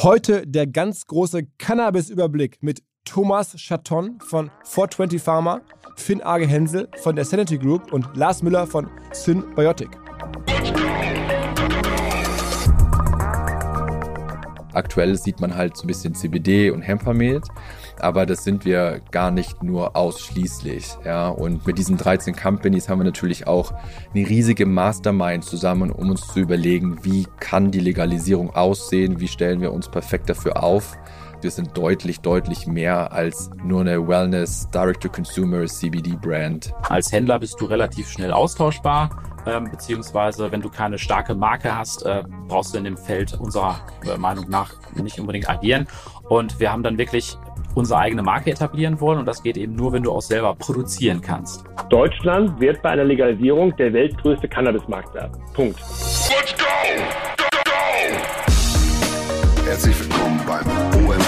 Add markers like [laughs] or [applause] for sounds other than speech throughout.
Heute der ganz große Cannabis-Überblick mit Thomas Chaton von 420 Pharma, Finn Arge Hensel von der Sanity Group und Lars Müller von Synbiotic. Aktuell sieht man halt so ein bisschen CBD und Hempamid, aber das sind wir gar nicht nur ausschließlich. Ja, und mit diesen 13 Companies haben wir natürlich auch eine riesige Mastermind zusammen, um uns zu überlegen, wie kann die Legalisierung aussehen, wie stellen wir uns perfekt dafür auf. Wir sind deutlich, deutlich mehr als nur eine Wellness Direct-to-Consumer CBD-Brand. Als Händler bist du relativ schnell austauschbar ähm, beziehungsweise wenn du keine starke Marke hast, äh, brauchst du in dem Feld unserer äh, Meinung nach nicht unbedingt agieren. Und wir haben dann wirklich unsere eigene Marke etablieren wollen und das geht eben nur, wenn du auch selber produzieren kannst. Deutschland wird bei einer Legalisierung der weltgrößte Cannabismarkt werden. Punkt. Let's go! Go, go! Herzlich willkommen beim OMR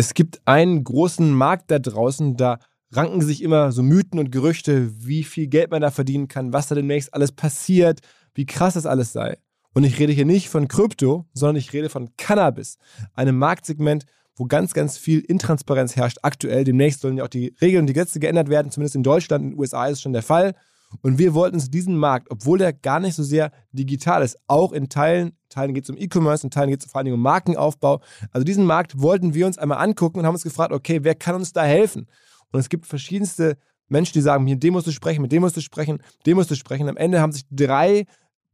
Es gibt einen großen Markt da draußen, da ranken sich immer so Mythen und Gerüchte, wie viel Geld man da verdienen kann, was da demnächst alles passiert, wie krass das alles sei. Und ich rede hier nicht von Krypto, sondern ich rede von Cannabis, einem Marktsegment, wo ganz, ganz viel Intransparenz herrscht. Aktuell, demnächst sollen ja auch die Regeln und die Gesetze geändert werden, zumindest in Deutschland, in den USA ist es schon der Fall. Und wir wollten uns diesen Markt, obwohl der gar nicht so sehr digital ist, auch in Teilen, Teilen geht es um E-Commerce, in Teilen geht es vor allem um Markenaufbau. Also diesen Markt wollten wir uns einmal angucken und haben uns gefragt, okay, wer kann uns da helfen? Und es gibt verschiedenste Menschen, die sagen, mit dem musst du sprechen, mit dem musst du sprechen, mit dem musst du sprechen. Am Ende haben sich drei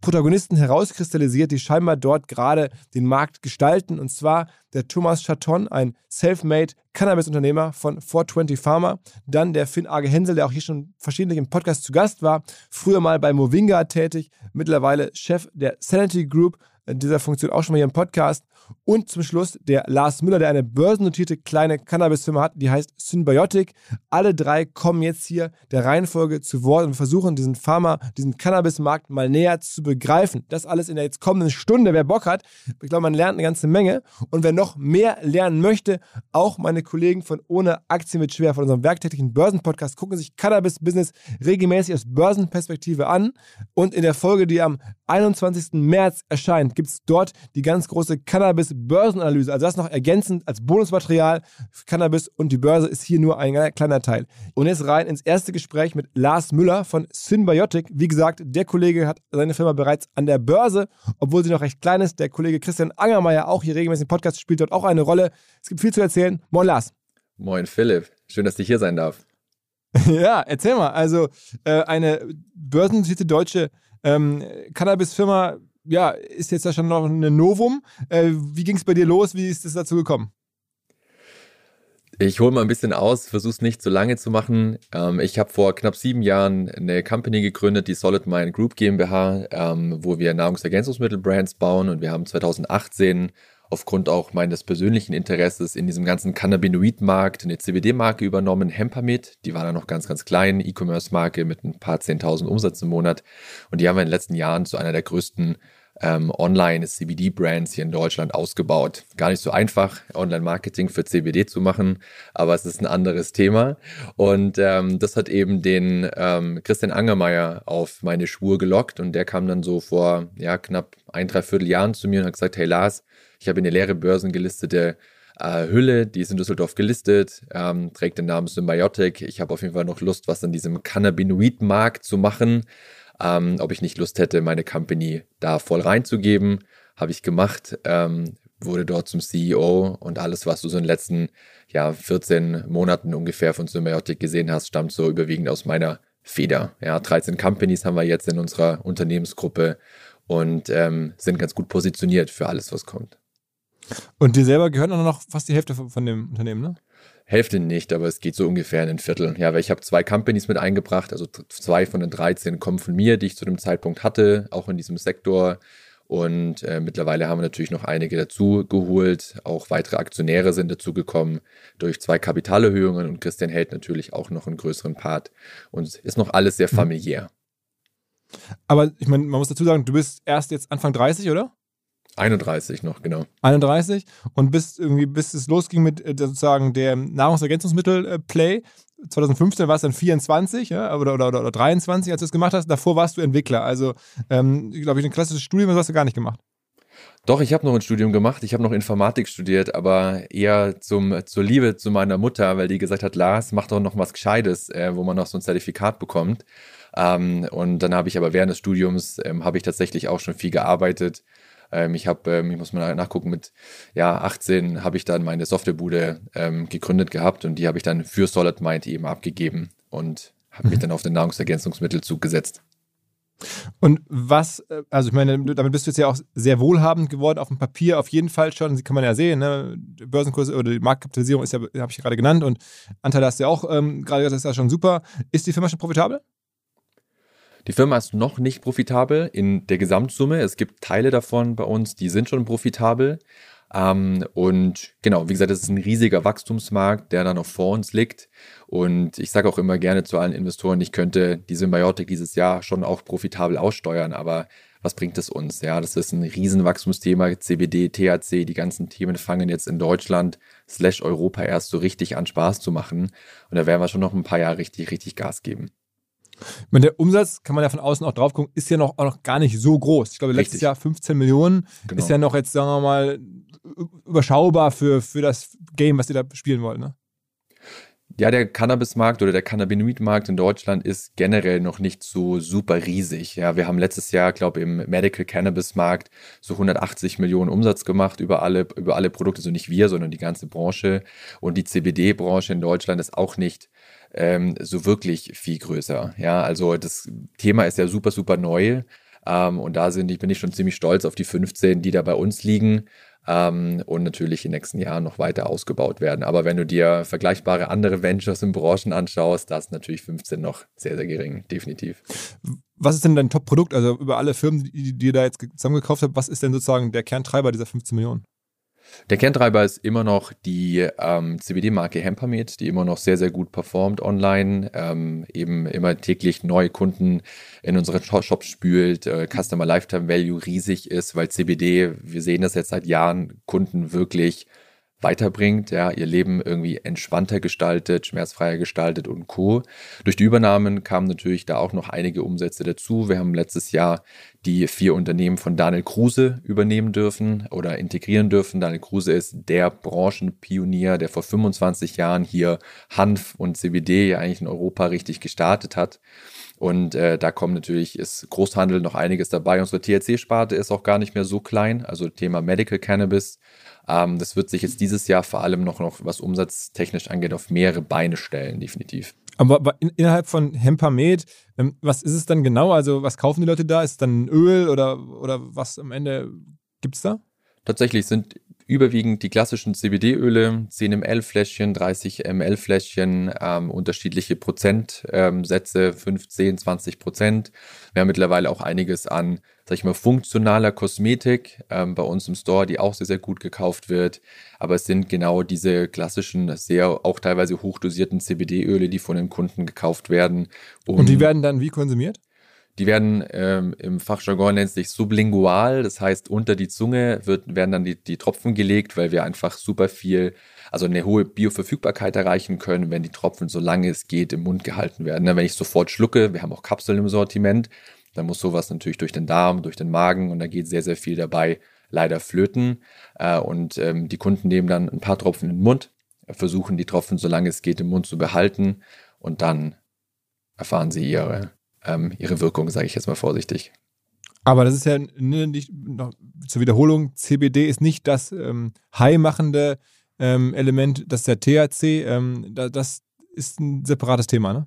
Protagonisten herauskristallisiert, die scheinbar dort gerade den Markt gestalten. Und zwar der Thomas Chaton, ein self-made Cannabis-Unternehmer von 420 Pharma. Dann der Finn Arge Hensel, der auch hier schon verschiedentlich im Podcast zu Gast war. Früher mal bei Movinga tätig, mittlerweile Chef der Sanity Group, in dieser Funktion auch schon mal hier im Podcast. Und zum Schluss der Lars Müller, der eine börsennotierte kleine Cannabis-Firma hat, die heißt Symbiotic. Alle drei kommen jetzt hier der Reihenfolge zu Wort und versuchen, diesen Pharma, diesen Cannabis-Markt mal näher zu begreifen. Das alles in der jetzt kommenden Stunde. Wer Bock hat, ich glaube, man lernt eine ganze Menge. Und wer noch mehr lernen möchte, auch meine Kollegen von Ohne Aktien mit Schwer von unserem werktätigen Börsenpodcast gucken sich Cannabis-Business regelmäßig aus Börsenperspektive an. Und in der Folge, die am 21. März erscheint, gibt es dort die ganz große Cannabis Cannabis-Börsenanalyse. Also das noch ergänzend als Bonusmaterial. Cannabis und die Börse ist hier nur ein kleiner Teil. Und jetzt rein ins erste Gespräch mit Lars Müller von Synbiotic. Wie gesagt, der Kollege hat seine Firma bereits an der Börse, obwohl sie noch recht klein ist. Der Kollege Christian Angermeier, auch hier regelmäßig im Podcast, spielt dort auch eine Rolle. Es gibt viel zu erzählen. Moin Lars. Moin Philipp. Schön, dass ich hier sein darf. [laughs] ja, erzähl mal. Also äh, eine börsennotierte deutsche ähm, Cannabis-Firma ja, ist jetzt ja schon noch ein Novum. Äh, wie ging es bei dir los? Wie ist es dazu gekommen? Ich hole mal ein bisschen aus, versuche es nicht zu lange zu machen. Ähm, ich habe vor knapp sieben Jahren eine Company gegründet, die Solid Mind Group GmbH, ähm, wo wir Nahrungsergänzungsmittel-Brands bauen und wir haben 2018 aufgrund auch meines persönlichen Interesses in diesem ganzen Cannabinoid-Markt eine CBD-Marke übernommen, Hempamid. Die war dann noch ganz, ganz klein, E-Commerce-Marke mit ein paar 10.000 Umsatz im Monat. Und die haben wir in den letzten Jahren zu einer der größten ähm, Online-CBD-Brands hier in Deutschland ausgebaut. Gar nicht so einfach, Online-Marketing für CBD zu machen, aber es ist ein anderes Thema. Und ähm, das hat eben den ähm, Christian Angermeier auf meine Spur gelockt und der kam dann so vor ja, knapp ein, dreiviertel Jahren zu mir und hat gesagt, hey Lars, ich habe eine leere Börsen gelistete äh, Hülle, die ist in Düsseldorf gelistet, ähm, trägt den Namen Symbiotic. Ich habe auf jeden Fall noch Lust, was an diesem Cannabinoid-Markt zu machen ähm, ob ich nicht Lust hätte, meine Company da voll reinzugeben. Habe ich gemacht, ähm, wurde dort zum CEO und alles, was du so in den letzten ja, 14 Monaten ungefähr von Symbiotic gesehen hast, stammt so überwiegend aus meiner Feder. Ja, 13 Companies haben wir jetzt in unserer Unternehmensgruppe und ähm, sind ganz gut positioniert für alles, was kommt. Und dir selber gehört noch fast die Hälfte von dem Unternehmen, ne? Hälfte nicht, aber es geht so ungefähr in ein Viertel. Ja, weil ich habe zwei Companies mit eingebracht, also zwei von den 13 kommen von mir, die ich zu dem Zeitpunkt hatte, auch in diesem Sektor. Und äh, mittlerweile haben wir natürlich noch einige dazu geholt. Auch weitere Aktionäre sind dazugekommen durch zwei Kapitalerhöhungen und Christian hält natürlich auch noch einen größeren Part. Und ist noch alles sehr mhm. familiär. Aber ich meine, man muss dazu sagen, du bist erst jetzt Anfang 30, oder? 31 noch, genau. 31 und bis irgendwie, bis es losging mit äh, sozusagen dem Nahrungsergänzungsmittel-Play. 2015 war es dann 24 ja, oder, oder, oder, 23, als du es gemacht hast. Davor warst du Entwickler. Also, ähm, glaube ich, ein klassisches Studium hast du gar nicht gemacht. Doch, ich habe noch ein Studium gemacht. Ich habe noch Informatik studiert, aber eher zum, zur Liebe zu meiner Mutter, weil die gesagt hat, Lars, mach doch noch was Gescheites, äh, wo man noch so ein Zertifikat bekommt. Ähm, und dann habe ich aber während des Studiums, ähm, habe ich tatsächlich auch schon viel gearbeitet ähm, ich habe, ähm, ich muss mal nachgucken, mit ja, 18 habe ich dann meine Softwarebude ähm, gegründet gehabt und die habe ich dann für Solid Mind eben abgegeben und habe mich mhm. dann auf den Nahrungsergänzungszug gesetzt. Und was, äh, also ich meine, damit bist du jetzt ja auch sehr wohlhabend geworden auf dem Papier, auf jeden Fall schon, kann man ja sehen, ne? Börsenkurse oder die Marktkapitalisierung ist ja, habe ich gerade genannt und Anteile hast du ja auch ähm, gerade gesagt, das ist ja schon super. Ist die Firma schon profitabel? Die Firma ist noch nicht profitabel in der Gesamtsumme. Es gibt Teile davon bei uns, die sind schon profitabel. Ähm, und genau, wie gesagt, es ist ein riesiger Wachstumsmarkt, der dann noch vor uns liegt. Und ich sage auch immer gerne zu allen Investoren, ich könnte die Symbiotik dieses Jahr schon auch profitabel aussteuern, aber was bringt es uns? Ja, das ist ein Riesenwachstumsthema. CBD, THC, die ganzen Themen fangen jetzt in Deutschland slash Europa erst so richtig an Spaß zu machen. Und da werden wir schon noch ein paar Jahre richtig, richtig Gas geben. Meine, der Umsatz, kann man ja von außen auch drauf gucken, ist ja noch, auch noch gar nicht so groß. Ich glaube, letztes Richtig. Jahr 15 Millionen genau. ist ja noch jetzt, sagen wir mal, überschaubar für, für das Game, was ihr da spielen wollt. Ne? Ja, der Cannabis-Markt oder der Cannabinoid-Markt in Deutschland ist generell noch nicht so super riesig. Ja, wir haben letztes Jahr, glaube ich, im Medical Cannabis-Markt so 180 Millionen Umsatz gemacht über alle, über alle Produkte, so also nicht wir, sondern die ganze Branche. Und die CBD-Branche in Deutschland ist auch nicht ähm, so wirklich viel größer. Ja, also das Thema ist ja super, super neu. Ähm, und da sind, ich bin ich schon ziemlich stolz auf die 15, die da bei uns liegen. Ähm, und natürlich in den nächsten Jahren noch weiter ausgebaut werden. Aber wenn du dir vergleichbare andere Ventures in Branchen anschaust, da ist natürlich 15 noch sehr, sehr gering, definitiv. Was ist denn dein Top-Produkt? Also über alle Firmen, die, die ihr da jetzt zusammengekauft habt, was ist denn sozusagen der Kerntreiber dieser 15 Millionen? Der Kerntreiber ist immer noch die ähm, CBD-Marke Hempermed, die immer noch sehr, sehr gut performt online, ähm, eben immer täglich neue Kunden in unsere Shops spült, äh, Customer Lifetime Value riesig ist, weil CBD, wir sehen das jetzt seit Jahren, Kunden wirklich weiterbringt, ja, ihr Leben irgendwie entspannter gestaltet, schmerzfreier gestaltet und Co. Durch die Übernahmen kamen natürlich da auch noch einige Umsätze dazu. Wir haben letztes Jahr die vier Unternehmen von Daniel Kruse übernehmen dürfen oder integrieren dürfen. Daniel Kruse ist der Branchenpionier, der vor 25 Jahren hier Hanf und CBD ja eigentlich in Europa richtig gestartet hat. Und äh, da kommt natürlich, ist Großhandel noch einiges dabei. Unsere THC-Sparte ist auch gar nicht mehr so klein, also Thema Medical Cannabis. Ähm, das wird sich jetzt dieses Jahr vor allem noch, noch, was umsatztechnisch angeht, auf mehrere Beine stellen, definitiv. Aber, aber in, innerhalb von Hempamed, ähm, was ist es dann genau? Also, was kaufen die Leute da? Ist es dann Öl oder, oder was am Ende gibt es da? Tatsächlich sind überwiegend die klassischen CBD-Öle, 10 ml Fläschchen, 30 ml Fläschchen, ähm, unterschiedliche Prozentsätze, ähm, 15, 20 Prozent. Wir haben mittlerweile auch einiges an, sag ich mal, funktionaler Kosmetik ähm, bei uns im Store, die auch sehr, sehr gut gekauft wird. Aber es sind genau diese klassischen, sehr auch teilweise hochdosierten CBD-Öle, die von den Kunden gekauft werden. Um Und die werden dann wie konsumiert? Die werden ähm, im Fachjargon nennt sich sublingual, das heißt unter die Zunge wird, werden dann die, die Tropfen gelegt, weil wir einfach super viel, also eine hohe Bioverfügbarkeit erreichen können, wenn die Tropfen so lange es geht im Mund gehalten werden. Wenn ich sofort schlucke, wir haben auch Kapseln im Sortiment, dann muss sowas natürlich durch den Darm, durch den Magen und da geht sehr, sehr viel dabei leider flöten. Äh, und ähm, die Kunden nehmen dann ein paar Tropfen in den Mund, versuchen die Tropfen so lange es geht im Mund zu behalten und dann erfahren sie ihre ähm, ihre Wirkung, sage ich jetzt mal vorsichtig. Aber das ist ja nicht, noch zur Wiederholung, CBD ist nicht das ähm, high-machende ähm, Element, das ist der THC. Ähm, da, das ist ein separates Thema, ne?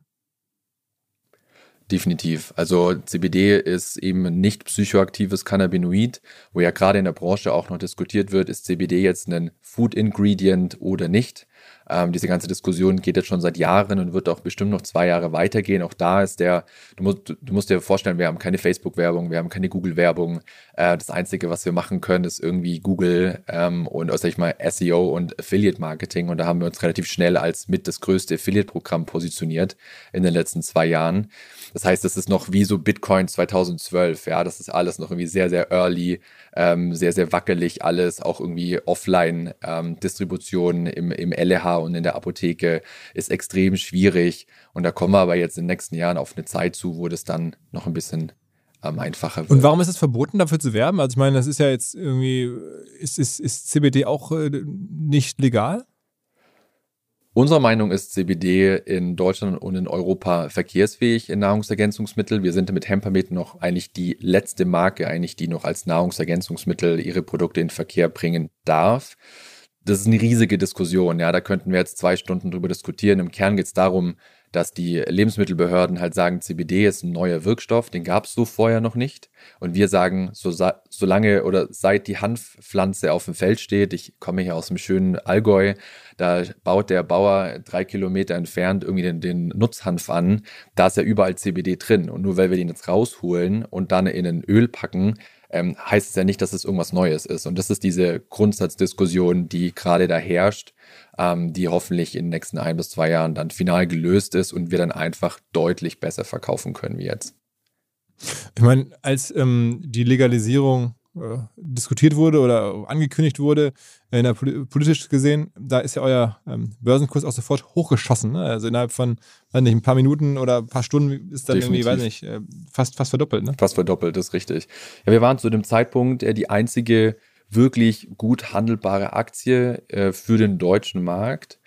Definitiv. Also CBD ist eben nicht psychoaktives Cannabinoid, wo ja gerade in der Branche auch noch diskutiert wird, ist CBD jetzt ein Food Ingredient oder nicht. Ähm, diese ganze Diskussion geht jetzt schon seit Jahren und wird auch bestimmt noch zwei Jahre weitergehen. Auch da ist der, du musst, du musst dir vorstellen, wir haben keine Facebook-Werbung, wir haben keine Google-Werbung. Äh, das Einzige, was wir machen können, ist irgendwie Google ähm, und, sag ich mal, SEO und Affiliate-Marketing. Und da haben wir uns relativ schnell als mit das größte Affiliate-Programm positioniert in den letzten zwei Jahren. Das heißt, das ist noch wie so Bitcoin 2012. Ja, das ist alles noch irgendwie sehr, sehr early, ähm, sehr, sehr wackelig alles, auch irgendwie Offline-Distribution im, im LH und in der Apotheke ist extrem schwierig. Und da kommen wir aber jetzt in den nächsten Jahren auf eine Zeit zu, wo das dann noch ein bisschen ähm, einfacher wird. Und warum ist es verboten, dafür zu werben? Also ich meine, das ist ja jetzt irgendwie, ist, ist, ist CBD auch äh, nicht legal? Unserer Meinung ist CBD in Deutschland und in Europa verkehrsfähig in Nahrungsergänzungsmittel. Wir sind mit Hempermed noch eigentlich die letzte Marke, eigentlich die noch als Nahrungsergänzungsmittel ihre Produkte in Verkehr bringen darf. Das ist eine riesige Diskussion. Ja, da könnten wir jetzt zwei Stunden drüber diskutieren. Im Kern geht es darum, dass die Lebensmittelbehörden halt sagen, CBD ist ein neuer Wirkstoff, den gab es so vorher noch nicht. Und wir sagen, so, solange oder seit die Hanfpflanze auf dem Feld steht, ich komme hier aus dem schönen Allgäu, da baut der Bauer drei Kilometer entfernt irgendwie den, den Nutzhanf an, da ist ja überall CBD drin. Und nur weil wir den jetzt rausholen und dann in ein Öl packen, ähm, heißt es ja nicht, dass es irgendwas Neues ist. Und das ist diese Grundsatzdiskussion, die gerade da herrscht, ähm, die hoffentlich in den nächsten ein bis zwei Jahren dann final gelöst ist und wir dann einfach deutlich besser verkaufen können wie jetzt. Ich meine, als ähm, die Legalisierung äh, diskutiert wurde oder angekündigt wurde, in der, politisch gesehen, da ist ja euer ähm, Börsenkurs auch sofort hochgeschossen. Ne? Also innerhalb von, weiß nicht, ein paar Minuten oder ein paar Stunden ist dann Definitiv. irgendwie, weiß nicht, äh, fast, fast verdoppelt. Ne? Fast verdoppelt, das ist richtig. Ja, wir waren zu dem Zeitpunkt äh, die einzige wirklich gut handelbare Aktie äh, für den deutschen Markt.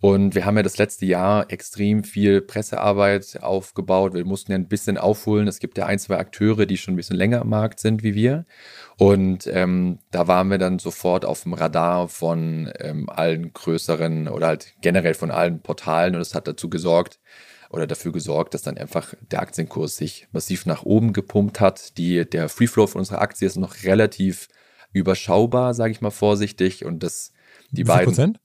Und wir haben ja das letzte Jahr extrem viel Pressearbeit aufgebaut. Wir mussten ja ein bisschen aufholen. Es gibt ja ein, zwei Akteure, die schon ein bisschen länger am Markt sind wie wir. Und ähm, da waren wir dann sofort auf dem Radar von ähm, allen größeren oder halt generell von allen Portalen. Und es hat dazu gesorgt, oder dafür gesorgt, dass dann einfach der Aktienkurs sich massiv nach oben gepumpt hat. Die, der Free Flow von unserer Aktie ist noch relativ überschaubar, sage ich mal vorsichtig. Und das, die Wie beiden. Prozent?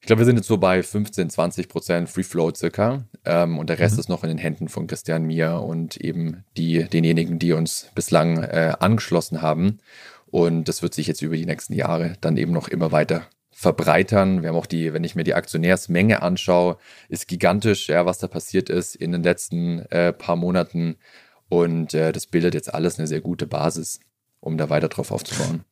Ich glaube, wir sind jetzt so bei 15, 20 Prozent Free Flow circa. Ähm, und der Rest mhm. ist noch in den Händen von Christian Mier und eben die, denjenigen, die uns bislang äh, angeschlossen haben. Und das wird sich jetzt über die nächsten Jahre dann eben noch immer weiter verbreitern. Wir haben auch die, wenn ich mir die Aktionärsmenge anschaue, ist gigantisch, ja, was da passiert ist in den letzten äh, paar Monaten. Und äh, das bildet jetzt alles eine sehr gute Basis, um da weiter drauf aufzubauen.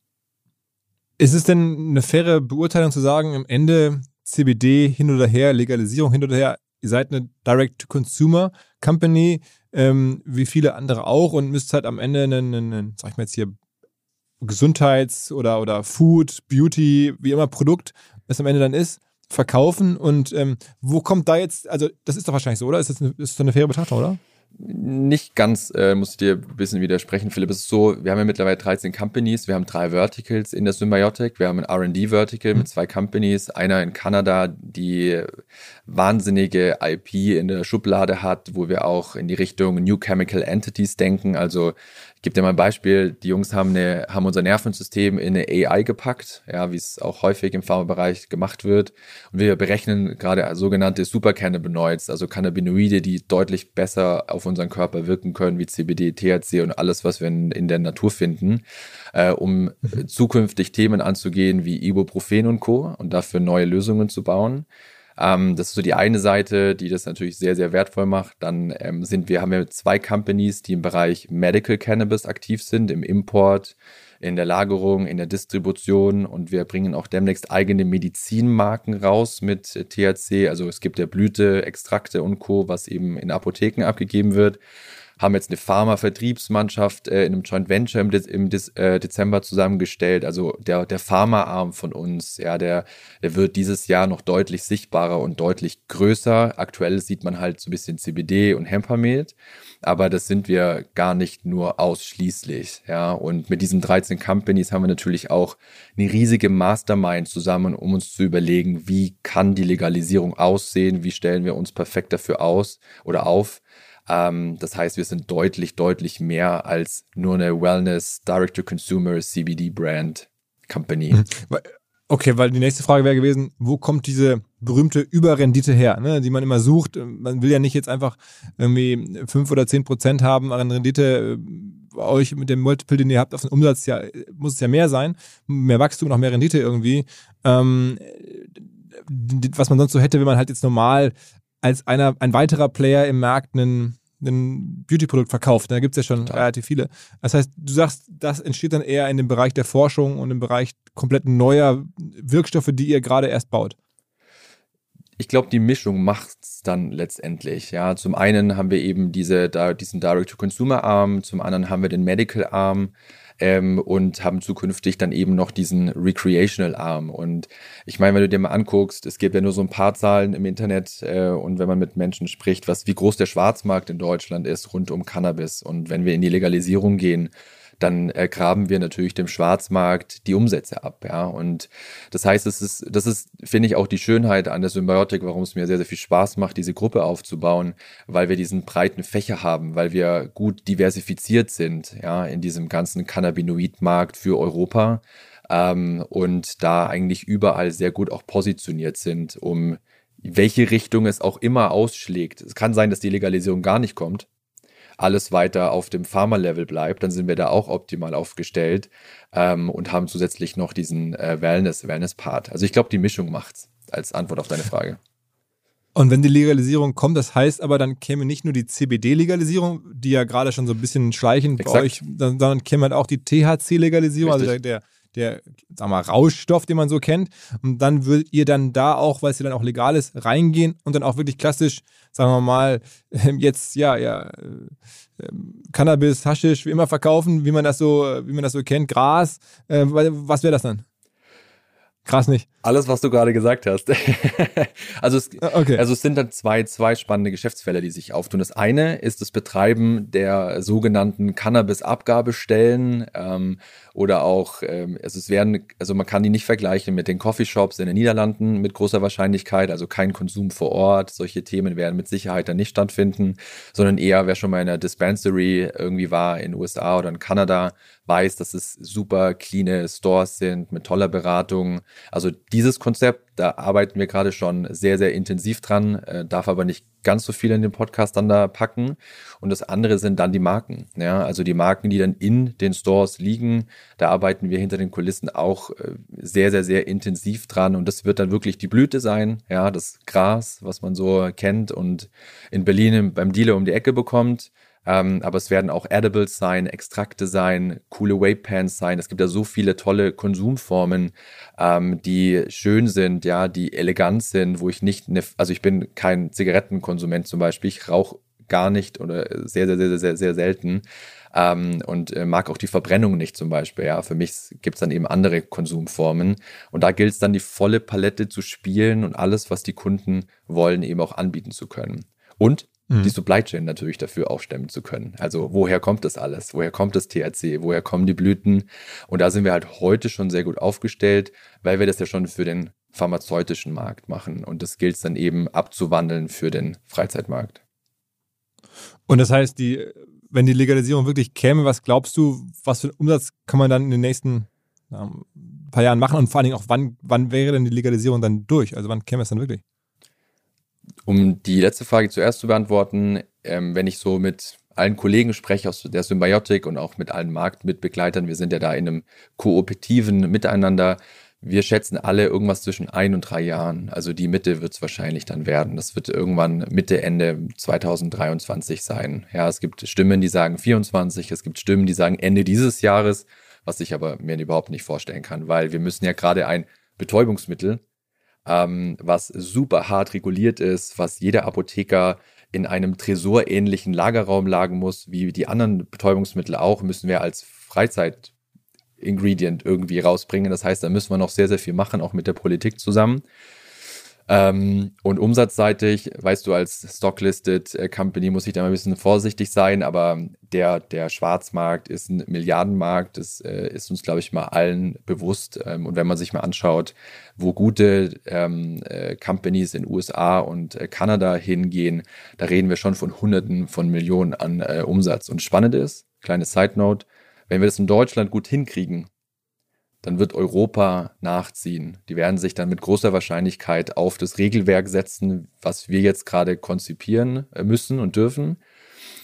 Ist es denn eine faire Beurteilung zu sagen, am Ende CBD hin oder her, Legalisierung hin oder her, ihr seid eine Direct-to-Consumer-Company, ähm, wie viele andere auch, und müsst halt am Ende einen, einen sag ich mal jetzt hier, Gesundheits- oder, oder Food, Beauty, wie immer Produkt, das am Ende dann ist, verkaufen. Und ähm, wo kommt da jetzt, also das ist doch wahrscheinlich so, oder? Ist das eine, ist das eine faire Betrachtung, oder? Nicht ganz, äh, muss ich dir ein bisschen widersprechen, Philipp. Es ist so, wir haben ja mittlerweile 13 Companies, wir haben drei Verticals in der Symbiotic, wir haben ein RD-Vertical mhm. mit zwei Companies, einer in Kanada, die wahnsinnige IP in der Schublade hat, wo wir auch in die Richtung New Chemical Entities denken, also ich gebe dir mal ein Beispiel. Die Jungs haben, eine, haben unser Nervensystem in eine AI gepackt, ja, wie es auch häufig im Pharmabereich gemacht wird. Und wir berechnen gerade sogenannte Supercannabinoids, also Cannabinoide, die deutlich besser auf unseren Körper wirken können, wie CBD, THC und alles, was wir in, in der Natur finden, äh, um mhm. zukünftig Themen anzugehen wie Ibuprofen und Co. und dafür neue Lösungen zu bauen. Ähm, das ist so die eine Seite, die das natürlich sehr, sehr wertvoll macht. Dann ähm, sind wir, haben wir zwei Companies, die im Bereich Medical Cannabis aktiv sind, im Import, in der Lagerung, in der Distribution und wir bringen auch demnächst eigene Medizinmarken raus mit THC. Also es gibt ja Blüte, Extrakte und Co., was eben in Apotheken abgegeben wird haben jetzt eine Pharma-Vertriebsmannschaft äh, in einem Joint Venture im, im De äh, Dezember zusammengestellt. Also der, der Pharma-Arm von uns, ja, der, der wird dieses Jahr noch deutlich sichtbarer und deutlich größer. Aktuell sieht man halt so ein bisschen CBD und Hempermet, aber das sind wir gar nicht nur ausschließlich, ja. Und mit diesen 13 Companies haben wir natürlich auch eine riesige Mastermind zusammen, um uns zu überlegen, wie kann die Legalisierung aussehen, wie stellen wir uns perfekt dafür aus oder auf ähm, das heißt, wir sind deutlich, deutlich mehr als nur eine Wellness Direct-to-Consumer CBD Brand Company. Mhm. Okay, weil die nächste Frage wäre gewesen, wo kommt diese berühmte Überrendite her, ne, die man immer sucht? Man will ja nicht jetzt einfach irgendwie fünf oder zehn Prozent haben an Rendite. Bei euch mit dem Multiple, den ihr habt auf den Umsatz, ja, muss es ja mehr sein. Mehr Wachstum, noch mehr Rendite irgendwie. Ähm, was man sonst so hätte, wenn man halt jetzt normal als einer, ein weiterer Player im Markt einen, ein Beauty-Produkt verkauft. Da gibt es ja schon Total. relativ viele. Das heißt, du sagst, das entsteht dann eher in dem Bereich der Forschung und im Bereich komplett neuer Wirkstoffe, die ihr gerade erst baut. Ich glaube, die Mischung macht es dann letztendlich. Ja, zum einen haben wir eben diese, diesen Direct-to-Consumer-Arm, zum anderen haben wir den Medical-Arm ähm, und haben zukünftig dann eben noch diesen Recreational-Arm. Und ich meine, wenn du dir mal anguckst, es gibt ja nur so ein paar Zahlen im Internet äh, und wenn man mit Menschen spricht, was wie groß der Schwarzmarkt in Deutschland ist rund um Cannabis. Und wenn wir in die Legalisierung gehen, dann äh, graben wir natürlich dem Schwarzmarkt die Umsätze ab, ja. Und das heißt, es ist, das ist, finde ich, auch die Schönheit an der Symbiotik, warum es mir sehr, sehr viel Spaß macht, diese Gruppe aufzubauen, weil wir diesen breiten Fächer haben, weil wir gut diversifiziert sind, ja, in diesem ganzen Cannabinoid-Markt für Europa ähm, und da eigentlich überall sehr gut auch positioniert sind, um welche Richtung es auch immer ausschlägt. Es kann sein, dass die Legalisierung gar nicht kommt alles weiter auf dem Pharma-Level bleibt, dann sind wir da auch optimal aufgestellt ähm, und haben zusätzlich noch diesen äh, Wellness, Wellness-Part. Also ich glaube, die Mischung macht's als Antwort auf deine Frage. Und wenn die Legalisierung kommt, das heißt aber, dann käme nicht nur die CBD-Legalisierung, die ja gerade schon so ein bisschen schleichend Exakt. bei euch, sondern käme halt auch die THC-Legalisierung, also der, der der, sag mal, Rauschstoff, den man so kennt. Und dann würdet ihr dann da auch, weil es ja dann auch legal ist, reingehen und dann auch wirklich klassisch, sagen wir mal, jetzt, ja, ja, äh, Cannabis, Haschisch, wie immer verkaufen, wie man das so, wie man das so kennt, Gras. Äh, was wäre das dann? Krass nicht. Alles, was du gerade gesagt hast. [laughs] also, es, ah, okay. also es sind dann zwei, zwei spannende Geschäftsfelder, die sich auftun. Das eine ist das Betreiben der sogenannten Cannabis-Abgabestellen ähm, oder auch, ähm, also es werden, also man kann die nicht vergleichen mit den Coffeeshops in den Niederlanden mit großer Wahrscheinlichkeit, also kein Konsum vor Ort. Solche Themen werden mit Sicherheit dann nicht stattfinden, sondern eher, wer schon mal in einer Dispensary irgendwie war in USA oder in Kanada, weiß, dass es super cleane Stores sind mit toller Beratung. Also dieses Konzept, da arbeiten wir gerade schon sehr, sehr intensiv dran, äh, darf aber nicht ganz so viel in den Podcast dann da packen. Und das andere sind dann die Marken. Ja, also die Marken, die dann in den Stores liegen, da arbeiten wir hinter den Kulissen auch äh, sehr, sehr, sehr intensiv dran. Und das wird dann wirklich die Blüte sein, ja, das Gras, was man so kennt und in Berlin beim Dealer um die Ecke bekommt. Ähm, aber es werden auch Edibles sein, Extrakte sein, coole Vape-Pans sein. Es gibt ja so viele tolle Konsumformen, ähm, die schön sind, ja, die elegant sind, wo ich nicht, ne, also ich bin kein Zigarettenkonsument zum Beispiel. Ich rauche gar nicht oder sehr, sehr, sehr, sehr, sehr selten. Ähm, und äh, mag auch die Verbrennung nicht zum Beispiel. Ja, für mich gibt es dann eben andere Konsumformen. Und da gilt es dann, die volle Palette zu spielen und alles, was die Kunden wollen, eben auch anbieten zu können. Und mhm. die Supply Chain natürlich dafür aufstemmen zu können. Also woher kommt das alles? Woher kommt das THC? Woher kommen die Blüten? Und da sind wir halt heute schon sehr gut aufgestellt, weil wir das ja schon für den pharmazeutischen Markt machen. Und das gilt es dann eben abzuwandeln für den Freizeitmarkt. Und das heißt, die, wenn die Legalisierung wirklich käme, was glaubst du, was für einen Umsatz kann man dann in den nächsten ja, paar Jahren machen? Und vor allen Dingen auch, wann, wann wäre denn die Legalisierung dann durch? Also wann käme es dann wirklich? Um die letzte Frage zuerst zu beantworten, ähm, wenn ich so mit allen Kollegen spreche aus der Symbiotik und auch mit allen Marktmitbegleitern, wir sind ja da in einem kooperativen Miteinander, wir schätzen alle irgendwas zwischen ein und drei Jahren. Also die Mitte wird es wahrscheinlich dann werden. Das wird irgendwann Mitte, Ende 2023 sein. Ja, es gibt Stimmen, die sagen 24, es gibt Stimmen, die sagen Ende dieses Jahres, was ich aber mir überhaupt nicht vorstellen kann, weil wir müssen ja gerade ein Betäubungsmittel, ähm, was super hart reguliert ist, was jeder Apotheker in einem tresorähnlichen Lagerraum lagen muss, wie die anderen Betäubungsmittel auch, müssen wir als Freizeit Ingredient irgendwie rausbringen. Das heißt, da müssen wir noch sehr, sehr viel machen, auch mit der Politik zusammen. Ähm, und umsatzseitig, weißt du, als Stocklisted äh, Company muss ich da mal ein bisschen vorsichtig sein, aber der, der Schwarzmarkt ist ein Milliardenmarkt, das äh, ist uns, glaube ich, mal allen bewusst. Ähm, und wenn man sich mal anschaut, wo gute ähm, äh, Companies in USA und äh, Kanada hingehen, da reden wir schon von Hunderten von Millionen an äh, Umsatz. Und spannend ist, kleine Side Note, wenn wir das in Deutschland gut hinkriegen, dann wird Europa nachziehen. Die werden sich dann mit großer Wahrscheinlichkeit auf das Regelwerk setzen, was wir jetzt gerade konzipieren äh, müssen und dürfen.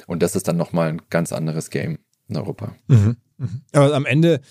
Und das ist dann nochmal ein ganz anderes Game in Europa. Mhm. Mhm. Aber am Ende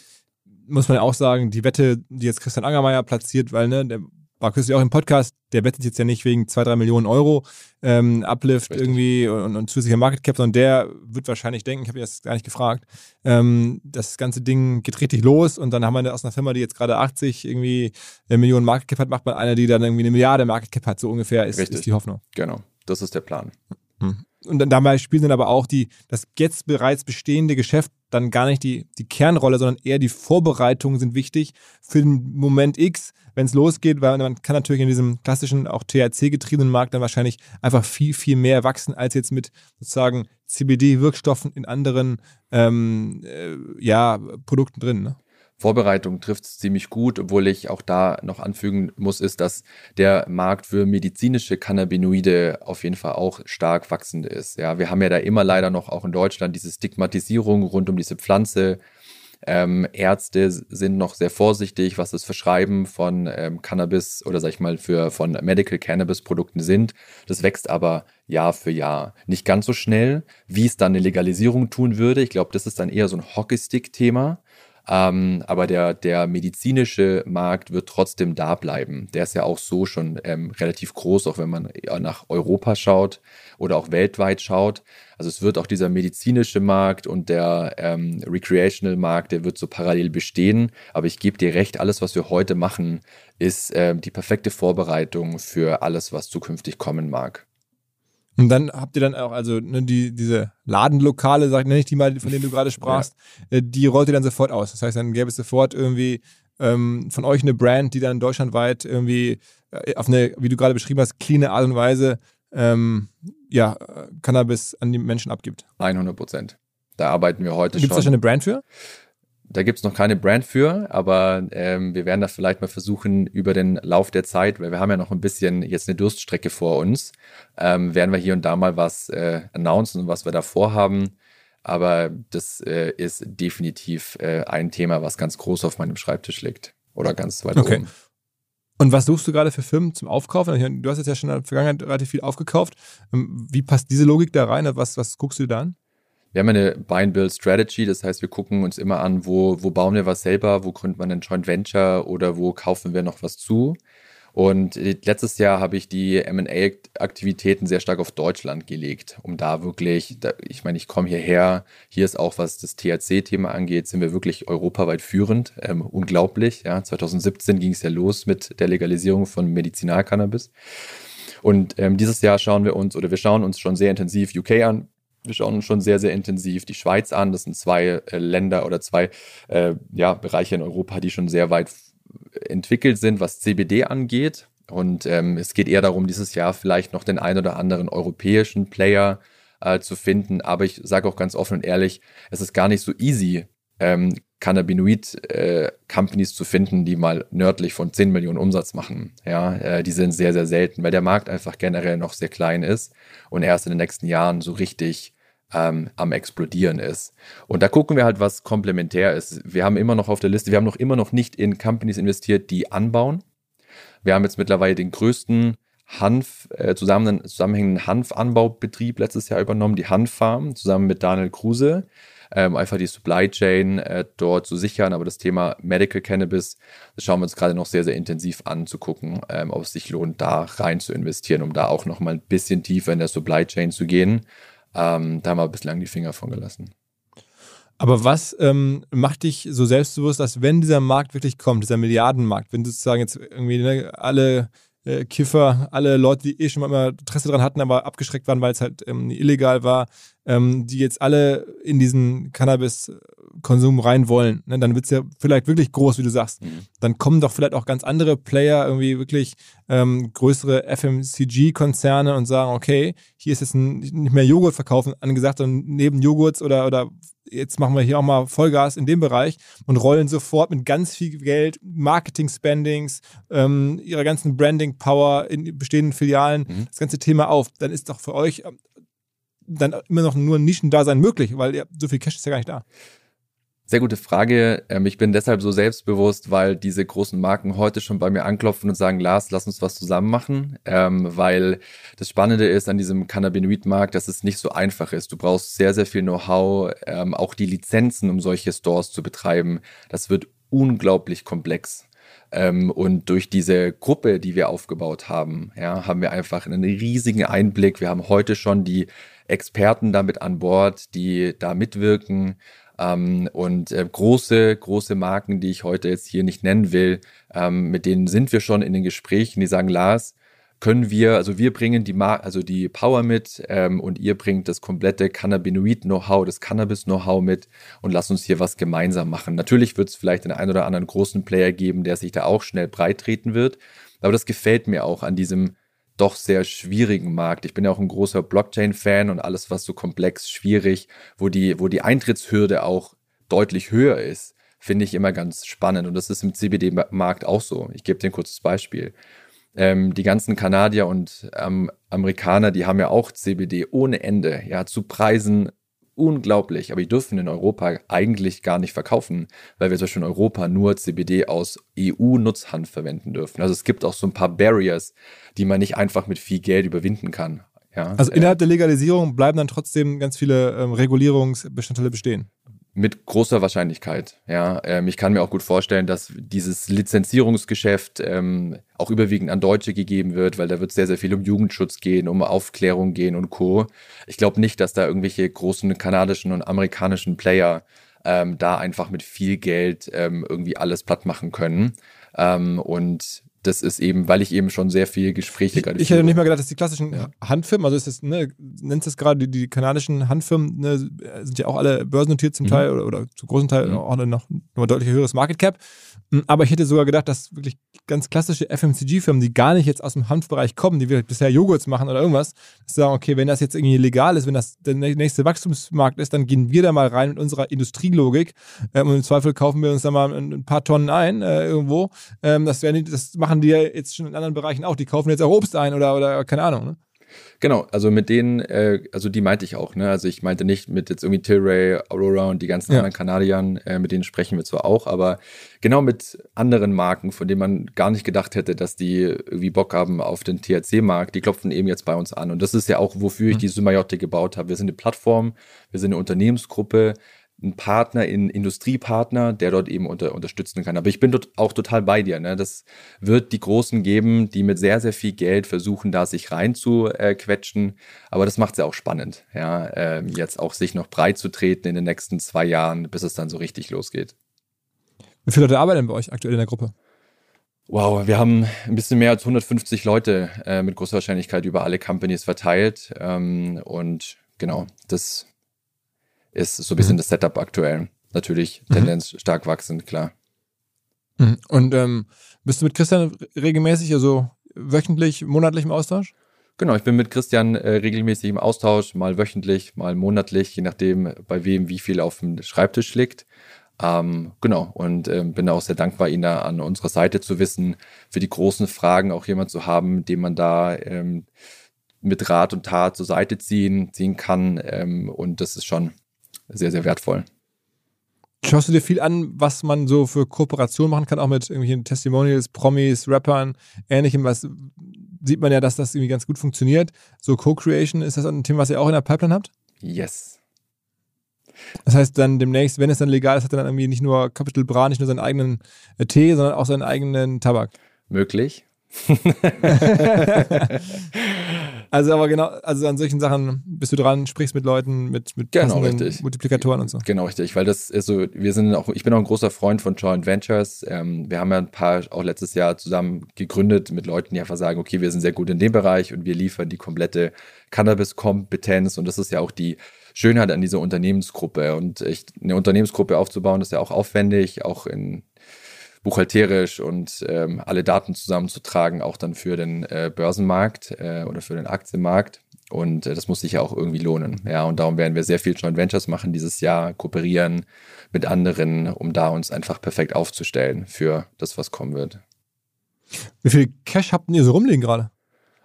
muss man ja auch sagen, die Wette, die jetzt Christian Angermeier platziert, weil ne, der war kürzlich auch im Podcast, der wettet jetzt ja nicht wegen zwei, drei Millionen Euro ähm, Uplift Richtig. irgendwie und, und zusätzlicher Market Cap, sondern der wird wahrscheinlich denken, ich habe jetzt gar nicht gefragt, ähm, das ganze Ding geht richtig los und dann haben wir aus einer Firma, die jetzt gerade 80 irgendwie äh, Millionen Market Cap hat, macht man eine, die dann irgendwie eine Milliarde Market Cap hat, so ungefähr ist, ist die Hoffnung. Genau, das ist der Plan. Mhm. Und dann dabei spielt dann aber auch die, das jetzt bereits bestehende Geschäft dann gar nicht die, die Kernrolle, sondern eher die Vorbereitungen sind wichtig für den Moment X, wenn es losgeht, weil man kann natürlich in diesem klassischen, auch THC-getriebenen Markt dann wahrscheinlich einfach viel, viel mehr wachsen als jetzt mit sozusagen CBD-Wirkstoffen in anderen ähm, äh, ja, Produkten drin. Ne? Vorbereitung trifft es ziemlich gut, obwohl ich auch da noch anfügen muss, ist, dass der Markt für medizinische Cannabinoide auf jeden Fall auch stark wachsend ist. Ja, wir haben ja da immer leider noch auch in Deutschland diese Stigmatisierung rund um diese Pflanze. Ähm, Ärzte sind noch sehr vorsichtig, was das Verschreiben von ähm, Cannabis oder sag ich mal für von Medical Cannabis Produkten sind. Das wächst aber Jahr für Jahr. Nicht ganz so schnell, wie es dann eine Legalisierung tun würde. Ich glaube, das ist dann eher so ein Hockeystick-Thema. Ähm, aber der, der medizinische Markt wird trotzdem da bleiben. Der ist ja auch so schon ähm, relativ groß, auch wenn man nach Europa schaut oder auch weltweit schaut. Also es wird auch dieser medizinische Markt und der ähm, Recreational Markt, der wird so parallel bestehen. Aber ich gebe dir recht, alles, was wir heute machen, ist ähm, die perfekte Vorbereitung für alles, was zukünftig kommen mag. Und dann habt ihr dann auch, also ne, die, diese Ladenlokale, sag nenne ich die mal, von denen du gerade sprachst, ja. äh, die rollt ihr dann sofort aus. Das heißt, dann gäbe es sofort irgendwie ähm, von euch eine Brand, die dann deutschlandweit irgendwie äh, auf eine, wie du gerade beschrieben hast, cleane Art und Weise ähm, ja, Cannabis an die Menschen abgibt. 100 Prozent. Da arbeiten wir heute Gibt's schon. Gibt es da schon eine Brand für? Da gibt es noch keine Brand für, aber ähm, wir werden das vielleicht mal versuchen über den Lauf der Zeit, weil wir haben ja noch ein bisschen jetzt eine Durststrecke vor uns, ähm, werden wir hier und da mal was äh, announcen, was wir da vorhaben. Aber das äh, ist definitiv äh, ein Thema, was ganz groß auf meinem Schreibtisch liegt oder ganz weit okay. oben. Und was suchst du gerade für Firmen zum Aufkaufen? Du hast jetzt ja schon in der Vergangenheit relativ viel aufgekauft. Ähm, wie passt diese Logik da rein? Was, was guckst du da an? Wir haben eine Buy-and-Build-Strategy, das heißt, wir gucken uns immer an, wo, wo bauen wir was selber, wo gründen wir ein Joint Venture oder wo kaufen wir noch was zu. Und letztes Jahr habe ich die MA-Aktivitäten sehr stark auf Deutschland gelegt, um da wirklich, da, ich meine, ich komme hierher, hier ist auch, was das THC-Thema angeht, sind wir wirklich europaweit führend. Ähm, unglaublich, ja. 2017 ging es ja los mit der Legalisierung von Medizinalcannabis. Und ähm, dieses Jahr schauen wir uns, oder wir schauen uns schon sehr intensiv UK an, wir schauen uns schon sehr, sehr intensiv die Schweiz an. Das sind zwei äh, Länder oder zwei äh, ja, Bereiche in Europa, die schon sehr weit entwickelt sind, was CBD angeht. Und ähm, es geht eher darum, dieses Jahr vielleicht noch den ein oder anderen europäischen Player äh, zu finden. Aber ich sage auch ganz offen und ehrlich, es ist gar nicht so easy, ähm, Cannabinoid-Companies äh, zu finden, die mal nördlich von 10 Millionen Umsatz machen. Ja, äh, die sind sehr, sehr selten, weil der Markt einfach generell noch sehr klein ist und erst in den nächsten Jahren so richtig ähm, am explodieren ist. Und da gucken wir halt, was komplementär ist. Wir haben immer noch auf der Liste, wir haben noch immer noch nicht in Companies investiert, die anbauen. Wir haben jetzt mittlerweile den größten Hanf, äh, zusammen, zusammenhängenden Hanfanbaubetrieb letztes Jahr übernommen, die Hanffarm, zusammen mit Daniel Kruse ähm, einfach die Supply Chain äh, dort zu sichern. Aber das Thema Medical Cannabis, das schauen wir uns gerade noch sehr, sehr intensiv an, zu gucken, ähm, ob es sich lohnt, da rein zu investieren, um da auch noch mal ein bisschen tiefer in der Supply Chain zu gehen. Ähm, da haben wir bislang die Finger von gelassen. Aber was ähm, macht dich so selbstbewusst, dass wenn dieser Markt wirklich kommt, dieser Milliardenmarkt, wenn sozusagen jetzt irgendwie ne, alle äh, Kiffer, alle Leute, die eh schon mal immer Interesse daran hatten, aber abgeschreckt waren, weil es halt ähm, illegal war, ähm, die jetzt alle in diesen Cannabis-Konsum rein wollen, ne, dann wird es ja vielleicht wirklich groß, wie du sagst. Mhm. Dann kommen doch vielleicht auch ganz andere Player, irgendwie wirklich ähm, größere FMCG-Konzerne und sagen, okay, hier ist jetzt ein, nicht mehr Joghurt verkaufen angesagt, sondern neben Joghurts oder, oder jetzt machen wir hier auch mal Vollgas in dem Bereich und rollen sofort mit ganz viel Geld, Marketing-Spendings, ähm, ihrer ganzen Branding-Power in bestehenden Filialen, mhm. das ganze Thema auf. Dann ist doch für euch dann immer noch nur ein Nischendasein möglich, weil so viel Cash ist ja gar nicht da. Sehr gute Frage. Ähm, ich bin deshalb so selbstbewusst, weil diese großen Marken heute schon bei mir anklopfen und sagen, Lars, lass uns was zusammen machen. Ähm, weil das Spannende ist an diesem Cannabinoid-Markt, dass es nicht so einfach ist. Du brauchst sehr, sehr viel Know-how, ähm, auch die Lizenzen, um solche Stores zu betreiben. Das wird unglaublich komplex. Und durch diese Gruppe, die wir aufgebaut haben, ja, haben wir einfach einen riesigen Einblick. Wir haben heute schon die Experten damit an Bord, die da mitwirken. Ähm, und äh, große, große Marken, die ich heute jetzt hier nicht nennen will, ähm, mit denen sind wir schon in den Gesprächen, die sagen, Lars, können wir, also wir bringen die Mar also die Power mit ähm, und ihr bringt das komplette Cannabinoid-Know-how, das Cannabis-Know-how mit und lasst uns hier was gemeinsam machen. Natürlich wird es vielleicht den einen oder anderen großen Player geben, der sich da auch schnell breit treten wird, aber das gefällt mir auch an diesem doch sehr schwierigen Markt. Ich bin ja auch ein großer Blockchain-Fan und alles, was so komplex, schwierig, wo die, wo die Eintrittshürde auch deutlich höher ist, finde ich immer ganz spannend. Und das ist im CBD-Markt auch so. Ich gebe dir ein kurzes Beispiel. Ähm, die ganzen Kanadier und ähm, Amerikaner, die haben ja auch CBD ohne Ende, ja, zu Preisen unglaublich, aber die dürfen in Europa eigentlich gar nicht verkaufen, weil wir zum Beispiel in Europa nur CBD aus EU-Nutzhanf verwenden dürfen. Also es gibt auch so ein paar Barriers, die man nicht einfach mit viel Geld überwinden kann. Ja, also innerhalb der Legalisierung bleiben dann trotzdem ganz viele ähm, Regulierungsbestandteile bestehen. Mit großer Wahrscheinlichkeit, ja. Ähm, ich kann mir auch gut vorstellen, dass dieses Lizenzierungsgeschäft ähm, auch überwiegend an Deutsche gegeben wird, weil da wird sehr, sehr viel um Jugendschutz gehen, um Aufklärung gehen und Co. Ich glaube nicht, dass da irgendwelche großen kanadischen und amerikanischen Player ähm, da einfach mit viel Geld ähm, irgendwie alles platt machen können. Ähm, und das ist eben, weil ich eben schon sehr viel Gespräche ich, gerade Ich hätte nicht mal gedacht, dass die klassischen ja. Handfirmen, also ist das, ne, nennst es gerade, die, die, kanadischen Handfirmen ne, sind ja auch alle börsennotiert zum mhm. Teil oder, oder zu großen Teil mhm. auch noch, noch ein deutlich höheres Market Cap. Hm, aber ich hätte sogar gedacht, dass wirklich ganz klassische FMCG-Firmen, die gar nicht jetzt aus dem Hanfbereich kommen, die wir bisher Joghurts machen oder irgendwas, sagen, okay, wenn das jetzt irgendwie legal ist, wenn das der nächste Wachstumsmarkt ist, dann gehen wir da mal rein mit unserer Industrielogik ähm, und im Zweifel kaufen wir uns da mal ein, ein paar Tonnen ein äh, irgendwo. Ähm, das, werden, das machen die ja jetzt schon in anderen Bereichen auch. Die kaufen jetzt auch Obst ein oder, oder keine Ahnung. Ne? Genau, also mit denen, äh, also die meinte ich auch, ne? Also ich meinte nicht mit jetzt irgendwie Tilray, Aurora und die ganzen ja. anderen Kanadiern, äh, mit denen sprechen wir zwar auch, aber genau mit anderen Marken, von denen man gar nicht gedacht hätte, dass die irgendwie Bock haben auf den THC-Markt, die klopfen eben jetzt bei uns an. Und das ist ja auch, wofür ich mhm. die Symbiotik gebaut habe. Wir sind eine Plattform, wir sind eine Unternehmensgruppe, ein Partner, ein Industriepartner, der dort eben unter, unterstützen kann. Aber ich bin dort auch total bei dir. Ne? Das wird die Großen geben, die mit sehr, sehr viel Geld versuchen, da sich reinzuquetschen. Äh, Aber das macht es ja auch spannend, ja, äh, jetzt auch sich noch breit zu treten in den nächsten zwei Jahren, bis es dann so richtig losgeht. Wie viele Leute arbeiten bei euch aktuell in der Gruppe? Wow, wir haben ein bisschen mehr als 150 Leute äh, mit großer Wahrscheinlichkeit über alle Companies verteilt. Ähm, und genau, das ist so ein bisschen mhm. das Setup aktuell. Natürlich mhm. Tendenz mhm. stark wachsend, klar. Mhm. Und ähm, bist du mit Christian regelmäßig, also wöchentlich, monatlich im Austausch? Genau, ich bin mit Christian äh, regelmäßig im Austausch, mal wöchentlich, mal monatlich, je nachdem, bei wem wie viel auf dem Schreibtisch liegt. Ähm, genau, und ähm, bin auch sehr dankbar, ihn da an unserer Seite zu wissen, für die großen Fragen auch jemand zu haben, den man da ähm, mit Rat und Tat zur Seite ziehen, ziehen kann. Ähm, und das ist schon sehr, sehr wertvoll. Schaust du dir viel an, was man so für Kooperation machen kann, auch mit irgendwelchen Testimonials, Promis, Rappern, ähnlichem, was sieht man ja, dass das irgendwie ganz gut funktioniert. So Co-Creation, ist das ein Thema, was ihr auch in der Pipeline habt? Yes. Das heißt dann demnächst, wenn es dann legal ist, hat er dann irgendwie nicht nur Capital Bra, nicht nur seinen eigenen äh, Tee, sondern auch seinen eigenen Tabak. Möglich. [laughs] also aber genau, also an solchen Sachen bist du dran, sprichst mit Leuten, mit, mit genau, richtig. Multiplikatoren und so. Genau, richtig, weil das ist so, wir sind auch, ich bin auch ein großer Freund von Joint Ventures. Ähm, wir haben ja ein paar auch letztes Jahr zusammen gegründet mit Leuten, die einfach sagen, okay, wir sind sehr gut in dem Bereich und wir liefern die komplette Cannabis-Kompetenz und das ist ja auch die Schönheit an dieser Unternehmensgruppe. Und ich, eine Unternehmensgruppe aufzubauen, ist ja auch aufwendig, auch in buchhalterisch und ähm, alle Daten zusammenzutragen, auch dann für den äh, Börsenmarkt äh, oder für den Aktienmarkt. Und äh, das muss sich ja auch irgendwie lohnen. Ja, und darum werden wir sehr viel Joint Ventures machen dieses Jahr, kooperieren mit anderen, um da uns einfach perfekt aufzustellen für das, was kommen wird. Wie viel Cash habt ihr so rumliegen gerade?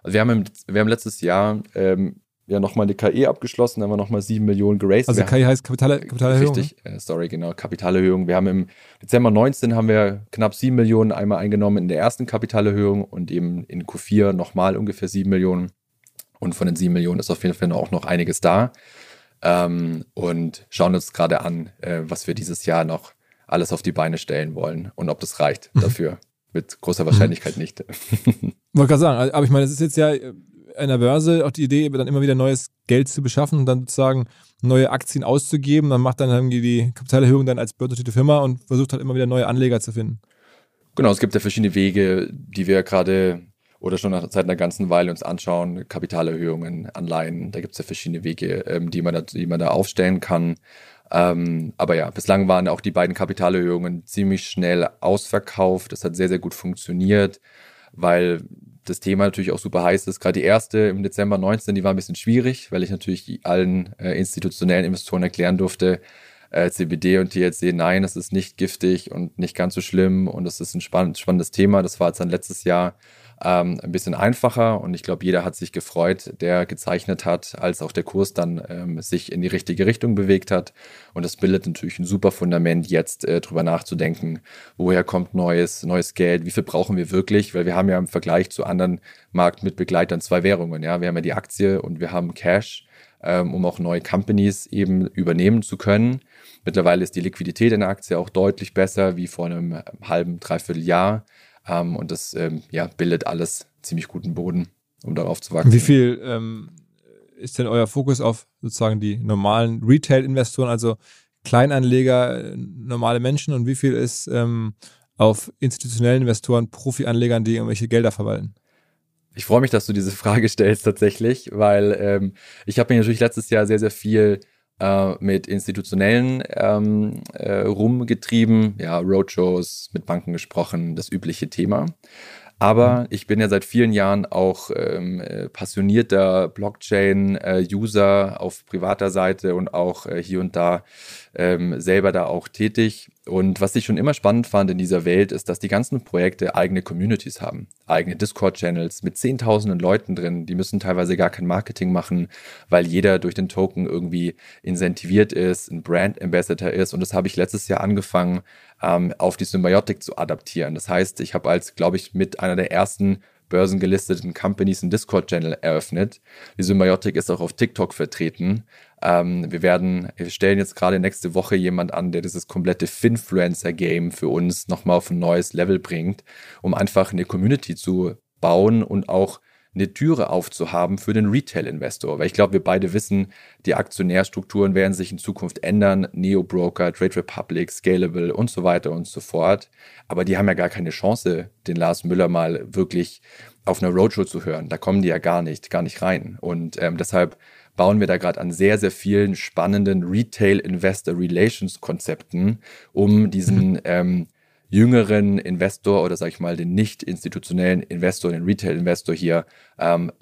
Also wir haben, im, wir haben letztes Jahr ähm, ja nochmal eine KE abgeschlossen, haben wir nochmal 7 Millionen geraced. Also KI heißt Kapitale, Kapitalerhöhung? Richtig, äh, sorry, genau, Kapitalerhöhung. Wir haben im Dezember 19 haben wir knapp 7 Millionen einmal eingenommen in der ersten Kapitalerhöhung und eben in Q4 nochmal ungefähr 7 Millionen. Und von den 7 Millionen ist auf jeden Fall auch noch einiges da. Ähm, und schauen uns gerade an, äh, was wir dieses Jahr noch alles auf die Beine stellen wollen und ob das reicht mhm. dafür. Mit großer Wahrscheinlichkeit mhm. nicht. [laughs] Wollte gerade sagen, aber ich meine, es ist jetzt ja der Börse auch die Idee, dann immer wieder neues Geld zu beschaffen und dann sozusagen neue Aktien auszugeben. Man macht dann irgendwie die Kapitalerhöhung dann als börsennotierte Firma und versucht halt immer wieder neue Anleger zu finden. Genau, es gibt ja verschiedene Wege, die wir gerade oder schon seit einer ganzen Weile uns anschauen. Kapitalerhöhungen, Anleihen, da gibt es ja verschiedene Wege, ähm, die, man da, die man da aufstellen kann. Ähm, aber ja, bislang waren auch die beiden Kapitalerhöhungen ziemlich schnell ausverkauft. Das hat sehr, sehr gut funktioniert, weil das Thema natürlich auch super heiß ist. Gerade die erste im Dezember 19, die war ein bisschen schwierig, weil ich natürlich allen äh, institutionellen Investoren erklären durfte, äh, CBD und THC, nein, es ist nicht giftig und nicht ganz so schlimm und es ist ein spannend, spannendes Thema. Das war jetzt dann letztes Jahr ähm, ein bisschen einfacher und ich glaube, jeder hat sich gefreut, der gezeichnet hat, als auch der Kurs dann ähm, sich in die richtige Richtung bewegt hat. Und das bildet natürlich ein super Fundament, jetzt äh, drüber nachzudenken, woher kommt neues, neues Geld, wie viel brauchen wir wirklich, weil wir haben ja im Vergleich zu anderen Marktmitbegleitern zwei Währungen. Ja, wir haben ja die Aktie und wir haben Cash ähm, um auch neue Companies eben übernehmen zu können. Mittlerweile ist die Liquidität in der Aktie auch deutlich besser wie vor einem halben, dreiviertel Jahr. Ähm, und das ähm, ja, bildet alles ziemlich guten Boden, um darauf zu wachsen. Wie viel ähm, ist denn euer Fokus auf sozusagen die normalen Retail-Investoren, also Kleinanleger, normale Menschen und wie viel ist ähm, auf institutionellen Investoren, Profi-Anlegern, die irgendwelche Gelder verwalten? Ich freue mich, dass du diese Frage stellst tatsächlich, weil ähm, ich habe mich natürlich letztes Jahr sehr, sehr viel äh, mit institutionellen ähm, äh, rumgetrieben, ja, Roadshows, mit Banken gesprochen, das übliche Thema. Aber mhm. ich bin ja seit vielen Jahren auch ähm, äh, passionierter Blockchain-User äh, auf privater Seite und auch äh, hier und da ähm, selber da auch tätig. Und was ich schon immer spannend fand in dieser Welt, ist, dass die ganzen Projekte eigene Communities haben, eigene Discord-Channels mit zehntausenden Leuten drin. Die müssen teilweise gar kein Marketing machen, weil jeder durch den Token irgendwie incentiviert ist, ein Brand Ambassador ist. Und das habe ich letztes Jahr angefangen, ähm, auf die Symbiotic zu adaptieren. Das heißt, ich habe als, glaube ich, mit einer der ersten börsengelisteten Companies einen Discord-Channel eröffnet. Die Symbiotic ist auch auf TikTok vertreten. Ähm, wir werden, wir stellen jetzt gerade nächste Woche jemand an, der dieses komplette Finfluencer-Game für uns nochmal auf ein neues Level bringt, um einfach eine Community zu bauen und auch eine Türe aufzuhaben für den Retail-Investor. Weil ich glaube, wir beide wissen, die Aktionärstrukturen werden sich in Zukunft ändern. Neo-Broker, Trade Republic, Scalable und so weiter und so fort. Aber die haben ja gar keine Chance, den Lars Müller mal wirklich auf einer Roadshow zu hören. Da kommen die ja gar nicht, gar nicht rein. Und ähm, deshalb bauen wir da gerade an sehr, sehr vielen spannenden Retail Investor Relations Konzepten, um diesen [laughs] ähm, jüngeren Investor oder sag ich mal den nicht institutionellen Investor, den Retail-Investor hier ähm,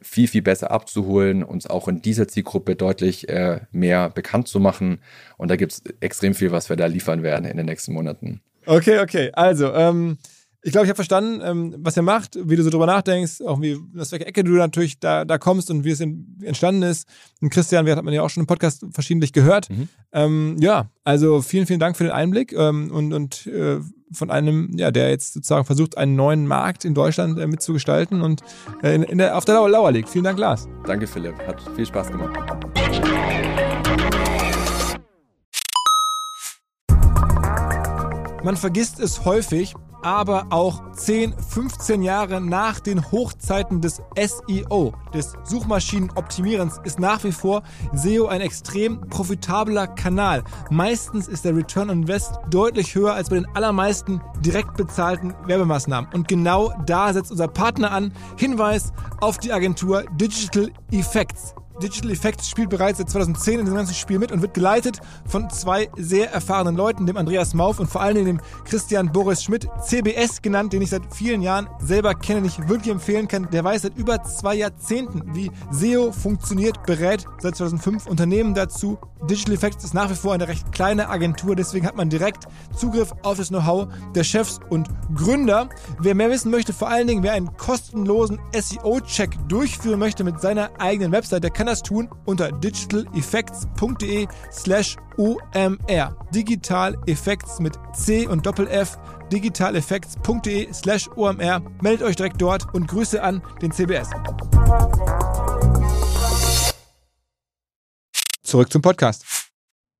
viel, viel besser abzuholen, uns auch in dieser Zielgruppe deutlich äh, mehr bekannt zu machen. Und da gibt es extrem viel, was wir da liefern werden in den nächsten Monaten. Okay, okay. Also, ähm, ich glaube, ich habe verstanden, ähm, was ihr macht, wie du so drüber nachdenkst, auch wie aus welcher Ecke du natürlich da, da kommst und wie es in, entstanden ist. Und Christian, wir hat man ja auch schon im Podcast verschiedentlich gehört. Mhm. Ähm, ja, also vielen, vielen Dank für den Einblick ähm, und, und äh, von einem, ja, der jetzt sozusagen versucht, einen neuen Markt in Deutschland äh, mitzugestalten und äh, in, in der, auf der Lauer, Lauer liegt. Vielen Dank, Lars. Danke, Philipp. Hat viel Spaß gemacht. Man vergisst es häufig, aber auch 10, 15 Jahre nach den Hochzeiten des SEO, des Suchmaschinenoptimierens, ist nach wie vor SEO ein extrem profitabler Kanal. Meistens ist der Return on Invest deutlich höher als bei den allermeisten direkt bezahlten Werbemaßnahmen. Und genau da setzt unser Partner an. Hinweis auf die Agentur Digital Effects. Digital Effects spielt bereits seit 2010 in dem ganzen Spiel mit und wird geleitet von zwei sehr erfahrenen Leuten, dem Andreas Mauf und vor allem dem Christian Boris Schmidt, CBS genannt, den ich seit vielen Jahren selber kenne, nicht wirklich empfehlen kann. Der weiß seit über zwei Jahrzehnten, wie SEO funktioniert, berät seit 2005 Unternehmen dazu. Digital Effects ist nach wie vor eine recht kleine Agentur, deswegen hat man direkt Zugriff auf das Know-how der Chefs und Gründer. Wer mehr wissen möchte, vor allen Dingen, wer einen kostenlosen SEO-Check durchführen möchte mit seiner eigenen Website, der kann das tun unter digitaleffects.de slash OMR. Digital Effects mit C und Doppel F. digitaleffects.de slash OMR. Meldet euch direkt dort und Grüße an den CBS. Zurück zum Podcast.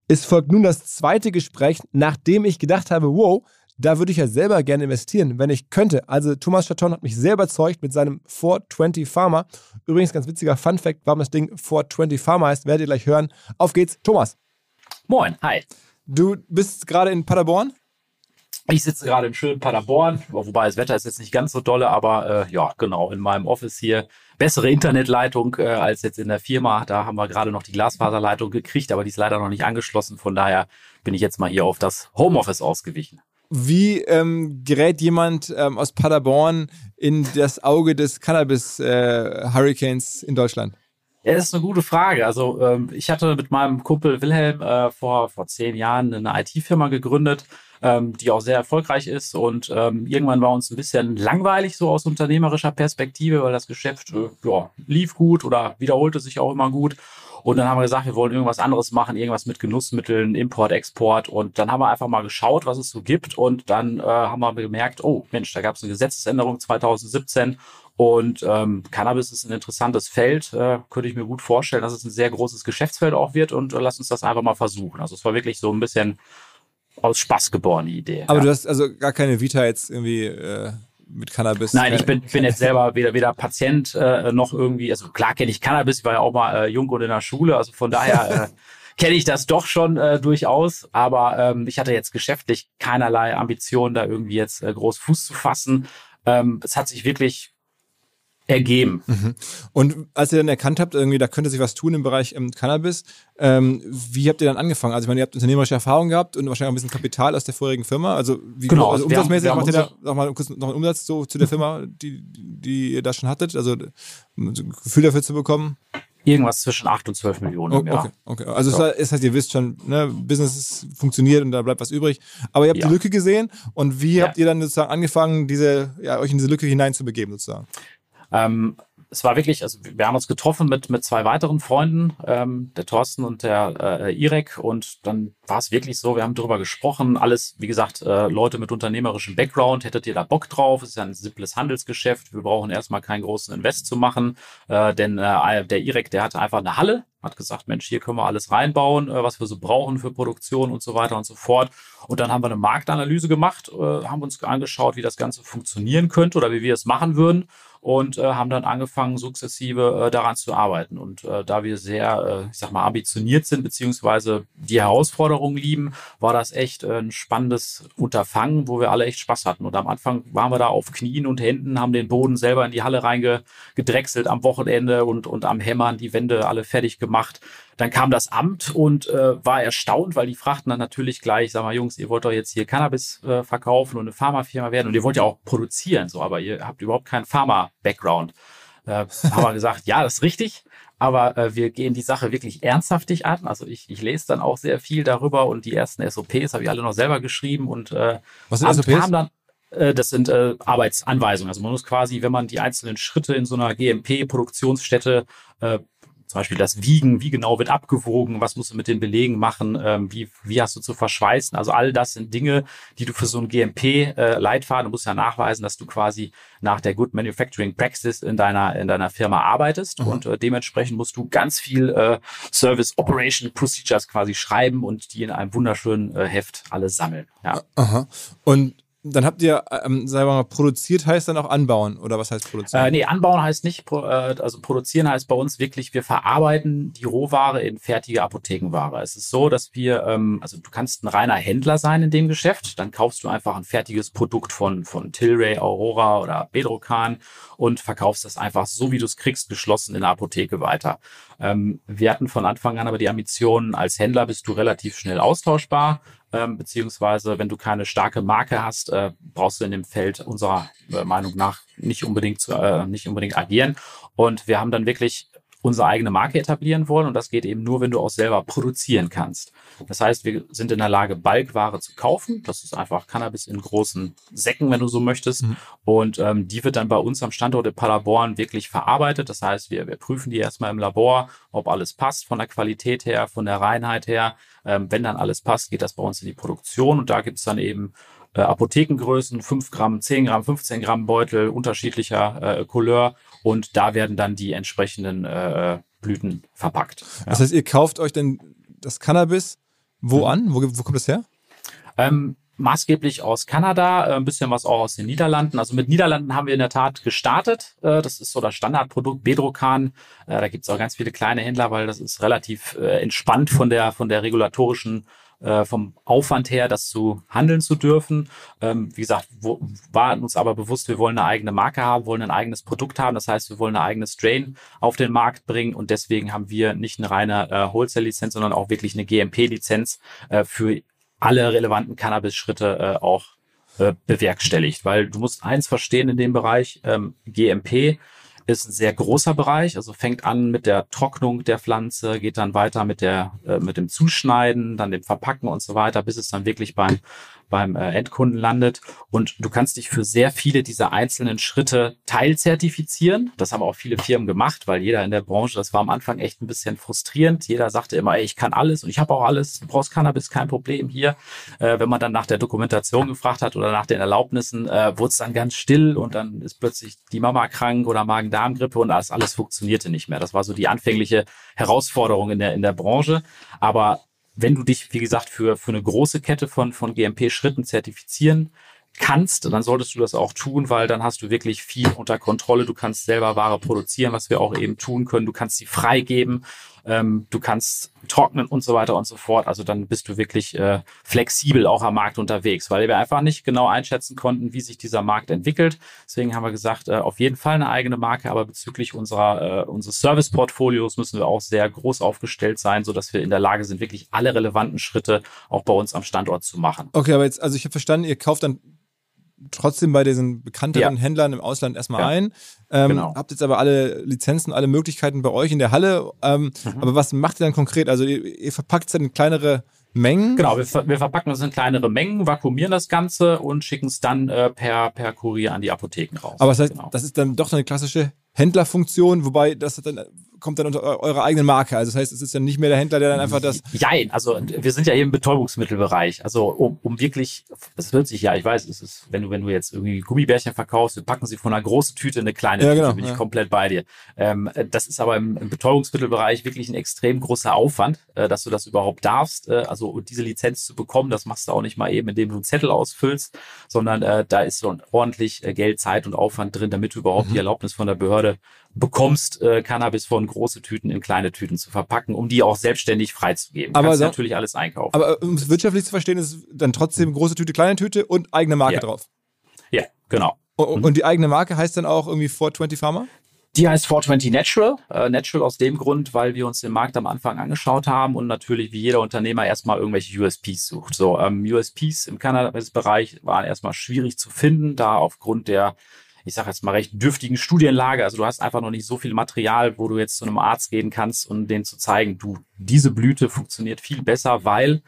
Es folgt nun das zweite Gespräch, nachdem ich gedacht habe, wow, da würde ich ja selber gerne investieren, wenn ich könnte. Also Thomas Chaton hat mich sehr überzeugt mit seinem 420 Pharma. Übrigens ganz witziger Fun Fact, warum das Ding 420 Pharma heißt, werdet ihr gleich hören. Auf geht's, Thomas. Moin, hi. Du bist gerade in Paderborn? Ich sitze gerade im schönen Paderborn, wobei das Wetter ist jetzt nicht ganz so dolle, aber äh, ja, genau, in meinem Office hier. Bessere Internetleitung äh, als jetzt in der Firma. Da haben wir gerade noch die Glasfaserleitung gekriegt, aber die ist leider noch nicht angeschlossen. Von daher bin ich jetzt mal hier auf das Homeoffice ausgewichen. Wie ähm, gerät jemand ähm, aus Paderborn in das Auge des Cannabis-Hurricanes äh, in Deutschland? Ja, das ist eine gute Frage. Also ähm, ich hatte mit meinem Kumpel Wilhelm äh, vor, vor zehn Jahren eine IT-Firma gegründet, ähm, die auch sehr erfolgreich ist. Und ähm, irgendwann war uns ein bisschen langweilig so aus unternehmerischer Perspektive, weil das Geschäft äh, ja, lief gut oder wiederholte sich auch immer gut. Und dann haben wir gesagt, wir wollen irgendwas anderes machen, irgendwas mit Genussmitteln, Import, Export. Und dann haben wir einfach mal geschaut, was es so gibt. Und dann äh, haben wir gemerkt, oh Mensch, da gab es eine Gesetzesänderung 2017. Und ähm, Cannabis ist ein interessantes Feld, äh, könnte ich mir gut vorstellen, dass es ein sehr großes Geschäftsfeld auch wird. Und äh, lass uns das einfach mal versuchen. Also es war wirklich so ein bisschen aus Spaß geborene Idee. Aber ja. du hast also gar keine Vita jetzt irgendwie äh, mit Cannabis? Nein, ich bin, bin jetzt selber weder, weder Patient äh, noch irgendwie, also klar kenne ich Cannabis, ich war ja auch mal äh, jung und in der Schule, also von daher äh, [laughs] kenne ich das doch schon äh, durchaus, aber ähm, ich hatte jetzt geschäftlich keinerlei Ambition, da irgendwie jetzt äh, groß Fuß zu fassen. Ähm, es hat sich wirklich ergeben. Mhm. Und als ihr dann erkannt habt, irgendwie, da könnte sich was tun im Bereich ähm, Cannabis, ähm, wie habt ihr dann angefangen? Also ich meine, ihr habt unternehmerische Erfahrung gehabt und wahrscheinlich auch ein bisschen Kapital aus der vorherigen Firma. Also wie genau, also umsatzmäßig haben, macht ihr da noch mal kurz noch einen Umsatz so zu der Firma, die, die ihr da schon hattet? Also ein Gefühl dafür zu bekommen? Irgendwas zwischen 8 und 12 Millionen im Jahr. Okay, okay. Also ja. es heißt, ihr wisst schon, ne, Business funktioniert und da bleibt was übrig. Aber ihr habt ja. die Lücke gesehen und wie ja. habt ihr dann sozusagen angefangen, diese, ja, euch in diese Lücke hineinzubegeben sozusagen? Ähm, es war wirklich, also wir haben uns getroffen mit, mit zwei weiteren Freunden, ähm, der Thorsten und der äh, Irek. Und dann war es wirklich so, wir haben darüber gesprochen. Alles, wie gesagt, äh, Leute mit unternehmerischem Background. Hättet ihr da Bock drauf? Es ist ja ein simples Handelsgeschäft. Wir brauchen erstmal keinen großen Invest zu machen. Äh, denn äh, der Irek, der hatte einfach eine Halle, hat gesagt, Mensch, hier können wir alles reinbauen, äh, was wir so brauchen für Produktion und so weiter und so fort. Und dann haben wir eine Marktanalyse gemacht, äh, haben uns angeschaut, wie das Ganze funktionieren könnte oder wie wir es machen würden und äh, haben dann angefangen, sukzessive äh, daran zu arbeiten. Und äh, da wir sehr, äh, ich sag mal, ambitioniert sind, beziehungsweise die Herausforderungen lieben, war das echt äh, ein spannendes Unterfangen, wo wir alle echt Spaß hatten. Und am Anfang waren wir da auf Knien und Händen, haben den Boden selber in die Halle reingedrechselt am Wochenende und, und am Hämmern die Wände alle fertig gemacht dann kam das Amt und äh, war erstaunt, weil die fragten dann natürlich gleich, sag mal, Jungs, ihr wollt doch jetzt hier Cannabis äh, verkaufen und eine Pharmafirma werden und ihr wollt ja auch produzieren, so, aber ihr habt überhaupt keinen Pharma-Background. Äh, haben wir gesagt, [laughs] ja, das ist richtig, aber äh, wir gehen die Sache wirklich ernsthaftig an. Also ich, ich lese dann auch sehr viel darüber und die ersten SOPs habe ich alle noch selber geschrieben und äh, Was sind SOPs? dann äh, das sind äh, Arbeitsanweisungen. Also man muss quasi, wenn man die einzelnen Schritte in so einer GMP-Produktionsstätte äh, zum Beispiel das Wiegen, wie genau wird abgewogen, was musst du mit den Belegen machen, ähm, wie, wie hast du zu verschweißen. Also all das sind Dinge, die du für so ein GMP-Leitfaden, äh, du musst ja nachweisen, dass du quasi nach der Good Manufacturing Practice in deiner, in deiner Firma arbeitest Mhm. und äh, dementsprechend musst du ganz viel äh, Service Operation Procedures quasi schreiben und die in einem wunderschönen äh, Heft alle sammeln. Ja. Aha. Und dann habt ihr, ähm, sagen wir mal, produziert heißt dann auch anbauen oder was heißt produzieren? Äh, nee, anbauen heißt nicht, äh, also produzieren heißt bei uns wirklich, wir verarbeiten die Rohware in fertige Apothekenware. Es ist so, dass wir, ähm, also du kannst ein reiner Händler sein in dem Geschäft, dann kaufst du einfach ein fertiges Produkt von, von Tilray, Aurora oder Bedrocan und verkaufst das einfach so, wie du es kriegst, geschlossen in der Apotheke weiter. Ähm, wir hatten von Anfang an aber die Ambition, als Händler bist du relativ schnell austauschbar. Ähm, beziehungsweise wenn du keine starke Marke hast, äh, brauchst du in dem Feld unserer äh, Meinung nach nicht unbedingt zu, äh, nicht unbedingt agieren. Und wir haben dann wirklich unsere eigene Marke etablieren wollen und das geht eben nur, wenn du auch selber produzieren kannst. Das heißt, wir sind in der Lage, Balkware zu kaufen. Das ist einfach Cannabis in großen Säcken, wenn du so möchtest. Mhm. Und ähm, die wird dann bei uns am Standort in Paderborn wirklich verarbeitet. Das heißt, wir, wir prüfen die erstmal im Labor, ob alles passt von der Qualität her, von der Reinheit her. Ähm, wenn dann alles passt, geht das bei uns in die Produktion und da gibt es dann eben äh, Apothekengrößen, 5 Gramm, 10 Gramm, 15 Gramm Beutel unterschiedlicher äh, Couleur und da werden dann die entsprechenden äh, Blüten verpackt. Ja. Das heißt, ihr kauft euch dann das Cannabis wo Mhm. an? Wo, wo kommt das her? Ähm, maßgeblich aus Kanada, äh, ein bisschen was auch aus den Niederlanden. Also mit Niederlanden haben wir in der Tat gestartet. Äh, das ist so das Standardprodukt Bedrocan. Äh, da gibt es auch ganz viele kleine Händler, weil das ist relativ entspannt von der von der regulatorischen vom Aufwand her, das zu handeln zu dürfen. Ähm, wie gesagt, war uns aber bewusst, wir wollen eine eigene Marke haben, wollen ein eigenes Produkt haben. Das heißt, wir wollen eine eigene Strain auf den Markt bringen und deswegen haben wir nicht eine reine Wholesale-Lizenz, sondern auch wirklich eine GMP-Lizenz für alle relevanten Cannabis-Schritte äh, auch äh, bewerkstelligt. Weil du musst eins verstehen in dem Bereich, ähm, GMP ist ein sehr großer Bereich, also fängt an mit der Trocknung der Pflanze, geht dann weiter mit der äh, mit dem Zuschneiden, dann dem Verpacken und so weiter, bis es dann wirklich beim beim äh, Endkunden landet. Und du kannst dich für sehr viele dieser einzelnen Schritte teilzertifizieren. Das haben auch viele Firmen gemacht, weil jeder in der Branche, das war am Anfang echt ein bisschen frustrierend. Jeder sagte immer, ey, ich kann alles und ich habe auch alles, du brauchst Cannabis, kein Problem hier. Äh, wenn man dann nach der Dokumentation gefragt hat oder nach den Erlaubnissen, äh, wurde es dann ganz still und dann ist plötzlich die Mama krank oder Magen-Darm-Grippe und das alles funktionierte nicht mehr. Das war so die anfängliche Herausforderung in der, in der Branche. Aber wenn du dich, wie gesagt, für, für eine große Kette von, von GMP-Schritten zertifizieren kannst, dann solltest du das auch tun, weil dann hast du wirklich viel unter Kontrolle. Du kannst selber Ware produzieren, was wir auch eben tun können. Du kannst sie freigeben, ähm, du kannst trocknen und so weiter und so fort. Also dann bist du wirklich äh, flexibel auch am Markt unterwegs, weil wir einfach nicht genau einschätzen konnten, wie sich dieser Markt entwickelt. Deswegen haben wir gesagt, äh, auf jeden Fall eine eigene Marke, aber bezüglich unserer äh, unseres Service-Portfolios müssen wir auch sehr groß aufgestellt sein, so dass wir in der Lage sind, wirklich alle relevanten Schritte auch bei uns am Standort zu machen. Okay, aber jetzt, also ich habe verstanden, ihr kauft dann trotzdem bei diesen bekannteren Ja. Händlern im Ausland erstmal Ja. ein. Ähm, Genau. Habt jetzt aber alle Lizenzen, alle Möglichkeiten bei euch in der Halle. Ähm, Mhm. Aber was macht ihr dann konkret? Also ihr, ihr verpackt es dann in kleinere Mengen? Genau, wir, ver wir verpacken das in kleinere Mengen, vakuumieren das Ganze und schicken es dann äh, per, per Kurier an die Apotheken raus. Aber das heißt, Genau. das ist dann doch eine klassische Händlerfunktion, wobei das dann kommt dann unter eu- eurer eigenen Marke. Also das heißt, es ist dann nicht mehr der Händler, der dann einfach das. Jein, also wir sind ja hier im Betäubungsmittelbereich. Also um, um wirklich, das hört sich ja, ich weiß, es ist, wenn du, wenn du jetzt irgendwie Gummibärchen verkaufst, wir packen sie von einer großen Tüte in eine kleine Ja, Tüte, genau, bin ja. ich komplett bei dir. Ähm, das ist aber im, im Betäubungsmittelbereich wirklich ein extrem großer Aufwand, äh, dass du das überhaupt darfst. Äh, also diese Lizenz zu bekommen, das machst du auch nicht mal eben, indem du einen Zettel ausfüllst, sondern äh, da ist so ordentlich äh, Geld, Zeit und Aufwand drin, damit du überhaupt Mhm. die Erlaubnis von der Behörde bekommst, äh, Cannabis von große Tüten in kleine Tüten zu verpacken, um die auch selbstständig freizugeben. Aber Kannst so- natürlich alles einkaufen. Aber um es wirtschaftlich zu verstehen, ist es dann trotzdem große Tüte, kleine Tüte und eigene Marke Ja. drauf. ja, genau. Und, Mhm. und die eigene Marke heißt dann auch irgendwie 420 Pharma? Die heißt 420 Natural. Äh, Natural aus dem Grund, weil wir uns den Markt am Anfang angeschaut haben und natürlich wie jeder Unternehmer erstmal irgendwelche USPs sucht. So, ähm, USPs im Cannabis-Bereich waren erstmal schwierig zu finden, da aufgrund der ich sage jetzt mal recht dürftigen Studienlage. Also du hast einfach noch nicht so viel Material, wo du jetzt zu einem Arzt gehen kannst und denen zu zeigen, du, diese Blüte funktioniert viel besser, weil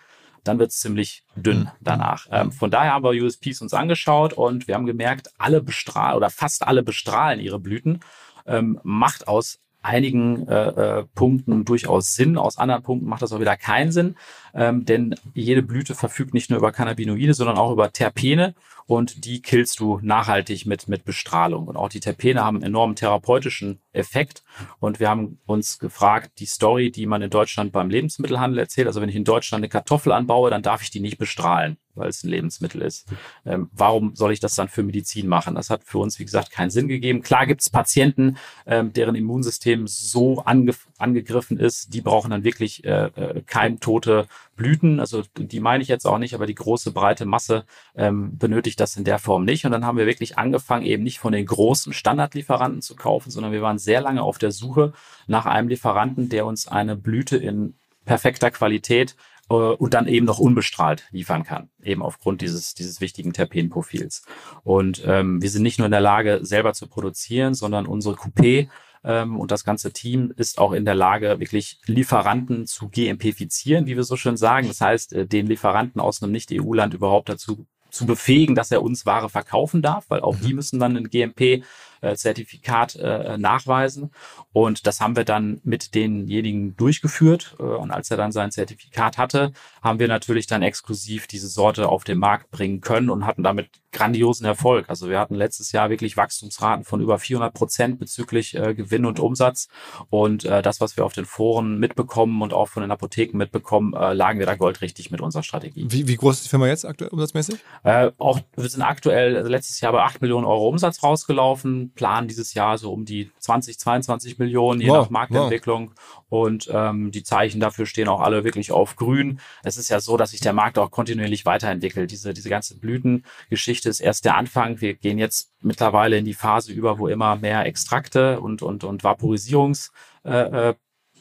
dann wird es ziemlich dünn mhm. danach. Ähm, von daher haben wir USPs uns angeschaut und wir haben gemerkt, alle bestrahlen oder fast alle bestrahlen ihre Blüten ähm, macht aus einigen äh, äh, Punkten durchaus Sinn, aus anderen Punkten macht das auch wieder keinen Sinn, ähm, denn jede Blüte verfügt nicht nur über Cannabinoide, sondern auch über Terpene und die killst du nachhaltig mit, mit Bestrahlung. Und auch die Terpene haben einen enormen therapeutischen Effekt. Und wir haben uns gefragt, die Story, die man in Deutschland beim Lebensmittelhandel erzählt, also wenn ich in Deutschland eine Kartoffel anbaue, dann darf ich die nicht bestrahlen, weil es ein Lebensmittel ist. Ähm, warum soll ich das dann für Medizin machen? Das hat für uns, wie gesagt, keinen Sinn gegeben. Klar gibt es Patienten, ähm, deren Immunsystem so ange angegriffen ist, die brauchen dann wirklich äh, äh, keimtote Blüten. Also die meine ich jetzt auch nicht, aber die große breite Masse ähm, benötigt das in der Form nicht. Und dann haben wir wirklich angefangen, eben nicht von den großen Standardlieferanten zu kaufen, sondern wir waren sehr lange auf der Suche nach einem Lieferanten, der uns eine Blüte in perfekter Qualität äh, und dann eben noch unbestrahlt liefern kann, eben aufgrund dieses, dieses wichtigen Terpenprofils. Und ähm, wir sind nicht nur in der Lage, selber zu produzieren, sondern unsere Coupé ähm, und das ganze Team ist auch in der Lage, wirklich Lieferanten zu GMPifizieren, wie wir so schön sagen. Das heißt, äh, den Lieferanten aus einem Nicht-EU-Land überhaupt dazu zu befähigen, dass er uns Ware verkaufen darf, weil auch die mhm. müssen dann ein GMP äh, äh, nachweisen. Und das haben wir dann mit denjenigen durchgeführt. Äh, und als er dann sein Zertifikat hatte, haben wir natürlich dann exklusiv diese Sorte auf den Markt bringen können und hatten damit grandiosen Erfolg. Also wir hatten letztes Jahr wirklich Wachstumsraten von über 400 Prozent bezüglich äh, Gewinn und Umsatz. Und äh, das, was wir auf den Foren mitbekommen und auch von den Apotheken mitbekommen, äh, lagen wir da goldrichtig mit unserer Strategie. Wie, wie groß ist die Firma jetzt aktuell umsatzmäßig? Äh, auch wir sind aktuell also letztes Jahr bei 8 Millionen Euro Umsatz rausgelaufen planen dieses Jahr so um die 20, 22 Millionen, je wow, nach Marktentwicklung. Wow. Und ähm, die Zeichen dafür stehen auch alle wirklich auf grün. Es ist ja so, dass sich der Markt auch kontinuierlich weiterentwickelt. Diese, diese ganze Blütengeschichte ist erst der Anfang. Wir gehen jetzt mittlerweile in die Phase über, wo immer mehr Extrakte und, und, und Vaporisierungs äh, äh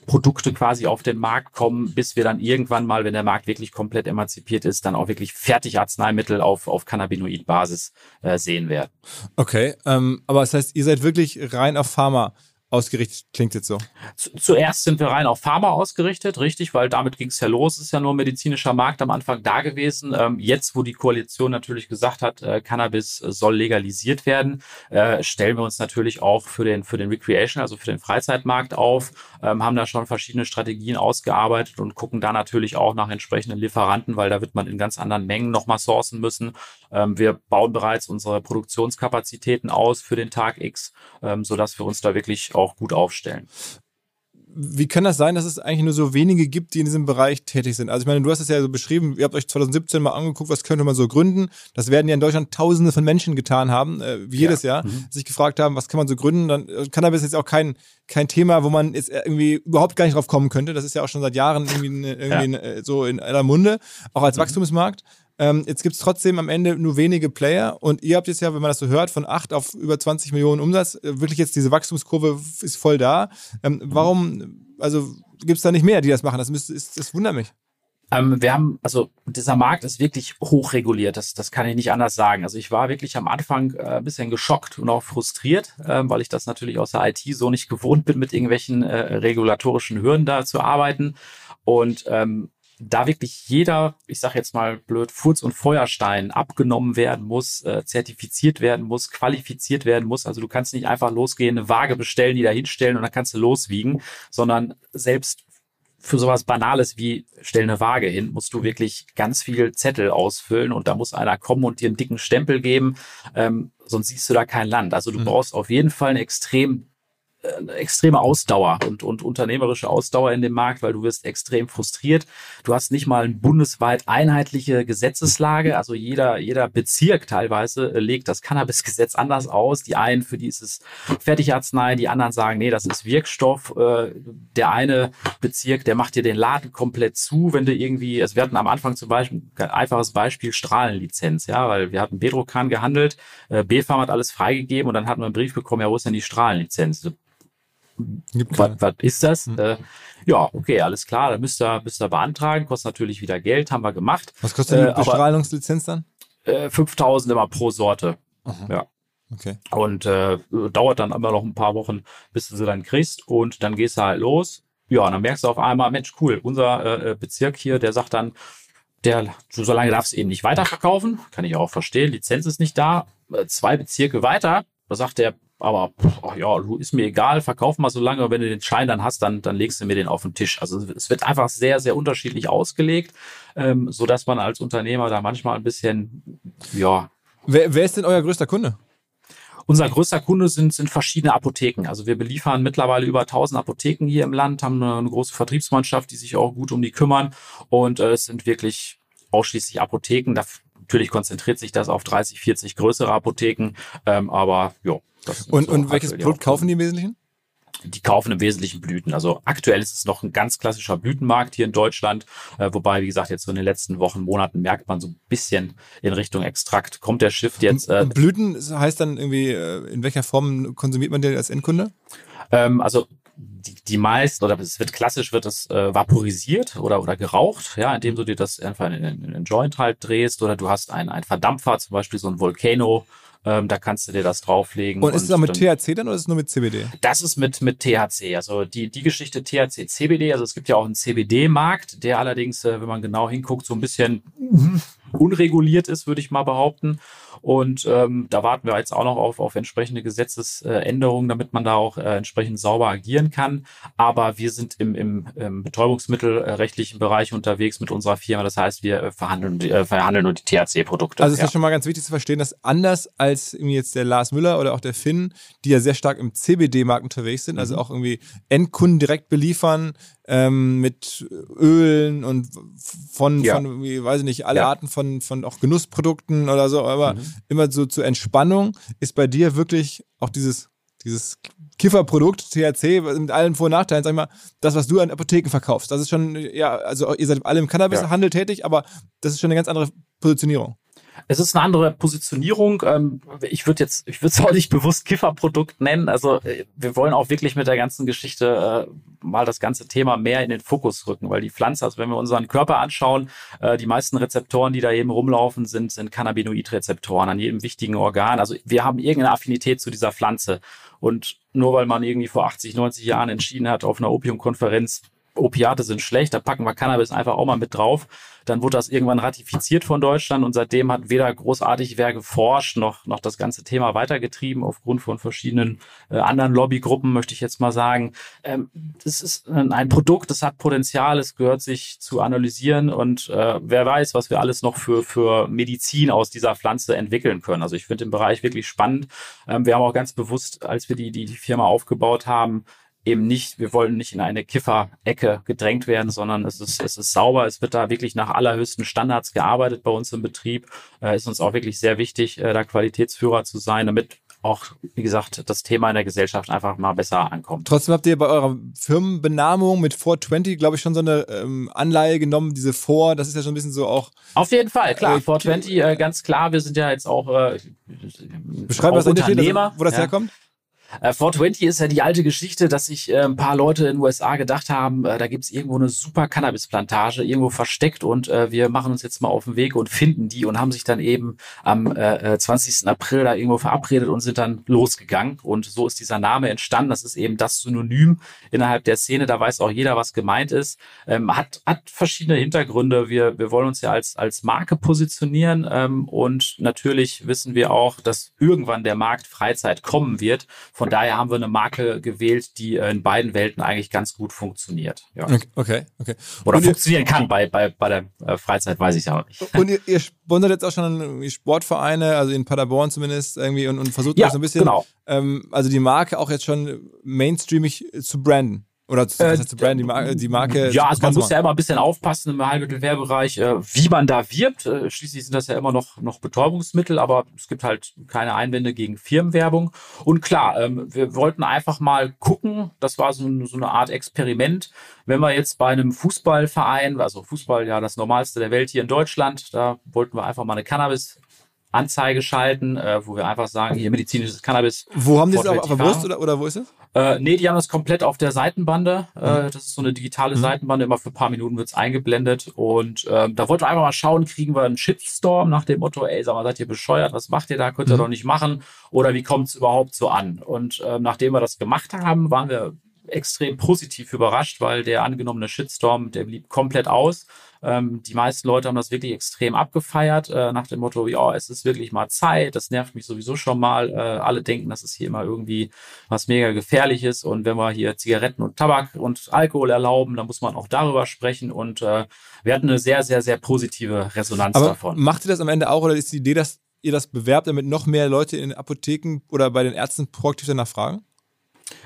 quasi auf den Markt kommen, bis wir dann irgendwann mal, wenn der Markt wirklich komplett emanzipiert ist, dann auch wirklich fertig Arzneimittel auf, auf Cannabinoid-Basis äh, sehen werden. Okay, ähm, aber das heißt, ihr seid wirklich rein auf Pharma ausgerichtet, klingt jetzt so. Zuerst sind wir rein auf Pharma ausgerichtet, richtig, weil damit ging es ja los. Ist ja nur medizinischer Markt am Anfang da gewesen. Ähm, jetzt, wo die Koalition natürlich gesagt hat, äh, Cannabis soll legalisiert werden, äh, stellen wir uns natürlich auch für den, für den Recreation, also für den Freizeitmarkt auf, ähm, haben da schon verschiedene Strategien ausgearbeitet und gucken da natürlich auch nach entsprechenden Lieferanten, weil da wird man in ganz anderen Mengen nochmal sourcen müssen. Ähm, wir bauen bereits unsere Produktionskapazitäten aus für den Tag X, ähm, sodass wir uns da wirklich auch gut aufstellen. Wie kann das sein, dass es eigentlich nur so wenige gibt, die in diesem Bereich tätig sind? Also ich meine, du hast es ja so beschrieben, ihr habt euch 2017 mal angeguckt, was könnte man so gründen. Das werden ja in Deutschland Tausende von Menschen getan haben, äh, wie jedes ja. Jahr, mhm. sich gefragt haben, was kann man so gründen. Dann äh, Cannabis ist jetzt auch kein, kein Thema, wo man jetzt irgendwie überhaupt gar nicht drauf kommen könnte. Das ist ja auch schon seit Jahren irgendwie, irgendwie ja. Äh, so in aller Munde, auch als mhm. Wachstumsmarkt. Ähm, jetzt gibt es trotzdem am Ende nur wenige Player und ihr habt jetzt ja, wenn man das so hört, von 8 auf über 20 Millionen Umsatz, äh, wirklich jetzt diese Wachstumskurve ist voll da. Ähm, warum, also gibt es da nicht mehr, die das machen? Das, müsste, ist, das wundert mich. Ähm, wir haben, also dieser Markt ist wirklich hochreguliert, das, das kann ich nicht anders sagen. Also ich war wirklich am Anfang äh, ein bisschen geschockt und auch frustriert, äh, weil ich das natürlich aus der IT so nicht gewohnt bin, mit irgendwelchen äh, regulatorischen Hürden da zu arbeiten. Und ähm, da wirklich jeder, ich sage jetzt mal blöd, Furz und Feuerstein abgenommen werden muss, äh, zertifiziert werden muss, qualifiziert werden muss. Also du kannst nicht einfach losgehen, eine Waage bestellen, die da hinstellen und dann kannst du loswiegen, sondern selbst für sowas Banales wie stell eine Waage hin, musst du wirklich ganz viel Zettel ausfüllen und da muss einer kommen und dir einen dicken Stempel geben, ähm, sonst siehst du da kein Land. Also du mhm. brauchst auf jeden Fall eine extrem eine extreme Ausdauer und, und unternehmerische Ausdauer in dem Markt, weil du wirst extrem frustriert. Du hast nicht mal eine bundesweit einheitliche Gesetzeslage. Also jeder, jeder Bezirk teilweise äh, legt das Cannabisgesetz anders aus. Die einen, für die ist es Fertigarznei, die anderen sagen, nee, das ist Wirkstoff. Äh, der eine Bezirk, der macht dir den Laden komplett zu, wenn du irgendwie, also wir hatten am Anfang zum Beispiel ein einfaches Beispiel Strahlenlizenz, ja, weil wir hatten Bedrocan gehandelt, äh, BFAM hat alles freigegeben und dann hatten wir einen Brief bekommen, ja, wo ist denn die Strahlenlizenz? Was, ist das? Mhm. Äh, ja, okay, alles klar, dann müsst ihr, müsst ihr beantragen, kostet natürlich wieder Geld, haben wir gemacht. Was kostet die äh, Bestrahlungslizenz dann? Äh, 5000 immer pro Sorte. Aha. Ja. Okay. Und äh, dauert dann immer noch ein paar Wochen, bis du sie dann kriegst und dann gehst du halt los. Ja, und dann merkst du auf einmal, Mensch, cool, unser äh, äh Bezirk hier, der sagt dann, der, so lange darfst du eben nicht weiterverkaufen, kann ich auch verstehen, Lizenz ist nicht da. Äh, zwei Bezirke weiter, da sagt der, aber ach ja, du ist mir egal, verkauf mal so lange, wenn du den Schein dann hast, dann, dann legst du mir den auf den Tisch. Also es wird einfach sehr, sehr unterschiedlich ausgelegt, ähm, so dass man als Unternehmer da manchmal ein bisschen, ja. Wer, wer ist denn euer größter Kunde? Unser größter Kunde sind, sind verschiedene Apotheken. Also wir beliefern mittlerweile über 1000 Apotheken hier im Land, haben eine, eine große Vertriebsmannschaft, die sich auch gut um die kümmern. Und äh, es sind wirklich ausschließlich Apotheken. Da, natürlich konzentriert sich das auf 30, 40 größere Apotheken. Ähm, aber ja. Und, so und welches Produkt kaufen die im Wesentlichen? die kaufen im Wesentlichen Blüten. Also aktuell ist es noch ein ganz klassischer Blütenmarkt hier in Deutschland, äh, wobei, wie gesagt, jetzt so in den letzten Wochen, Monaten merkt man so ein bisschen in Richtung Extrakt. Kommt der Shift jetzt. Äh, Blüten heißt dann irgendwie, äh, in welcher Form konsumiert man den als Endkunde? Ähm, also die, die meisten, oder es wird klassisch, wird es äh, vaporisiert oder, oder geraucht, ja, indem du dir das einfach in, in, in einen Joint halt drehst oder du hast einen, einen Verdampfer, zum Beispiel so ein Volcano, ähm, da kannst du dir das drauflegen. Und ist es auch mit dann, THC dann oder ist es nur mit CBD? Das ist mit, mit THC. Also die, die Geschichte THC, CBD, also es gibt ja auch einen CBD-Markt, der allerdings, äh, wenn man genau hinguckt, so ein bisschen unreguliert ist, würde ich mal behaupten. Und ähm, da warten wir jetzt auch noch auf, auf entsprechende Gesetzesänderungen, damit man da auch äh, entsprechend sauber agieren kann. Aber wir sind im, im, im betäubungsmittelrechtlichen Bereich unterwegs mit unserer Firma. Das heißt, wir äh, verhandeln, äh, verhandeln nur die THC-Produkte. Also es ist ja. schon mal ganz wichtig zu verstehen, dass anders als irgendwie jetzt der Lars Müller oder auch der Finn, die ja sehr stark im CBD-Markt unterwegs sind, also mhm. auch irgendwie Endkunden direkt beliefern, ähm, mit Ölen und von, ja. von wie, weiß ich nicht, alle ja. Arten von, von auch Genussprodukten oder so, aber mhm. Immer so zur Entspannung ist bei dir wirklich auch dieses, dieses Kifferprodukt, THC, mit allen Vor- und Nachteilen, sag ich mal, das, was du an Apotheken verkaufst. Das ist schon, ja, also ihr seid alle im Cannabishandel ja. tätig, aber das ist schon eine ganz andere Positionierung. Es ist eine andere Positionierung. Ähm, ich würde jetzt, ich würde es [laughs] auch nicht bewusst Kifferprodukt nennen. Also äh, wir wollen auch wirklich mit der ganzen Geschichte äh, mal das ganze Thema mehr in den Fokus rücken, weil die Pflanze, also wenn wir unseren Körper anschauen, äh, die meisten Rezeptoren, die da eben rumlaufen, sind, sind Cannabinoidrezeptoren an jedem wichtigen Organ. Also wir haben irgendeine Affinität zu dieser Pflanze. Und nur weil man irgendwie vor 80, 90 Jahren entschieden hat, auf einer Opiumkonferenz, Opiate sind schlecht, da packen wir Cannabis einfach auch mal mit drauf. Dann wurde das irgendwann ratifiziert von Deutschland und seitdem hat weder großartig wer geforscht noch, noch das ganze Thema weitergetrieben aufgrund von verschiedenen äh, anderen Lobbygruppen, möchte ich jetzt mal sagen. Ähm, das ist ein Produkt, das hat Potenzial, es gehört sich zu analysieren und äh, wer weiß, was wir alles noch für, für Medizin aus dieser Pflanze entwickeln können. Also ich finde den Bereich wirklich spannend. Ähm, wir haben auch ganz bewusst, als wir die, die, die Firma aufgebaut haben, eben nicht, wir wollen nicht in eine Kiffer-Ecke gedrängt werden, sondern es ist, es ist sauber, es wird da wirklich nach allerhöchsten Standards gearbeitet bei uns im Betrieb. Äh, ist uns auch wirklich sehr wichtig, äh, da Qualitätsführer zu sein, damit auch, wie gesagt, das Thema in der Gesellschaft einfach mal besser ankommt. Trotzdem habt ihr bei eurer Firmenbenamung mit 420, glaube ich, schon so eine ähm, Anleihe genommen, diese 4, das ist ja schon ein bisschen so auch. Auf jeden Fall, klar, äh, 420, äh, ganz klar, wir sind ja jetzt auch äh, Beschreib was Unternehmer, wo das ja. herkommt. Äh, 420 ist ja die alte Geschichte, dass sich äh, ein paar Leute in den USA gedacht haben, äh, da gibt's irgendwo eine super Cannabisplantage, irgendwo versteckt und äh, wir machen uns jetzt mal auf den Weg und finden die und haben sich dann eben am äh, 20. Äh, April da irgendwo verabredet und sind dann losgegangen. Und so ist dieser Name entstanden. Das ist eben das Synonym innerhalb der Szene. Da weiß auch jeder, was gemeint ist. Ähm, hat, hat verschiedene Hintergründe. Wir, wir wollen uns ja als, als Marke positionieren ähm, und natürlich wissen wir auch, dass irgendwann der Markt Freizeit kommen wird. Von daher haben wir eine Marke gewählt, die äh, in beiden Welten eigentlich ganz gut funktioniert. Ja. Okay, okay. Oder und funktionieren kann bei, bei, bei der äh, Freizeit, weiß ich ja nicht. Und ihr, ihr sponsert jetzt auch schon Sportvereine, also in Paderborn zumindest irgendwie und, und versucht ja, auch so ein bisschen, genau. ähm, also die Marke auch jetzt schon mainstreamig zu branden. Oder zu, äh, zu branden, die, Marke, die Marke. Ja, also man muss ja immer ein bisschen aufpassen im Heilmittelwehrbereich, äh, wie man da wirbt. Äh, schließlich sind das ja immer noch, noch Betäubungsmittel, aber es gibt halt keine Einwände gegen Firmenwerbung. Und klar, ähm, wir wollten einfach mal gucken, das war so, so eine Art Experiment. Wenn wir jetzt bei einem Fußballverein, also Fußball ja das normalste der Welt hier in Deutschland, da wollten wir einfach mal eine Cannabis Anzeige schalten, äh, wo wir einfach sagen, hier medizinisches Cannabis. Wo haben die es auf, der Brust oder, oder wo ist es? Äh, nee, die haben das komplett auf der Seitenbande. Äh, Mhm. das ist so eine digitale Seitenbande, immer für ein paar Minuten wird's eingeblendet. Und ähm, da wollten wir einfach mal schauen, kriegen wir einen Shitstorm nach dem Motto, ey, sag mal, seid ihr bescheuert, was macht ihr da, könnt ihr Mhm. doch nicht machen? Oder wie kommt's überhaupt so an? Und ähm, nachdem wir das gemacht haben, waren wir extrem positiv überrascht, weil der angenommene Shitstorm, der blieb komplett aus. Ähm, die meisten Leute haben das wirklich extrem abgefeiert, äh, nach dem Motto, ja, es ist wirklich mal Zeit, das nervt mich sowieso schon mal. Äh, alle denken, dass es hier immer irgendwie was mega gefährliches und wenn wir hier Zigaretten und Tabak und Alkohol erlauben, dann muss man auch darüber sprechen und äh, wir hatten eine sehr, sehr, sehr positive Resonanz Aber davon. macht ihr das am Ende auch oder ist die Idee, dass ihr das bewerbt, damit noch mehr Leute in den Apotheken oder bei den Ärzten proaktiv danach fragen?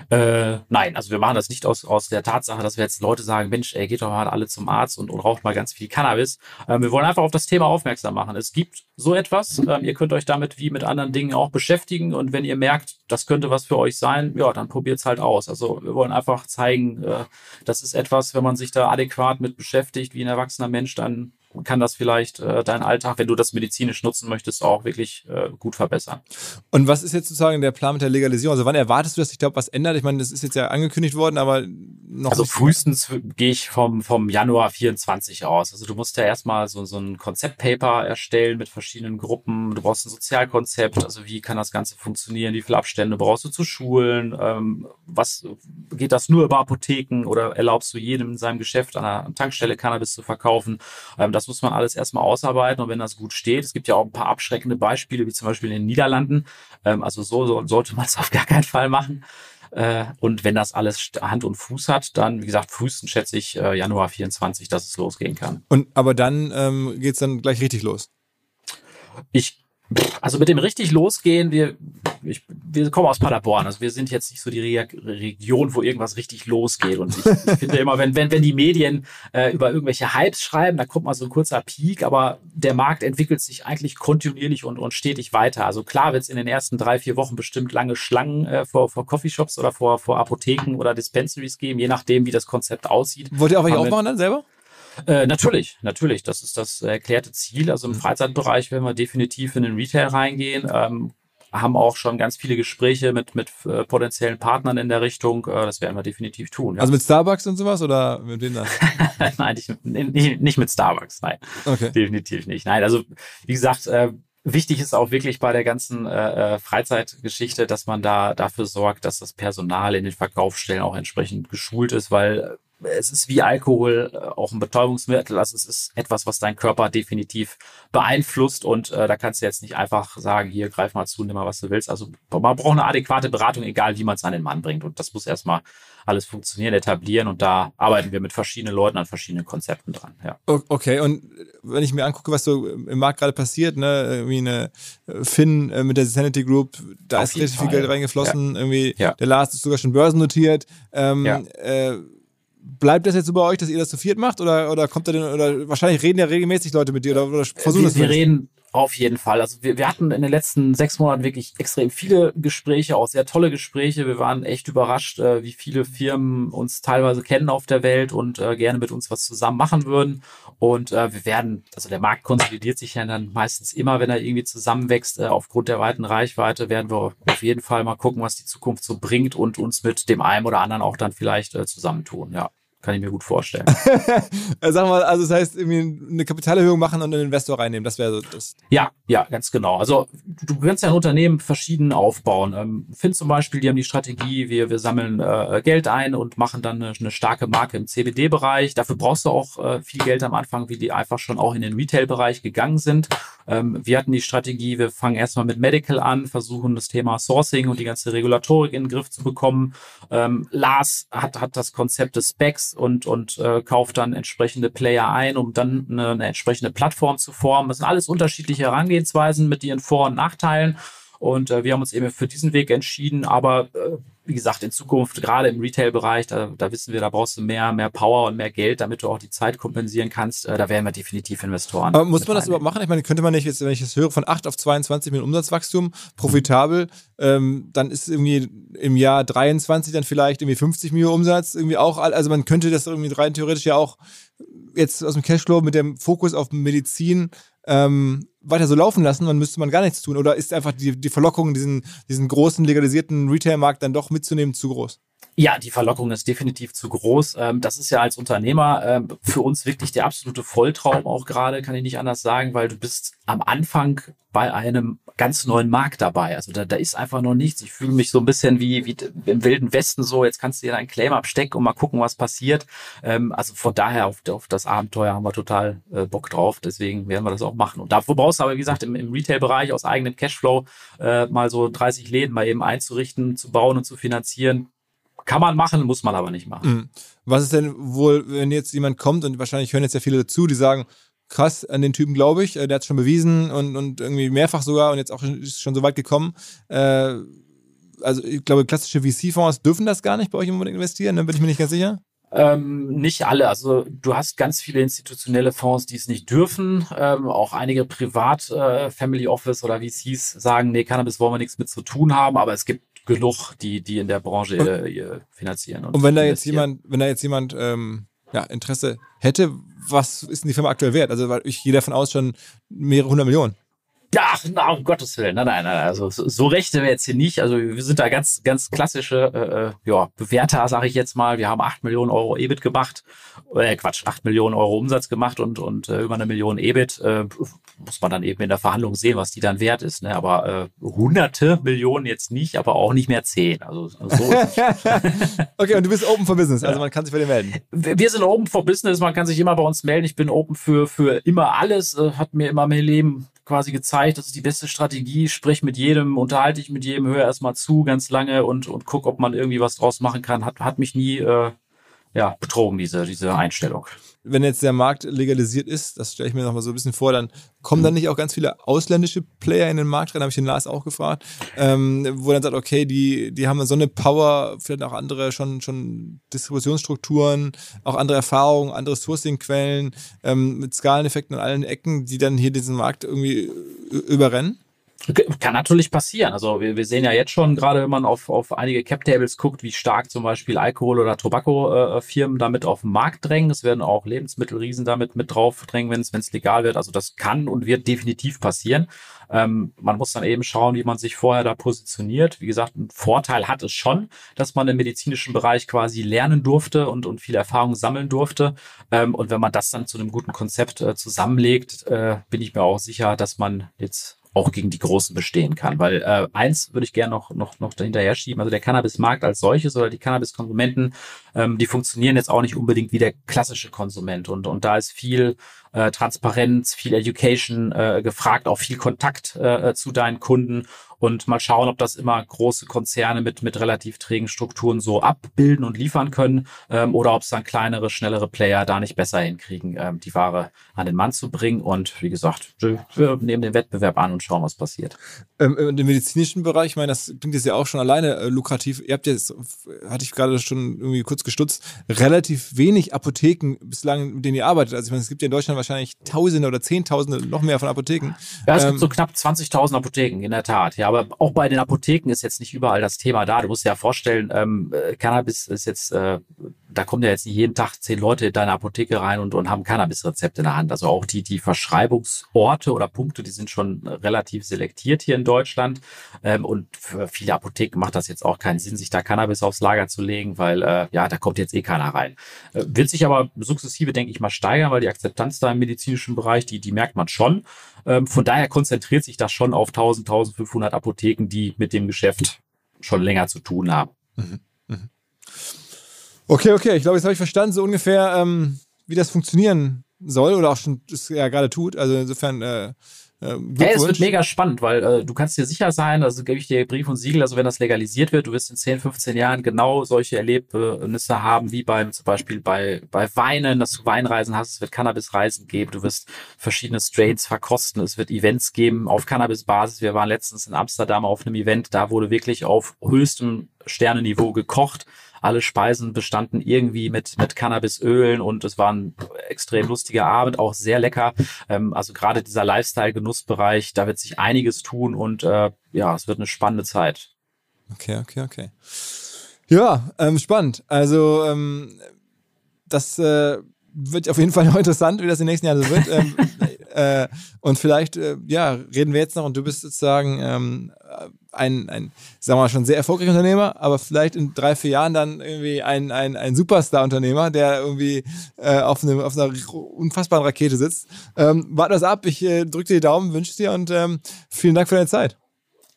Äh, nein, also wir machen das nicht aus, aus der Tatsache, dass wir jetzt Leute sagen, Mensch, ey, geht doch mal alle zum Arzt und, und raucht mal ganz viel Cannabis. Ähm, wir wollen einfach auf das Thema aufmerksam machen. Es gibt so etwas. Ähm, ihr könnt euch damit wie mit anderen Dingen auch beschäftigen und wenn ihr merkt, das könnte was für euch sein, ja, dann probiert's halt aus. Also wir wollen einfach zeigen, äh, das ist etwas, wenn man sich da adäquat mit beschäftigt, wie ein erwachsener Mensch, dann kann das vielleicht äh, deinen Alltag, wenn du das medizinisch nutzen möchtest, auch wirklich äh, gut verbessern. Und was ist jetzt sozusagen der Plan mit der Legalisierung? Also wann erwartest du, dass sich da was ändert? Ich meine, das ist jetzt ja angekündigt worden, aber noch Also frühestens gehe ich vom, vom Januar 24 aus. Also du musst ja erstmal so, so ein Konzeptpaper erstellen mit verschiedenen Gruppen. Du brauchst ein Sozialkonzept. Also wie kann das Ganze funktionieren? Wie viele Abstände brauchst du zu Schulen? Ähm, was geht das nur über Apotheken oder erlaubst du jedem in seinem Geschäft an einer Tankstelle Cannabis zu verkaufen? Ähm, das muss man alles erstmal ausarbeiten und wenn das gut steht, es gibt ja auch ein paar abschreckende Beispiele, wie zum Beispiel in den Niederlanden. Ähm, also so, so sollte man es [laughs] auf gar keinen Fall machen. Äh, und wenn das alles Hand und Fuß hat, dann, wie gesagt, frühestens schätze ich äh, Januar 24, dass es losgehen kann. Und aber dann ähm, geht's dann gleich richtig los. Ich, also mit dem richtig losgehen, wir, ich, wir kommen aus Paderborn, also wir sind jetzt nicht so die Re Region, wo irgendwas richtig losgeht. Und ich, ich finde immer, wenn, wenn, wenn die Medien äh, über irgendwelche Hypes schreiben, da kommt mal so ein kurzer Peak, aber der Markt entwickelt sich eigentlich kontinuierlich und, und stetig weiter. Also klar wird es in den ersten drei, vier Wochen bestimmt lange Schlangen äh, vor, vor Coffeeshops oder vor, vor Apotheken oder Dispensaries geben, je nachdem, wie das Konzept aussieht. Wollt ihr auch welche aufmachen dann selber? Äh, natürlich, natürlich. Das ist das erklärte Ziel. Also im Freizeitbereich werden wir definitiv in den Retail reingehen. Ähm, haben auch schon ganz viele Gespräche mit, mit äh, potenziellen Partnern in der Richtung. Äh, das werden wir definitiv tun. Ja. Also mit Starbucks und sowas oder mit wem dann? [laughs] nein, nicht, nicht, mit Starbucks, nein. Okay. Definitiv nicht. Nein, also wie gesagt, äh, wichtig ist auch wirklich bei der ganzen äh, äh, Freizeitgeschichte, dass man da dafür sorgt, dass das Personal in den Verkaufsstellen auch entsprechend geschult ist, weil es ist wie Alkohol äh, auch ein Betäubungsmittel. Also es ist etwas, was dein Körper definitiv beeinflusst und äh, da kannst du jetzt nicht einfach sagen, hier greif mal zu, nimm mal, was du willst. Also man braucht eine adäquate Beratung, egal wie man es an den Mann bringt. Und das muss erstmal alles funktionieren, etablieren und da arbeiten wir mit verschiedenen Leuten an verschiedenen Konzepten dran. Ja. Okay, und wenn ich mir angucke, was so im Markt gerade passiert, ne, wie eine äh, Finn äh, mit der Sanity Group, da Auf ist richtig viel Fall. Geld reingeflossen. Irgendwie, Ja. der Lars ist sogar schon börsennotiert. Ähm, äh, bleibt das jetzt so bei euch, dass ihr das zu viert macht? Oder, oder kommt da denn, oder wahrscheinlich reden ja regelmäßig Leute mit dir oder, oder versuchen wir, das wir reden auf jeden Fall. Also wir, wir hatten in den letzten sechs Monaten wirklich extrem viele Gespräche, auch sehr tolle Gespräche. Wir waren echt überrascht, äh, wie viele Firmen uns teilweise kennen auf der Welt und äh, gerne mit uns was zusammen machen würden. Und äh, wir werden, also der Markt konsolidiert sich ja dann meistens immer, wenn er irgendwie zusammenwächst. Äh, aufgrund der weiten Reichweite werden wir auf jeden Fall mal gucken, was die Zukunft so bringt und uns mit dem einen oder anderen auch dann vielleicht äh, zusammentun. Ja, kann ich mir gut vorstellen. [laughs] Äh, Sag mal, also das heißt, irgendwie eine Kapitalerhöhung machen und einen Investor reinnehmen, das wäre so das. Ja, ja, ganz genau. Also du kannst ja ein Unternehmen verschieden aufbauen. Ähm, Find zum Beispiel, die haben die Strategie, wir, wir sammeln äh, Geld ein und machen dann eine, eine starke Marke im CBD-Bereich. Dafür brauchst du auch äh, viel Geld am Anfang, wie die einfach schon auch in den Retail-Bereich gegangen sind. Ähm, wir hatten die Strategie, wir fangen erstmal mit Medical an, versuchen das Thema Sourcing und die ganze Regulatorik in den Griff zu bekommen. Ähm, Lars hat, hat das Konzept des Specs und, und äh, kauft dann entsprechende Player ein, um dann eine, eine entsprechende Plattform zu formen. Das sind alles unterschiedliche Herangehensweisen mit ihren Vor- und Nachteilen. Und äh, wir haben uns eben für diesen Weg entschieden. Aber äh, wie gesagt, in Zukunft, gerade im Retail-Bereich, da, da wissen wir, da brauchst du mehr, mehr Power und mehr Geld, damit du auch die Zeit kompensieren kannst. Äh, da werden wir definitiv Investoren. Aber muss man das überhaupt machen? Ich meine, könnte man nicht jetzt, wenn ich das höre, von 8 auf 22 mit Umsatzwachstum, profitabel, ähm, dann ist irgendwie im Jahr 23 dann vielleicht irgendwie 50 Millionen Umsatz, irgendwie auch, also man könnte das irgendwie rein theoretisch ja auch jetzt aus dem Cashflow mit dem Fokus auf Medizin ähm, weiter so laufen lassen, dann müsste man gar nichts tun? Oder ist einfach die, die Verlockung, diesen, diesen großen legalisierten Retail-Markt dann doch mitzunehmen, zu groß? Ja, die Verlockung ist definitiv zu groß. Ähm, das ist ja als Unternehmer ähm, für uns wirklich der absolute Volltraum auch gerade, kann ich nicht anders sagen, weil du bist am Anfang bei einem ganz neuen Markt dabei. Also da, da ist einfach noch nichts. Ich fühle mich so ein bisschen wie, wie im Wilden Westen so. Jetzt kannst du dir deinen Claim abstecken und mal gucken, was passiert. Ähm, also von daher auf, auf das Abenteuer haben wir total äh, Bock drauf. Deswegen werden wir das auch machen. Und dafür brauchst du aber, wie gesagt, im, im Retail-Bereich aus eigenem Cashflow äh, mal so 30 Läden mal eben einzurichten, zu bauen und zu finanzieren kann man machen, muss man aber nicht machen. Mhm. Was ist denn wohl, wenn jetzt jemand kommt und wahrscheinlich hören jetzt ja viele dazu, die sagen, krass, an den Typen glaube ich, äh, der hat es schon bewiesen und, und irgendwie mehrfach sogar und jetzt auch ist schon so weit gekommen. Äh, also ich glaube, klassische VC-Fonds dürfen das gar nicht bei euch unbedingt investieren, dann bin ich mir nicht ganz sicher. Ähm, nicht alle. Also du hast ganz viele institutionelle Fonds, die es nicht dürfen. Ähm, auch einige Privat äh, Family Office oder VCs sagen, nee, Cannabis wollen wir nichts mit zu tun haben, aber es gibt genug, die, die in der Branche äh, finanzieren. Und, und wenn da jetzt jemand, wenn da jetzt jemand ähm, ja, Interesse hätte, was ist denn die Firma aktuell wert? Also weil ich gehe davon aus schon mehrere hundert Millionen. Na, um Gottes Willen. Nein, nein, nein. Also so, rechte wir jetzt hier nicht. Also wir sind da ganz, ganz klassische äh, äh ja, Bewerter, sage ich jetzt mal. Wir haben acht Millionen Euro EBIT gemacht. Äh, Quatsch, acht Millionen Euro Umsatz gemacht und, und äh, über eine Million EBIT. Äh, muss man dann eben in der Verhandlung sehen, was die dann wert ist. Ne? Aber äh, hunderte Millionen jetzt nicht, aber auch nicht mehr zehn. Also so [laughs] Okay, und du bist open for business, also man kann sich bei dir melden. Wir sind open for business, man kann sich immer bei uns melden. Ich bin open für, für immer alles. Äh, hat mir immer mein Leben quasi gezeigt, das ist die beste Strategie, sprich mit jedem, unterhalte ich mit jedem, höre erstmal zu ganz lange und, und guck, ob man irgendwie was draus machen kann. Hat, hat mich nie äh, ja, betrogen, diese, diese Einstellung wenn jetzt der Markt legalisiert ist, das stelle ich mir noch mal so ein bisschen vor, dann kommen dann nicht auch ganz viele ausländische Player in den Markt rein, habe ich den Lars auch gefragt, ähm, wo dann sagt, okay, die, die haben so eine Power, vielleicht auch andere schon, schon Distributionsstrukturen, auch andere Erfahrungen, andere Sourcing-Quellen ähm, mit Skaleneffekten an allen Ecken, die dann hier diesen Markt irgendwie überrennen? Kann natürlich passieren. Also wir, wir sehen ja jetzt schon, gerade wenn man auf, auf einige Cap-Tables guckt, wie stark zum Beispiel Alkohol- oder Tobacco-Firmen damit auf den Markt drängen. Es werden auch Lebensmittelriesen damit mit drauf drängen, wenn es legal wird. Also das kann und wird definitiv passieren. Ähm, man muss dann eben schauen, wie man sich vorher da positioniert. Wie gesagt, ein Vorteil hat es schon, dass man im medizinischen Bereich quasi lernen durfte und, und viel Erfahrung sammeln durfte. Ähm, und wenn man das dann zu einem guten Konzept äh, zusammenlegt, äh, bin ich mir auch sicher, dass man jetzt auch gegen die Großen bestehen kann. Weil äh, eins würde ich gerne noch, noch, noch dahinterher schieben, also der Cannabismarkt als solches oder die Cannabiskonsumenten, ähm, die funktionieren jetzt auch nicht unbedingt wie der klassische Konsument. Und, und da ist viel äh, Transparenz, viel Education äh, gefragt, auch viel Kontakt äh, zu deinen Kunden und mal schauen, ob das immer große Konzerne mit, mit relativ trägen Strukturen so abbilden und liefern können ähm, oder ob es dann kleinere, schnellere Player da nicht besser hinkriegen, ähm, die Ware an den Mann zu bringen. Und wie gesagt, wir nehmen den Wettbewerb an und schauen, was passiert. Ähm, Im medizinischen Bereich, ich meine, das klingt jetzt ja auch schon alleine äh, lukrativ. Ihr habt jetzt, hatte ich gerade schon irgendwie kurz gestutzt, relativ wenig Apotheken bislang, mit denen ihr arbeitet. Also ich meine, es gibt ja in Deutschland wahrscheinlich Tausende oder Zehntausende, noch mehr von Apotheken. Ja, es gibt ähm, so knapp 20.000 Apotheken, in der Tat. Ja, aber auch bei den Apotheken ist jetzt nicht überall das Thema da. Du musst dir ja vorstellen, ähm, äh, Cannabis ist jetzt, äh, da kommen ja jetzt nicht jeden Tag zehn Leute in deine Apotheke rein und, und haben Cannabis-Rezept in der Hand. Also auch die, die Verschreibungsorte oder Punkte, die sind schon relativ selektiert hier in Deutschland. Ähm, und für viele Apotheken macht das jetzt auch keinen Sinn, sich da Cannabis aufs Lager zu legen, weil äh, ja, da kommt jetzt eh keiner rein. Äh, wird sich aber sukzessive, denke ich mal, steigern, weil die Akzeptanz da im medizinischen Bereich, die, die merkt man schon. Ähm, von daher konzentriert sich das schon auf 1000, 1500 Apotheken, die mit dem Geschäft schon länger zu tun haben. Mhm. Mhm. Okay, okay. Ich glaube, jetzt habe ich verstanden, so ungefähr, ähm, wie das funktionieren soll oder auch schon ja gerade tut. Also insofern äh, äh, ja, es wird mega spannend, weil äh, du kannst dir sicher sein, also gebe ich dir Brief und Siegel, also wenn das legalisiert wird, du wirst in 10, 15 Jahren genau solche Erlebnisse haben, wie beim zum Beispiel bei, bei Weinen, dass du Weinreisen hast, es wird Cannabisreisen geben, du wirst verschiedene Strains verkosten, es wird Events geben auf Cannabis-Basis. Wir waren letztens in Amsterdam auf einem Event, da wurde wirklich auf höchstem Sternenniveau gekocht alle Speisen bestanden irgendwie mit, mit Cannabisölen und es war ein extrem lustiger Abend, auch sehr lecker. Ähm, also gerade dieser Lifestyle-Genussbereich, da wird sich einiges tun und äh, ja, es wird eine spannende Zeit. Okay, okay, okay. Ja, ähm, spannend. Also ähm, das äh, wird auf jeden Fall [laughs] noch interessant, wie das in den nächsten Jahren so wird. ähm, [laughs] Äh, und vielleicht, äh, ja, reden wir jetzt noch und du bist sozusagen ähm, ein, ein, sagen wir mal, schon sehr erfolgreicher Unternehmer, aber vielleicht in drei, vier Jahren dann irgendwie ein, ein, ein Superstar-Unternehmer, der irgendwie äh, auf, einem, auf einer unfassbaren Rakete sitzt. Ähm, warte das ab, ich äh, drücke dir die Daumen, wünsche dir und ähm, vielen Dank für deine Zeit.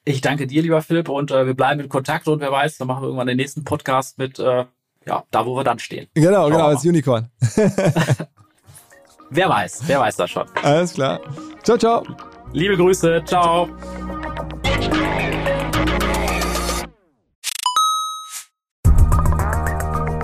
Ich danke dir, lieber Philipp, und äh, wir bleiben in Kontakt und wer weiß, dann machen wir irgendwann den nächsten Podcast mit, äh, ja, da wo wir dann stehen. Genau, genau, als Unicorn. [laughs] wer weiß, wer weiß das schon. Alles klar. Ciao, ciao. Liebe Grüße, ciao.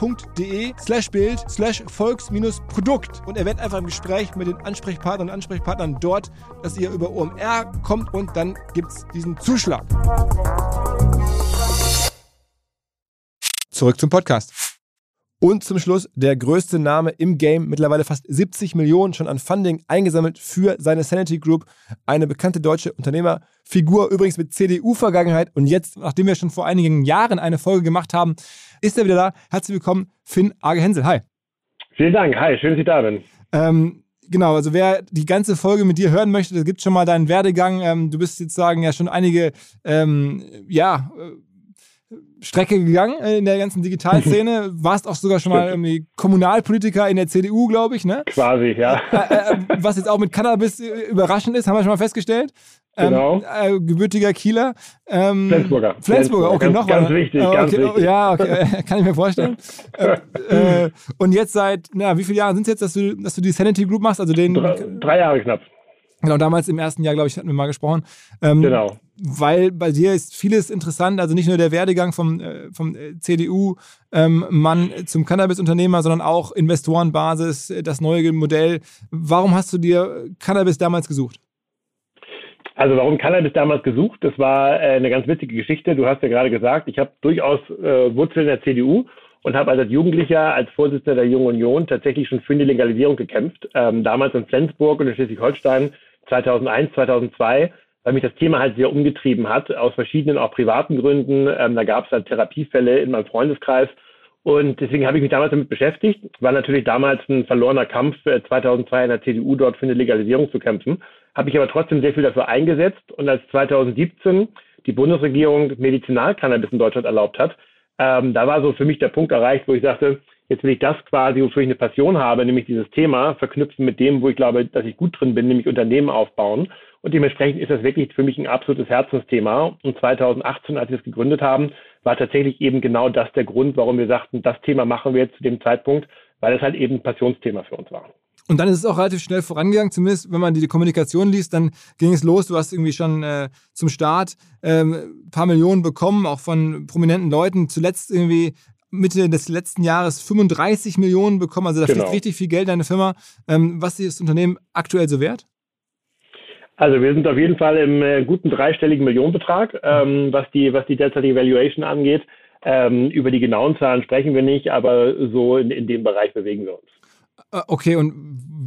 www.de slash Bild slash Volks-Produkt und erwähnt einfach im Gespräch mit den Ansprechpartnern und Ansprechpartnern dort, dass ihr über OMR kommt und dann gibt es diesen Zuschlag. Zurück zum Podcast. Und zum Schluss der größte Name im Game, mittlerweile fast 70 Millionen schon an Funding eingesammelt für seine Sanity Group. Eine bekannte deutsche Unternehmerfigur, übrigens mit CDU-Vergangenheit. Und jetzt, nachdem wir schon vor einigen Jahren eine Folge gemacht haben, ist er wieder da. Herzlich willkommen, Finn Age Hensel. Hi. Vielen Dank. Hi, schön, dass ich da bin. Ähm, genau, also wer die ganze Folge mit dir hören möchte, da gibt schon mal deinen Werdegang. Ähm, du bist jetzt sagen ja schon einige, ähm, ja, Strecke gegangen in der ganzen Digitalszene. [laughs] Warst auch sogar schon mal irgendwie Kommunalpolitiker in der CDU, glaube ich, ne? Quasi, ja. Äh, äh, was jetzt auch mit Cannabis überraschend ist, haben wir schon mal festgestellt. Ähm, genau. Ähm, äh, gebürtiger Kieler. Ähm, Flensburger. Flensburger, okay, ganz, noch ganz wichtig, okay, ganz wichtig. Ja, okay, [laughs] kann ich mir vorstellen. äh, äh, und jetzt seit, na, wie viele Jahre sind es jetzt, dass du, dass du die Sanity Group machst? Also den, drei, drei Jahre knapp. Genau, damals im ersten Jahr, glaube ich, hatten wir mal gesprochen. Ähm, genau. Weil bei dir ist vieles interessant, also nicht nur der Werdegang vom, äh, vom äh, CDU-Mann ähm, zum Cannabis-Unternehmer, sondern auch Investorenbasis, äh, das neue Modell. Warum hast du dir Cannabis damals gesucht? Also warum Cannabis damals gesucht? Das war äh, eine ganz witzige Geschichte. Du hast ja gerade gesagt, ich habe durchaus äh, Wurzeln in der CDU und habe als Jugendlicher, als Vorsitzender der Jungen Union tatsächlich schon für eine Legalisierung gekämpft. Ähm, damals in Flensburg und in Schleswig-Holstein 2001, 2002, weil mich das Thema halt sehr umgetrieben hat, aus verschiedenen auch privaten Gründen. Ähm, da gab es halt Therapiefälle in meinem Freundeskreis. Und deswegen habe ich mich damals damit beschäftigt. War natürlich damals ein verlorener Kampf, äh, 2002 in der CDU dort für eine Legalisierung zu kämpfen. Habe ich aber trotzdem sehr viel dafür eingesetzt. Und als 2017 die Bundesregierung Medizinalcannabis in Deutschland erlaubt hat, ähm, da war so für mich der Punkt erreicht, wo ich sagte, Jetzt will ich das quasi, wofür ich eine Passion habe, nämlich dieses Thema, verknüpfen mit dem, wo ich glaube, dass ich gut drin bin, nämlich Unternehmen aufbauen. Und dementsprechend ist das wirklich für mich ein absolutes Herzensthema. Und 2018, als wir es gegründet haben, war tatsächlich eben genau das der Grund, warum wir sagten, das Thema machen wir jetzt zu dem Zeitpunkt, weil es halt eben ein Passionsthema für uns war. Und dann ist es auch relativ schnell vorangegangen, zumindest wenn man die Kommunikation liest, dann ging es los. Du hast irgendwie schon äh, zum Start ähm, ein paar Millionen bekommen, auch von prominenten Leuten. Zuletzt irgendwie Mitte des letzten Jahres 35 Millionen bekommen. Also da genau. fließt richtig viel Geld in deine Firma. Ähm, was ist das Unternehmen aktuell so wert? Also wir sind auf jeden Fall im äh, guten dreistelligen Millionenbetrag, ähm, was die was die derzeitige Valuation angeht. Ähm, über die genauen Zahlen sprechen wir nicht, aber so in, in dem Bereich bewegen wir uns. Äh, okay, und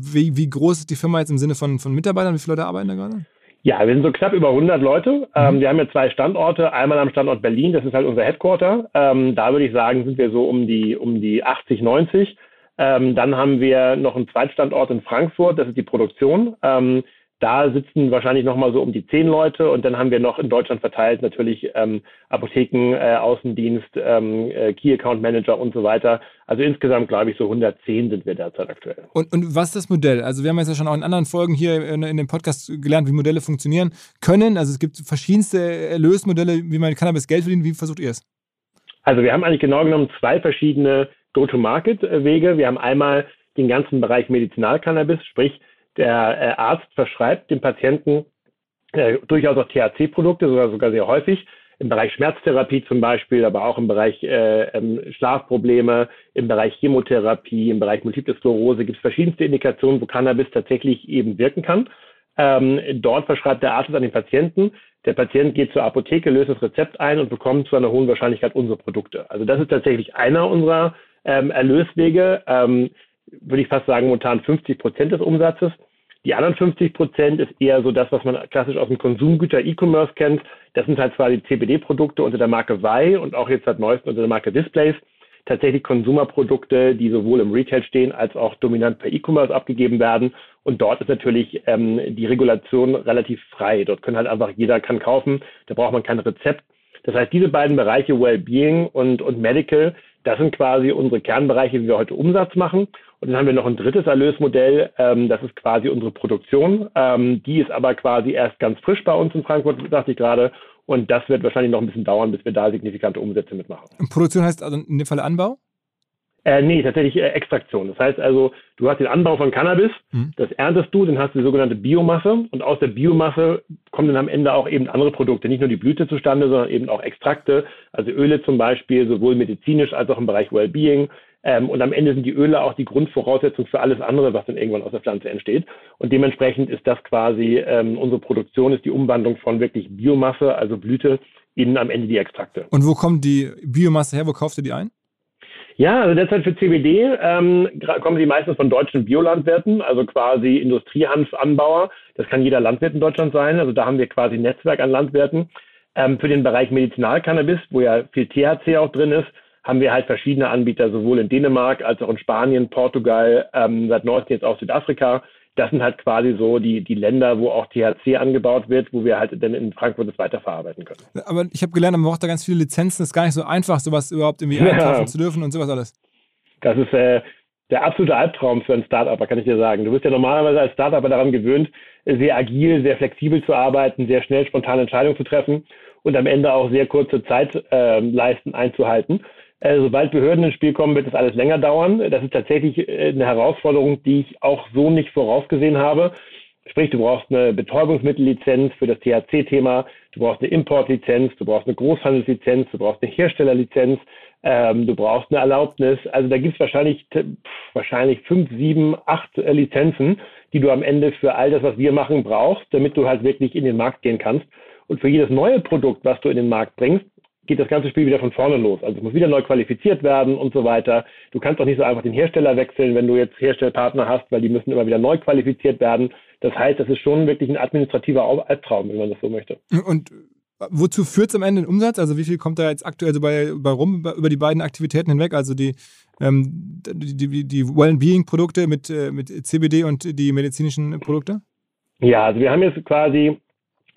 wie, wie groß ist die Firma jetzt im Sinne von, von Mitarbeitern? Wie viele Leute arbeiten da gerade? Ja, wir sind so knapp über 100 Leute. Ähm, mhm. wir haben ja zwei Standorte. Einmal am Standort Berlin, das ist halt unser Headquarter. Ähm, da würde ich sagen, sind wir so um die, um die 80, 90. Ähm, dann haben wir noch einen Zweitstandort in Frankfurt, das ist die Produktion. Ähm, Da sitzen wahrscheinlich nochmal so um die zehn Leute und dann haben wir noch in Deutschland verteilt natürlich ähm, Apotheken, äh, Außendienst, ähm, äh, Key Account Manager und so weiter. Also insgesamt glaube ich so 110 sind wir derzeit aktuell. Und, und was ist das Modell? Also wir haben jetzt ja schon auch in anderen Folgen hier in, in dem Podcast gelernt, wie Modelle funktionieren können. Also es gibt verschiedenste Erlösmodelle, wie man Cannabis Geld verdient. Wie versucht ihr es? Also wir haben eigentlich genau genommen zwei verschiedene Go-to-Market-Wege. Wir haben einmal den ganzen Bereich Medizinalcannabis, sprich der äh, Arzt verschreibt dem Patienten äh, durchaus auch THC-Produkte, sogar, sogar sehr häufig, im Bereich Schmerztherapie zum Beispiel, aber auch im Bereich äh, ähm, Schlafprobleme, im Bereich Chemotherapie, im Bereich Multiple Sklerose gibt es verschiedenste Indikationen, wo Cannabis tatsächlich eben wirken kann. Ähm, dort verschreibt der Arzt es an den Patienten. Der Patient geht zur Apotheke, löst das Rezept ein und bekommt zu einer hohen Wahrscheinlichkeit unsere Produkte. Also das ist tatsächlich einer unserer ähm, Erlöswege. Ähm, würde ich fast sagen, momentan 50 Prozent des Umsatzes. Die anderen 50 Prozent ist eher so das, was man klassisch aus dem Konsumgüter E-Commerce kennt. Das sind halt zwar die CBD-Produkte unter der Marke Vai und auch jetzt seit neuestem unter der Marke Displays. Tatsächlich Konsumerprodukte, die sowohl im Retail stehen als auch dominant per E-Commerce abgegeben werden. Und dort ist natürlich ähm, die Regulation relativ frei. Dort können halt einfach jeder kann kaufen. Da braucht man kein Rezept. Das heißt, diese beiden Bereiche Wellbeing und, und Medical, das sind quasi unsere Kernbereiche, wie wir heute Umsatz machen. Und dann haben wir noch ein drittes Erlösmodell, ähm, das ist quasi unsere Produktion. Ähm, die ist aber quasi erst ganz frisch bei uns in Frankfurt, sagte ich gerade. Und das wird wahrscheinlich noch ein bisschen dauern, bis wir da signifikante Umsätze mitmachen. Und Produktion heißt also in dem Fall Anbau? Äh, nee, tatsächlich äh, Extraktion. Das heißt also, du hast den Anbau von Cannabis, mhm. das erntest du, dann hast du die sogenannte Biomasse und aus der Biomasse kommen dann am Ende auch eben andere Produkte, nicht nur die Blüte zustande, sondern eben auch Extrakte, also Öle zum Beispiel, sowohl medizinisch als auch im Bereich Wellbeing, ähm, und am Ende sind die Öle auch die Grundvoraussetzung für alles andere, was dann irgendwann aus der Pflanze entsteht. Und dementsprechend ist das quasi ähm, unsere Produktion, ist die Umwandlung von wirklich Biomasse, also Blüte, in am Ende die Extrakte. Und wo kommt die Biomasse her? Wo kauft ihr die ein? Ja, also derzeit für CBD ähm, kommen die meistens von deutschen Biolandwirten, also quasi Industriehanfanbauer. Das kann jeder Landwirt in Deutschland sein. Also da haben wir quasi ein Netzwerk an Landwirten. Ähm, für den Bereich Medizinalcannabis, wo ja viel THC auch drin ist, haben wir halt verschiedene Anbieter, sowohl in Dänemark als auch in Spanien, Portugal, ähm, seit neuestem jetzt auch Südafrika. Das sind halt quasi so die, die Länder, wo auch THC angebaut wird, wo wir halt dann in Frankfurt das weiterverarbeiten können. Aber ich habe gelernt, man braucht da ganz viele Lizenzen. Es ist gar nicht so einfach, sowas überhaupt irgendwie ja. einkaufen zu dürfen und sowas alles. Das ist äh, der absolute Albtraum für einen Startup, kann ich dir sagen. Du bist ja normalerweise als Startup daran gewöhnt, sehr agil, sehr flexibel zu arbeiten, sehr schnell spontane Entscheidungen zu treffen und am Ende auch sehr kurze Zeitleisten äh, einzuhalten. Äh, sobald Behörden ins Spiel kommen, wird das alles länger dauern. Das ist tatsächlich äh, eine Herausforderung, die ich auch so nicht vorausgesehen habe. Sprich, du brauchst eine Betäubungsmittellizenz für das THC-Thema, du brauchst eine Importlizenz, du brauchst eine Großhandelslizenz, du brauchst eine Herstellerlizenz, ähm, du brauchst eine Erlaubnis. Also da gibt es wahrscheinlich, wahrscheinlich fünf, sieben, acht äh, Lizenzen, die du am Ende für all das, was wir machen, brauchst, damit du halt wirklich in den Markt gehen kannst. Und für jedes neue Produkt, was du in den Markt bringst, geht das ganze Spiel wieder von vorne los. Also es muss wieder neu qualifiziert werden und so weiter. Du kannst auch nicht so einfach den Hersteller wechseln, wenn du jetzt Herstellpartner hast, weil die müssen immer wieder neu qualifiziert werden. Das heißt, das ist schon wirklich ein administrativer Albtraum, wenn man das so möchte. Und wozu führt es am Ende den Umsatz? Also wie viel kommt da jetzt aktuell so bei, bei rum über die beiden Aktivitäten hinweg? Also die, ähm, die, die, die Well-Being-Produkte mit, äh, mit CBD und die medizinischen Produkte? Ja, also wir haben jetzt quasi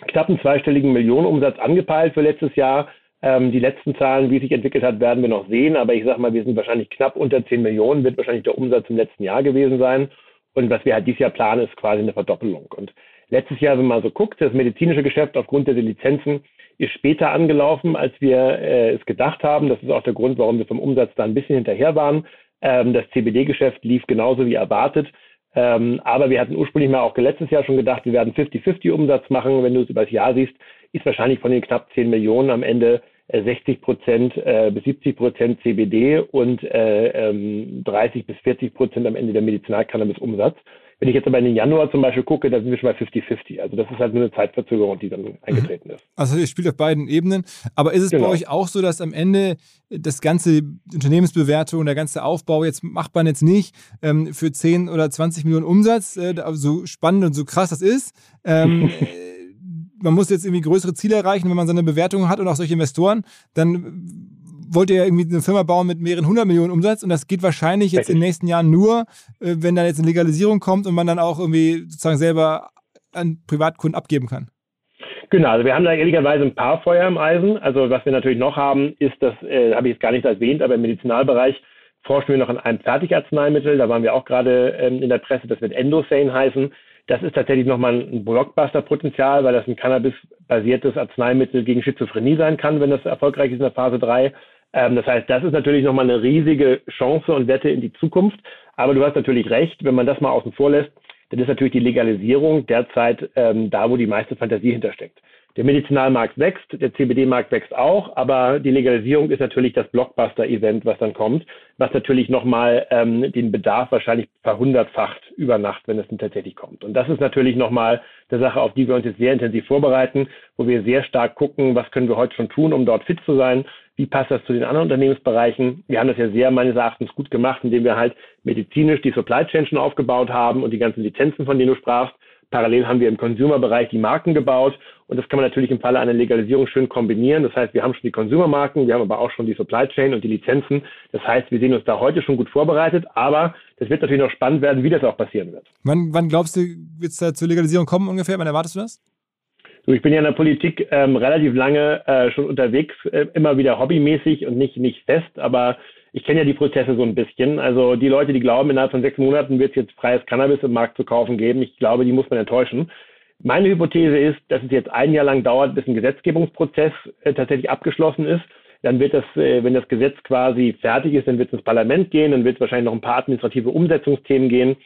knapp einen zweistelligen Millionenumsatz angepeilt für letztes Jahr. Ähm, die letzten Zahlen, wie es sich entwickelt hat, werden wir noch sehen. Aber ich sage mal, wir sind wahrscheinlich knapp unter 10 Millionen, wird wahrscheinlich der Umsatz im letzten Jahr gewesen sein. Und was wir halt dieses Jahr planen, ist quasi eine Verdoppelung. Und letztes Jahr, wenn man so guckt, das medizinische Geschäft aufgrund der Lizenzen ist später angelaufen, als wir äh, es gedacht haben. Das ist auch der Grund, warum wir vom Umsatz da ein bisschen hinterher waren. Ähm, das CBD-Geschäft lief genauso wie erwartet. Ähm, aber wir hatten ursprünglich mal auch letztes Jahr schon gedacht, wir werden 50-50 Umsatz machen. Wenn du es über das Jahr siehst, ist wahrscheinlich von den knapp 10 Millionen am Ende 60 Prozent äh, bis 70 Prozent CBD und äh, ähm, 30 bis 40 Prozent am Ende der Medizinalcannabis-Umsatz. Wenn ich jetzt aber in den Januar zum Beispiel gucke, dann sind wir schon bei 50-50. Also das ist halt nur eine Zeitverzögerung, die dann eingetreten ist. Also ihr spielt auf beiden Ebenen. Aber ist es genau. bei euch auch so, dass am Ende das ganze Unternehmensbewertung, der ganze Aufbau, jetzt macht man jetzt nicht ähm, für 10 oder 20 Millionen Umsatz, äh, so spannend und so krass das ist, ähm, [laughs] man muss jetzt irgendwie größere Ziele erreichen, wenn man seine Bewertungen hat und auch solche Investoren, dann wollt ihr ja irgendwie eine Firma bauen mit mehreren hundert Millionen Umsatz und das geht wahrscheinlich jetzt in den nächsten Jahren nur, äh, wenn da jetzt eine Legalisierung kommt und man dann auch irgendwie sozusagen selber an Privatkunden abgeben kann? Genau, also wir haben da ehrlicherweise ein paar Feuer im Eisen. Also was wir natürlich noch haben, ist das, äh, habe ich jetzt gar nicht erwähnt, aber im Medizinalbereich forschen wir noch an einem Fertigarzneimittel. Da waren wir auch gerade ähm, in der Presse, das wird Endosane heißen. Das ist tatsächlich nochmal ein Blockbuster-Potenzial, weil das ein Cannabis-basiertes Arzneimittel gegen Schizophrenie sein kann, wenn das erfolgreich ist in der Phase 3. Ähm, das heißt, das ist natürlich nochmal eine riesige Chance und Wette in die Zukunft. Aber du hast natürlich recht, wenn man das mal außen vor lässt, dann ist natürlich die Legalisierung derzeit ähm, da, wo die meiste Fantasie hintersteckt. Der Medizinalmarkt wächst, der CBD-Markt wächst auch, aber die Legalisierung ist natürlich das Blockbuster-Event, was dann kommt, was natürlich nochmal ähm, den Bedarf wahrscheinlich verhundertfacht über Nacht, wenn es denn tatsächlich kommt. Und das ist natürlich nochmal eine Sache, auf die wir uns jetzt sehr intensiv vorbereiten, wo wir sehr stark gucken, was können wir heute schon tun, um dort fit zu sein, wie passt das zu den anderen Unternehmensbereichen? Wir haben das ja sehr meines Erachtens gut gemacht, indem wir halt medizinisch die Supply Chain schon aufgebaut haben und die ganzen Lizenzen, von denen du sprachst. Parallel haben wir im Consumer-Bereich die Marken gebaut und das kann man natürlich im Falle einer Legalisierung schön kombinieren. Das heißt, wir haben schon die Consumer-Marken, wir haben aber auch schon die Supply Chain und die Lizenzen. Das heißt, wir sehen uns da heute schon gut vorbereitet, aber das wird natürlich noch spannend werden, wie das auch passieren wird. Wann, wann glaubst du, wird es da zur Legalisierung kommen ungefähr? Wann erwartest du das? So, ich bin ja in der Politik ähm, relativ lange äh, schon unterwegs, äh, immer wieder hobbymäßig und nicht, nicht fest, aber ich kenne ja die Prozesse so ein bisschen. Also die Leute, die glauben, innerhalb von sechs Monaten wird es jetzt freies Cannabis im Markt zu kaufen geben, ich glaube, die muss man enttäuschen. Meine Hypothese ist, dass es jetzt ein Jahr lang dauert, bis ein Gesetzgebungsprozess äh, tatsächlich abgeschlossen ist. Dann wird das, äh, wenn das Gesetz quasi fertig ist, dann wird es ins Parlament gehen, dann wird es wahrscheinlich noch ein paar administrative Umsetzungsthemen gehen.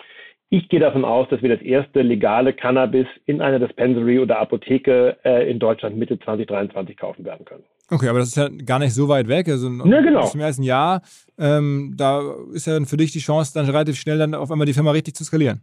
Ich gehe davon aus, dass wir das erste legale Cannabis in einer Dispensary oder Apotheke äh, in Deutschland Mitte 2023 kaufen werden können. Okay, aber das ist ja gar nicht so weit weg. Also ne, genau. mehr als ein Jahr. Ähm, da ist ja dann für dich die Chance, dann relativ schnell dann auf einmal die Firma richtig zu skalieren.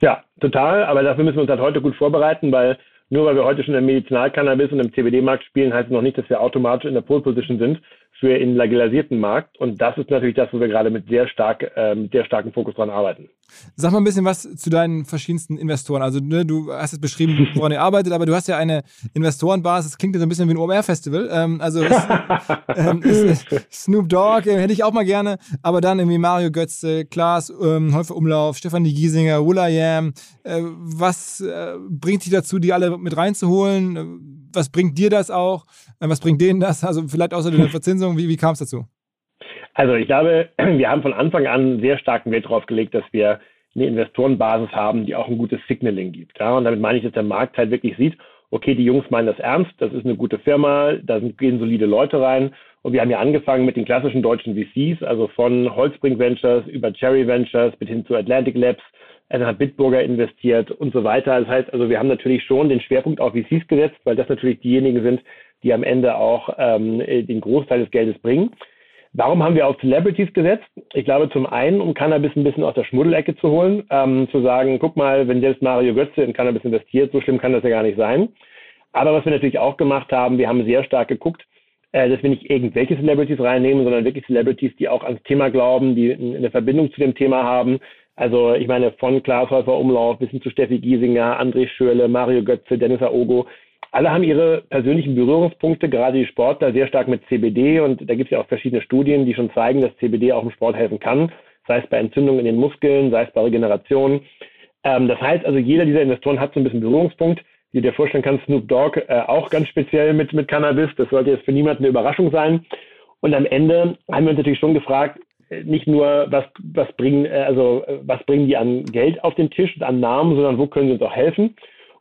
Ja, total. Aber dafür müssen wir uns halt heute gut vorbereiten, weil nur weil wir heute schon im Medizinalcannabis und im CBD-Markt spielen, heißt es noch nicht, dass wir automatisch in der Pole Position sind, für den legalisierten Markt. Und das ist natürlich das, wo wir gerade mit sehr, stark, äh, mit sehr starkem Fokus dran arbeiten. Sag mal ein bisschen was zu deinen verschiedensten Investoren. Also ne, du hast es beschrieben, woran ihr arbeitet, aber du hast ja eine Investorenbasis. Das klingt ja so ein bisschen wie ein OMR-Festival. Ähm, also es, ähm, Snoop Dogg äh, hätte ich auch mal gerne, aber dann irgendwie Mario Götze, Klaas, ähm, Häufer Umlauf, Stefanie Giesinger, Will.i.am. Äh, was äh, bringt dich dazu, die alle mit reinzuholen? Was bringt dir das auch? Äh, was bringt denen das? Also vielleicht außer der Verzinsung, wie, wie kam es dazu? Also ich glaube, [clears throat] wir haben von Anfang an sehr starken Wert darauf gelegt, dass wir eine Investorenbasis haben, die auch ein gutes Signaling gibt. Ja? Und damit meine ich, dass der Markt halt wirklich sieht, okay, die Jungs meinen das ernst, das ist eine gute Firma, da gehen solide Leute rein. Und wir haben ja angefangen mit den klassischen deutschen VCs, also von Holzbrink Ventures über Cherry Ventures bis hin zu Atlantic Labs, dann hat Bitburger investiert und so weiter. Das heißt, also wir haben natürlich schon den Schwerpunkt auf VCs gesetzt, weil das natürlich diejenigen sind, die am Ende auch ähm, den Großteil des Geldes bringen. Warum haben wir auf Celebrities gesetzt? Ich glaube zum einen, um Cannabis ein bisschen aus der Schmuddelecke zu holen, ähm, zu sagen, guck mal, wenn selbst Mario Götze in Cannabis investiert, so schlimm kann das ja gar nicht sein. Aber was wir natürlich auch gemacht haben, wir haben sehr stark geguckt, äh, dass wir nicht irgendwelche Celebrities reinnehmen, sondern wirklich Celebrities, die auch ans Thema glauben, die eine Verbindung zu dem Thema haben. Also ich meine von Klaas Häufer Umlauf bis hin zu Steffi Giesinger, André Schürle, Mario Götze, Dennis Aogo, alle haben ihre persönlichen Berührungspunkte, gerade die Sportler, sehr stark mit CBD. Und da gibt es ja auch verschiedene Studien, die schon zeigen, dass CBD auch im Sport helfen kann, sei es bei Entzündungen in den Muskeln, sei es bei Regeneration. Ähm, das heißt also, jeder dieser Investoren hat so ein bisschen Berührungspunkt. Wie du dir vorstellen kannst, Snoop Dogg äh, auch ganz speziell mit, mit Cannabis. Das sollte jetzt für niemanden eine Überraschung sein. Und am Ende haben wir uns natürlich schon gefragt, äh, nicht nur, was, was bringen, äh, also, äh, was bringen die an Geld auf den Tisch und an Namen, sondern wo können sie uns auch helfen?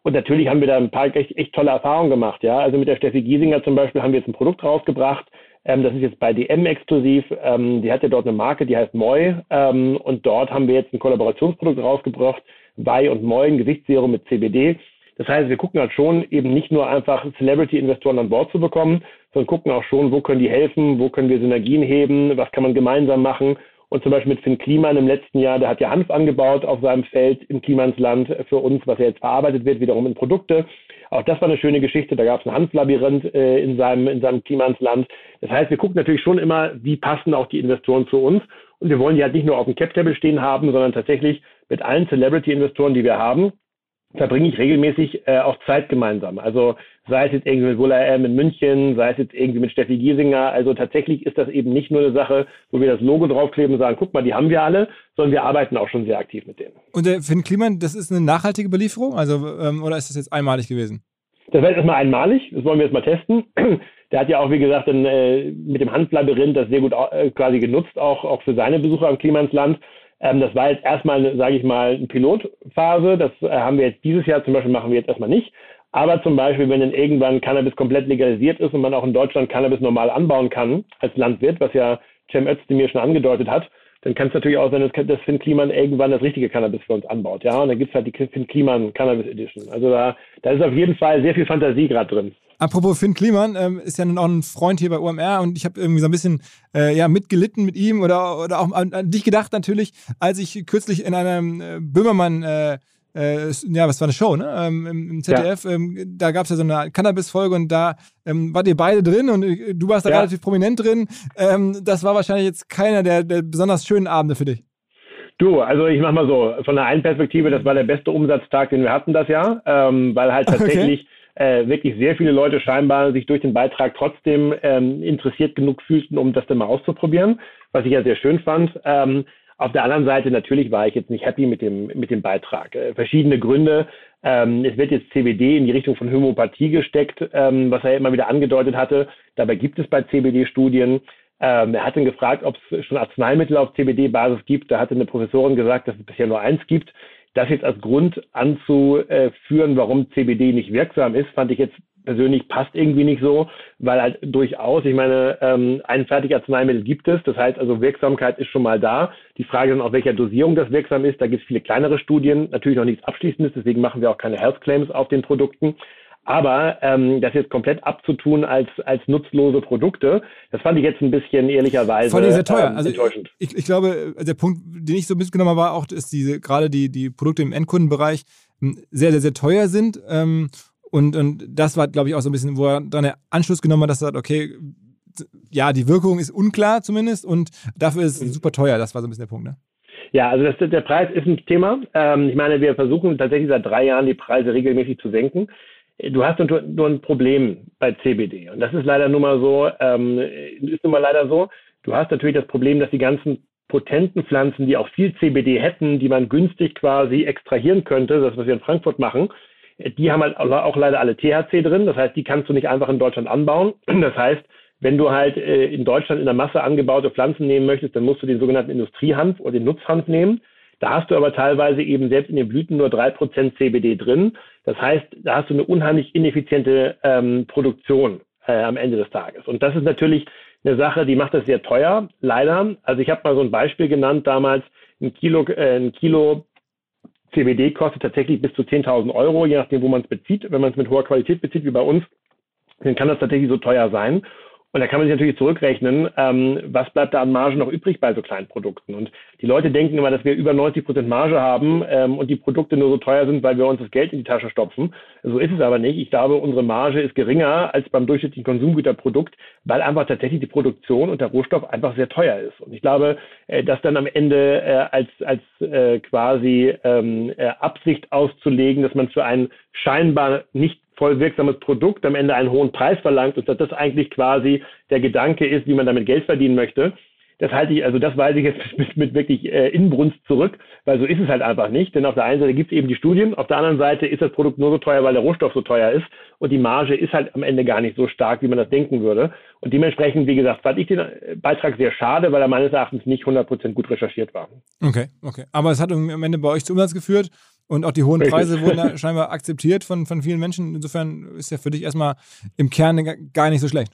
Und natürlich haben wir da ein paar echt, echt tolle Erfahrungen gemacht. Ja, also mit der Steffi Giesinger zum Beispiel haben wir jetzt ein Produkt rausgebracht. Ähm, das ist jetzt bei DM exklusiv. Ähm, die hat ja dort eine Marke, die heißt Moi. Ähm, und dort haben wir jetzt ein Kollaborationsprodukt rausgebracht. Wei und Moi, ein Gewichtsserum mit CBD. Das heißt, wir gucken halt schon eben nicht nur einfach Celebrity-Investoren an Bord zu bekommen, sondern gucken auch schon, wo können die helfen, wo können wir Synergien heben, was kann man gemeinsam machen und zum Beispiel mit Finn Kliman im letzten Jahr, der hat ja Hanf angebaut auf seinem Feld im Klimansland für uns, was ja jetzt verarbeitet wird, wiederum in Produkte. Auch das war eine schöne Geschichte. Da gab es ein Hanflabyrinth äh, in seinem, in seinem Klimansland. Das heißt, wir gucken natürlich schon immer, wie passen auch die Investoren zu uns. Und wir wollen die halt nicht nur auf dem Cap-Table stehen haben, sondern tatsächlich mit allen Celebrity-Investoren, die wir haben, verbringe ich regelmäßig äh, auch Zeit gemeinsam. Also sei es jetzt irgendwie mit Wula M in München, sei es jetzt irgendwie mit Steffi Giesinger. Also tatsächlich ist das eben nicht nur eine Sache, wo wir das Logo draufkleben und sagen, guck mal, die haben wir alle, sondern wir arbeiten auch schon sehr aktiv mit denen. Und der Finn Kliman, das ist eine nachhaltige Belieferung? Also, ähm, oder ist das jetzt einmalig gewesen? Das wäre erstmal einmalig, das wollen wir jetzt mal testen. [clears throat] Der hat ja auch, wie gesagt, dann, äh, mit dem Handlabyrinth das sehr gut äh, quasi genutzt, auch, auch für seine Besucher am Klimansland. Ähm, das war jetzt erstmal, sage ich mal, eine Pilotphase. Das äh, haben wir jetzt dieses Jahr zum Beispiel machen wir jetzt erstmal nicht. Aber zum Beispiel, wenn dann irgendwann Cannabis komplett legalisiert ist und man auch in Deutschland Cannabis normal anbauen kann als Landwirt, was ja Cem Özdemir schon angedeutet hat, dann kann es natürlich auch sein, dass, dass Finn Kliman irgendwann das richtige Cannabis für uns anbaut. Ja, und dann gibt es halt die Finn Kliman Cannabis Edition. Also da, da ist auf jeden Fall sehr viel Fantasie gerade drin. Apropos Finn Kliman, ähm, ist ja nun auch ein Freund hier bei OMR und ich habe irgendwie so ein bisschen äh, ja, mitgelitten mit ihm oder, oder auch an, an, dich gedacht natürlich, als ich kürzlich in einem äh, Böhmermann äh, äh, ja, was war eine Show, ne? Ähm, im, ZDF, ja. ähm, da gab es ja so eine Cannabis-Folge und da ähm, wart ihr beide drin und äh, du warst da ja. relativ prominent drin. Ähm, das war wahrscheinlich jetzt keiner der, der besonders schönen Abende für dich. Du, also ich mach mal so, von der einen Perspektive, das war der beste Umsatztag, den wir hatten das Jahr, ähm, weil halt [laughs] tatsächlich okay. äh, wirklich sehr viele Leute scheinbar sich durch den Beitrag trotzdem ähm, interessiert genug fühlten, um das dann mal auszuprobieren, was ich ja sehr schön fand. Auf der anderen Seite, natürlich war ich jetzt nicht happy mit dem, mit dem Beitrag. Äh, verschiedene Gründe. Ähm, es wird jetzt CBD in die Richtung von Homöopathie gesteckt, ähm, was er immer wieder angedeutet hatte. Dabei gibt es bei CBD Studien. Ähm, er hat dann gefragt, ob es schon Arzneimittel auf CBD-Basis gibt. Da hatte eine Professorin gesagt, dass es bisher nur eins gibt. Das jetzt als Grund anzuführen, warum CBD nicht wirksam ist, fand ich jetzt persönlich passt irgendwie nicht so, weil halt durchaus, ich meine, ähm, ein Fertigarzneimittel gibt es, das heißt also Wirksamkeit ist schon mal da. Die Frage dann, auf welcher Dosierung das wirksam ist, da gibt es viele kleinere Studien, natürlich noch nichts Abschließendes, deswegen machen wir auch keine Health Claims auf den Produkten. Aber ähm, das jetzt komplett abzutun als, als nutzlose Produkte, das fand ich jetzt ein bisschen ehrlicherweise Vor allem sehr teuer. Ähm, also enttäuschend. Ich, ich glaube, der Punkt, den ich so mitgenommen habe, war auch, dass diese gerade die, die Produkte im Endkundenbereich hm, sehr, sehr, sehr teuer sind. Ähm, und, und das war, glaube ich, auch so ein bisschen, wo er dann Anschluss genommen hat, dass er sagt, okay, ja, die Wirkung ist unklar zumindest und dafür ist es mhm. super teuer. Das war so ein bisschen der Punkt, ne? Ja, also das, der Preis ist ein Thema. Ähm, ich meine, wir versuchen tatsächlich seit drei Jahren die Preise regelmäßig zu senken. Du hast nur, nur ein Problem bei CBD und das ist leider nun mal so, ähm, ist nun mal leider so. Du hast natürlich das Problem, dass die ganzen potenten Pflanzen, die auch viel CBD hätten, die man günstig quasi extrahieren könnte, das was wir in Frankfurt machen, die haben halt auch leider alle THC drin. Das heißt, die kannst du nicht einfach in Deutschland anbauen. [clears throat] Das heißt, wenn du halt äh, in Deutschland in der Masse angebaute Pflanzen nehmen möchtest, dann musst du den sogenannten Industriehanf oder den Nutzhanf nehmen. Da hast du aber teilweise eben selbst in den Blüten nur drei Prozent CBD drin. Das heißt, da hast du eine unheimlich ineffiziente ähm, Produktion äh, am Ende des Tages. Und das ist natürlich eine Sache, die macht das sehr teuer, leider. Also ich habe mal so ein Beispiel genannt damals, ein Kilo, äh, ein Kilo CBD kostet tatsächlich bis zu 10.000 Euro, je nachdem, wo man es bezieht. Wenn man es mit hoher Qualität bezieht, wie bei uns, dann kann das tatsächlich so teuer sein. Und da kann man sich natürlich zurückrechnen, ähm, was bleibt da an Marge noch übrig bei so kleinen Produkten. Und die Leute denken immer, dass wir über 90 Prozent Marge haben ähm, und die Produkte nur so teuer sind, weil wir uns das Geld in die Tasche stopfen. So ist es aber nicht. Ich glaube, unsere Marge ist geringer als beim durchschnittlichen Konsumgüterprodukt, weil einfach tatsächlich die Produktion und der Rohstoff einfach sehr teuer ist. Und ich glaube, äh, das dann am Ende äh, als, als äh, quasi ähm, äh, Absicht auszulegen, dass man für ein scheinbar nicht voll wirksames Produkt am Ende einen hohen Preis verlangt und dass das eigentlich quasi der Gedanke ist, wie man damit Geld verdienen möchte. Das halte ich, also das weise ich jetzt [laughs] mit, mit wirklich äh, Inbrunst zurück, weil so ist es halt einfach nicht. Denn auf der einen Seite gibt es eben die Studien, auf der anderen Seite ist das Produkt nur so teuer, weil der Rohstoff so teuer ist und die Marge ist halt am Ende gar nicht so stark, wie man das denken würde. Und dementsprechend, wie gesagt, fand ich den äh, Beitrag sehr schade, weil er meines Erachtens nicht 100% gut recherchiert war. Okay, okay. Aber es hat am Ende bei euch zu Umsatz geführt und auch die hohen Preise wurden ja scheinbar akzeptiert von, von vielen Menschen. Insofern ist ja für dich erstmal im Kern gar nicht so schlecht.